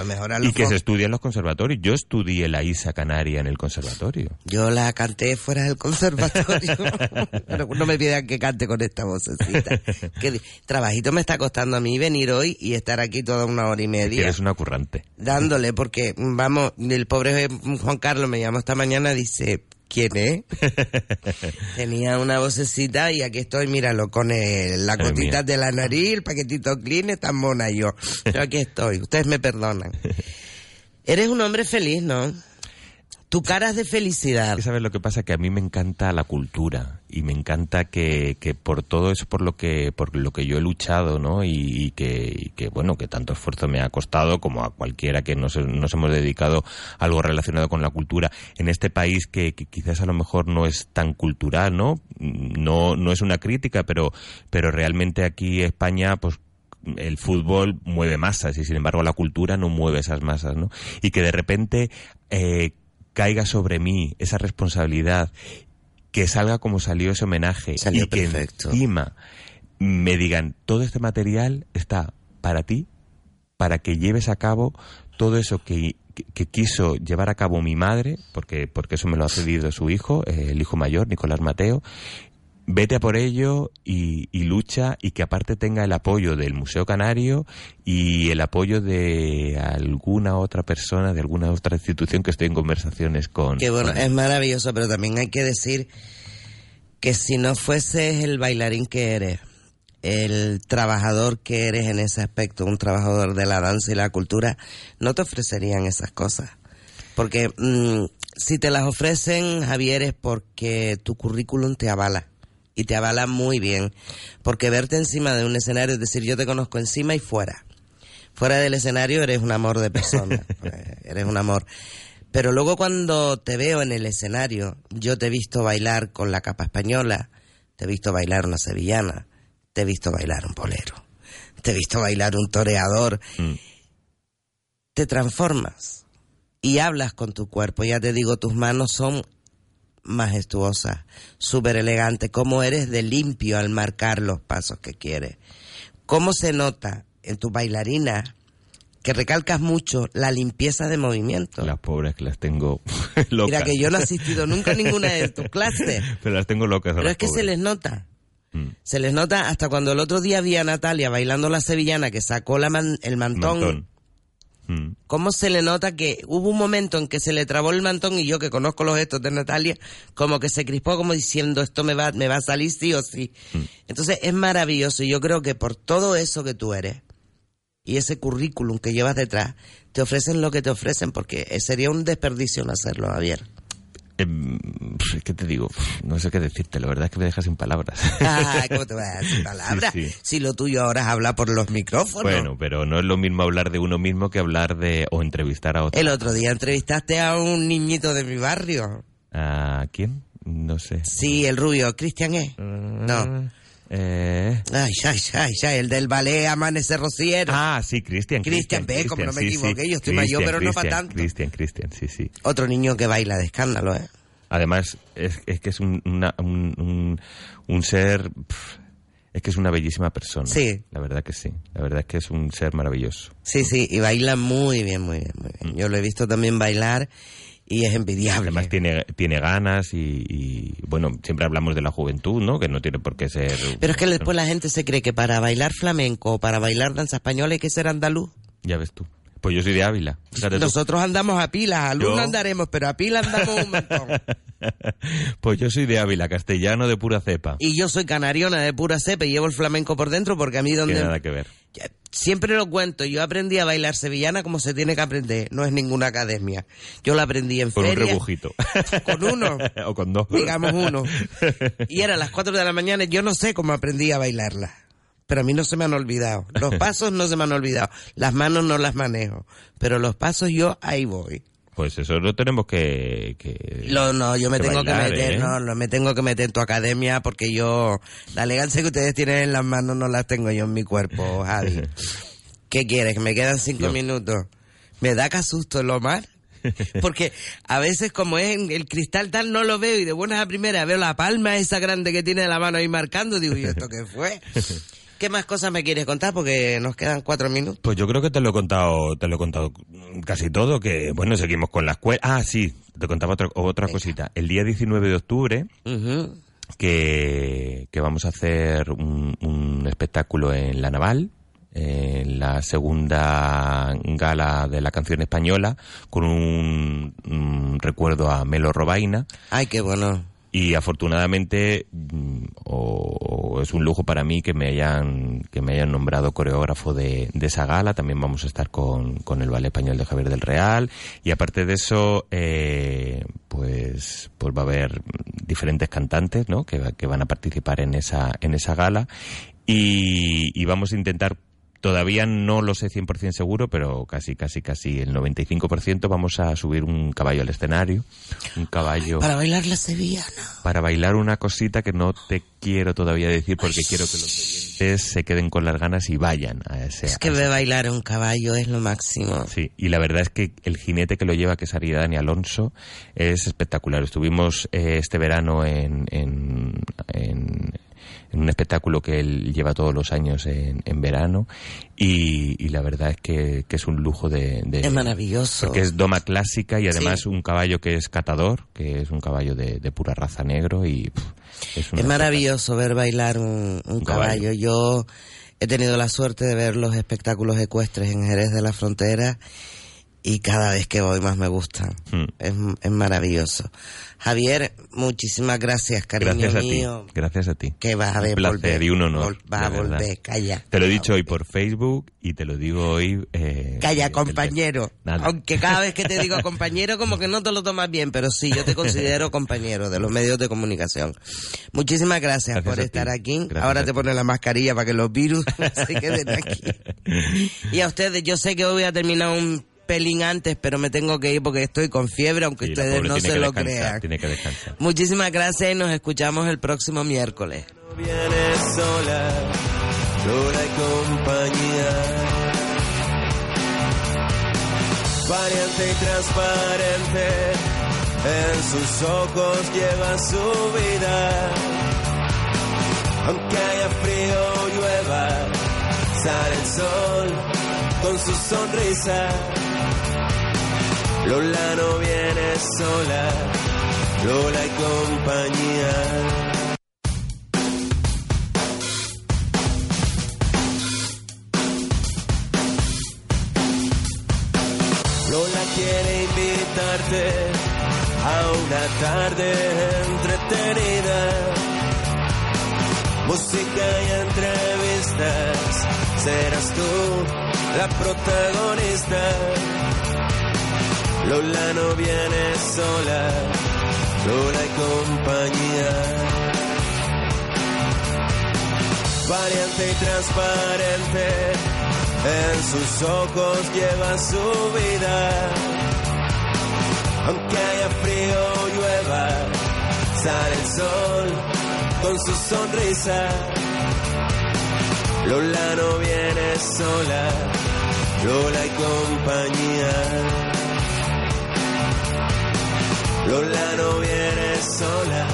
[SPEAKER 4] los
[SPEAKER 19] y que se estudia en los conservatorios. Yo estudié la Isa Canaria en el conservatorio.
[SPEAKER 4] Yo la canté fuera del conservatorio. <laughs> Pero no me pidan que cante con esta vocecita. Que trabajito me está costando a mí venir hoy y estar aquí toda una hora y
[SPEAKER 19] Que
[SPEAKER 4] media.
[SPEAKER 19] eres una currante.
[SPEAKER 4] Dándole, porque, vamos, el pobre Juan Carlos me llamó esta mañana, dice, ¿quién es? <laughs> Tenía una vocecita y aquí estoy, míralo, con el- la cotita de la nariz, el paquetito clean, tan mona yo. Yo aquí estoy, ustedes me perdonan. <laughs> Eres un hombre feliz, ¿no? Tu cara es de felicidad.
[SPEAKER 19] ¿Sabes lo que pasa? Que a mí me encanta la cultura y me encanta que, que por todo eso por lo que por lo que yo he luchado, ¿no? Y, y que, y que, bueno, que tanto esfuerzo me ha costado como a cualquiera que nos, nos hemos dedicado a algo relacionado con la cultura en este país que, que quizás a lo mejor no es tan cultural, ¿no? No no es una crítica, pero pero realmente aquí España pues el fútbol mueve masas y sin embargo la cultura no mueve esas masas, ¿no? Y que de repente eh, caiga sobre mí esa responsabilidad, que salga como salió ese homenaje
[SPEAKER 4] Salió
[SPEAKER 19] y que encima me digan todo este material está para ti, para que lleves a cabo todo eso que, que- que quiso llevar a cabo mi madre, porque, porque eso me lo ha cedido su hijo, eh, el hijo mayor, Nicolás Mateo, vete a por ello y, y lucha y que aparte tenga el apoyo del Museo Canario y el apoyo de alguna otra persona, de alguna otra institución que estoy en conversaciones con.
[SPEAKER 4] Que bueno,
[SPEAKER 19] con-
[SPEAKER 4] es maravilloso, pero también hay que decir que si no fueses el bailarín que eres, el trabajador que eres en ese aspecto, un trabajador de la danza y la cultura, no te ofrecerían esas cosas. Porque mm, si te las ofrecen, Javier, es porque tu currículum te avala. Y te avala muy bien. Porque verte encima de un escenario, es decir, yo te conozco encima y fuera. Fuera del escenario eres un amor de persona. Pues, <laughs> eres un amor. Pero luego cuando te veo en el escenario, yo te he visto bailar con la capa española, te he visto bailar una sevillana, te he visto bailar un polero, te he visto bailar un toreador. Te transformas y hablas con tu cuerpo. Ya te digo, tus manos son majestuosas, súper elegantes. Cómo eres de limpio al marcar los pasos que quieres. Cómo se nota en tu bailarina que recalcas mucho la limpieza de movimiento.
[SPEAKER 19] Las pobres que las tengo <laughs> locas.
[SPEAKER 4] Mira que yo no he asistido nunca a ninguna de tus clases. <laughs>
[SPEAKER 19] Pero las tengo locas. a
[SPEAKER 4] Pero
[SPEAKER 19] las
[SPEAKER 4] es que se les nota.
[SPEAKER 19] Mm.
[SPEAKER 4] Se les nota hasta cuando el otro día vi a Natalia bailando la sevillana que sacó la man- el mantón.
[SPEAKER 19] Mantón. Mm.
[SPEAKER 4] ¿Cómo se le nota que hubo un momento en que se le trabó el mantón y yo que conozco los gestos de Natalia, como que se crispó como diciendo esto me va, me va a salir sí o sí.
[SPEAKER 19] Mm.
[SPEAKER 4] Entonces es maravilloso y yo creo que por todo eso que tú eres y ese currículum que llevas detrás, te ofrecen lo que te ofrecen porque sería un desperdicio no hacerlo, Javier.
[SPEAKER 19] Em, ¿Qué te digo? No sé qué decirte, la verdad es que me dejas sin palabras.
[SPEAKER 4] Ah, ¿cómo te vas a decir <laughs> palabras?
[SPEAKER 19] Sí, sí.
[SPEAKER 4] Si lo tuyo ahora es hablar por los micrófonos.
[SPEAKER 19] Bueno, pero no es lo mismo hablar de uno mismo que hablar de o entrevistar a otro.
[SPEAKER 4] El otro día entrevistaste a un niñito de mi barrio.
[SPEAKER 19] ¿A quién? No sé.
[SPEAKER 4] Sí, el rubio, Cristian E. No.
[SPEAKER 19] Eh...
[SPEAKER 4] Ay, ay, ay, ay, el del ballet Amanece Rociero.
[SPEAKER 19] Ah, sí, Cristian.
[SPEAKER 4] Cristian, ve, como no me
[SPEAKER 19] sí, sí.
[SPEAKER 4] equivoqué, yo estoy mayor, pero no para tanto.
[SPEAKER 19] Cristian, Cristian, sí, sí.
[SPEAKER 4] Otro niño que baila de escándalo, ¿eh?
[SPEAKER 19] Además, es, es que es un, una- un, un- un ser... pf, es que es una bellísima persona.
[SPEAKER 4] Sí.
[SPEAKER 19] La verdad que sí. La verdad es que es un ser maravilloso.
[SPEAKER 4] Sí, sí, y baila muy bien, muy bien, muy bien. Yo lo he visto también bailar y es envidiable.
[SPEAKER 19] Además tiene, tiene ganas y, y, bueno, siempre hablamos de la juventud, ¿no? Que no tiene por qué ser...
[SPEAKER 4] Pero es que después la gente se cree que para bailar flamenco o para bailar danza española hay que ser andaluz.
[SPEAKER 19] Ya ves tú. Pues yo soy de Ávila. Fíjate tú.
[SPEAKER 4] Nosotros andamos a pilas, a
[SPEAKER 19] Yo-
[SPEAKER 4] andaremos, pero a pilas andamos un montón. <laughs>
[SPEAKER 19] Pues yo soy de Ávila, castellano de pura cepa.
[SPEAKER 4] Y yo soy canariona de pura cepa y llevo el flamenco por dentro porque a mí
[SPEAKER 19] Tiene
[SPEAKER 4] donde...
[SPEAKER 19] nada que ver.
[SPEAKER 4] Siempre lo cuento, yo aprendí a bailar sevillana como se tiene que aprender, no es ninguna academia. Yo la aprendí en
[SPEAKER 19] Con un
[SPEAKER 4] feria.
[SPEAKER 19] rebujito. <laughs>
[SPEAKER 4] Con uno. <laughs>
[SPEAKER 19] o con dos.
[SPEAKER 4] digamos uno. Y era a las 4 de la mañana, yo no sé cómo aprendí a bailarla. Pero a mí no se me han olvidado. Los <laughs> pasos no se me han olvidado. Las manos no las manejo. Pero los pasos yo ahí voy.
[SPEAKER 19] Pues eso lo tenemos que... que
[SPEAKER 4] Lo, no, yo me
[SPEAKER 19] que
[SPEAKER 4] tengo
[SPEAKER 19] bailar,
[SPEAKER 4] que meter,
[SPEAKER 19] ¿eh?
[SPEAKER 4] no, no, me tengo que meter en tu academia porque yo, la elegancia que ustedes tienen en las manos no las tengo yo en mi cuerpo, Javi. <laughs> ¿Qué quieres? Que me quedan cinco minutos. Me da que asusto lo mal. <laughs> Porque a veces como es en el cristal tal no lo veo y de buenas a primeras veo la palma esa grande que tiene la mano ahí marcando, digo, ¿y esto qué fue? ¿Qué más cosas me quieres contar? Porque nos quedan cuatro minutos.
[SPEAKER 19] Pues yo creo que te lo he contado, te lo he contado casi todo, que bueno, seguimos con la escuela. Ah, sí, te contaba otra, otra cosita. El día 19 de octubre, que, que vamos a hacer un, un espectáculo en La Naval, en la segunda gala de la canción española, con un, un recuerdo a Melo Robaina.
[SPEAKER 4] Ay, qué bueno.
[SPEAKER 19] Y afortunadamente, mm, o, es un lujo para mí que me hayan, que me hayan nombrado coreógrafo de, de esa gala. También vamos a estar con, con el Ballet Español de Javier del Real. Y aparte de eso, eh, pues, pues va a haber diferentes cantantes, ¿no? Que, va- que van a participar en esa, en esa gala. Y vamos a intentar Todavía no lo sé 100% seguro, pero casi, casi, casi el 95% vamos a subir un caballo al escenario. Un caballo
[SPEAKER 4] Para bailar la sevillana.
[SPEAKER 19] para bailar una cosita que no te quiero todavía decir porque quiero que los oyentes se queden con las ganas y vayan a ese.
[SPEAKER 4] Es que ve bailar un caballo es lo máximo.
[SPEAKER 19] Sí, y la verdad es que el jinete que lo lleva, que es Aridani Alonso, es espectacular. Estuvimos eh, este verano en, en, en- en un espectáculo que él lleva todos los años en, en verano y, y la verdad es que, que es un lujo de... de-
[SPEAKER 4] Es maravilloso.
[SPEAKER 19] Porque es doma clásica y además
[SPEAKER 4] Sí.
[SPEAKER 19] un caballo que es catador, que es un caballo de, de pura raza negro y pff, es,
[SPEAKER 4] maravilloso ver bailar un, un caballo.
[SPEAKER 19] caballo.
[SPEAKER 4] Yo he tenido la suerte de ver los espectáculos ecuestres en Jerez de la Frontera y cada vez que voy más me gustan.
[SPEAKER 19] Hmm.
[SPEAKER 4] Es, es maravilloso. Javier, muchísimas gracias, cariño
[SPEAKER 19] Gracias a
[SPEAKER 4] mío.
[SPEAKER 19] ti, gracias a ti.
[SPEAKER 4] Que vas a
[SPEAKER 19] un
[SPEAKER 4] ver
[SPEAKER 19] placer
[SPEAKER 4] volver.
[SPEAKER 19] y un honor.
[SPEAKER 4] Vas a
[SPEAKER 19] de verdad.
[SPEAKER 4] volver, calla.
[SPEAKER 19] Te lo he dicho hoy por Facebook y te lo digo hoy. Eh,
[SPEAKER 4] Calla,
[SPEAKER 19] eh,
[SPEAKER 4] compañero.
[SPEAKER 19] Nada.
[SPEAKER 4] Aunque cada vez que te digo compañero, como que no te lo tomas bien, pero sí, yo te <laughs> considero compañero de los medios de comunicación. Muchísimas gracias,
[SPEAKER 19] Gracias
[SPEAKER 4] por estar aquí.
[SPEAKER 19] Gracias
[SPEAKER 4] Ahora te pones la mascarilla para que los virus <laughs> se queden aquí. <laughs> Y a ustedes, yo sé que hoy voy a terminar un pelín antes, pero me tengo que ir porque estoy con fiebre, aunque
[SPEAKER 19] Sí,
[SPEAKER 4] ustedes no se lo crean.
[SPEAKER 19] Tiene que descansar.
[SPEAKER 4] Muchísimas gracias y nos escuchamos el próximo miércoles.
[SPEAKER 3] Vienes sola, sola y compañía. Variante y transparente, en sus ojos lleva su vida. Aunque haya frío o llueva, el sol con su sonrisa. Lola no viene sola, Lola y compañía. Lola quiere invitarte a una tarde entretenida. Música y entrevistas, serás tú la protagonista. Lola no viene sola, Lola y compañía. Valiente y transparente, en sus ojos lleva su vida. Aunque haya frío o llueva, sale el sol con su sonrisa. Lola no viene sola, Lola y compañía. Lola no viene sola,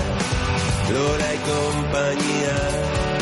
[SPEAKER 3] Lola y compañía.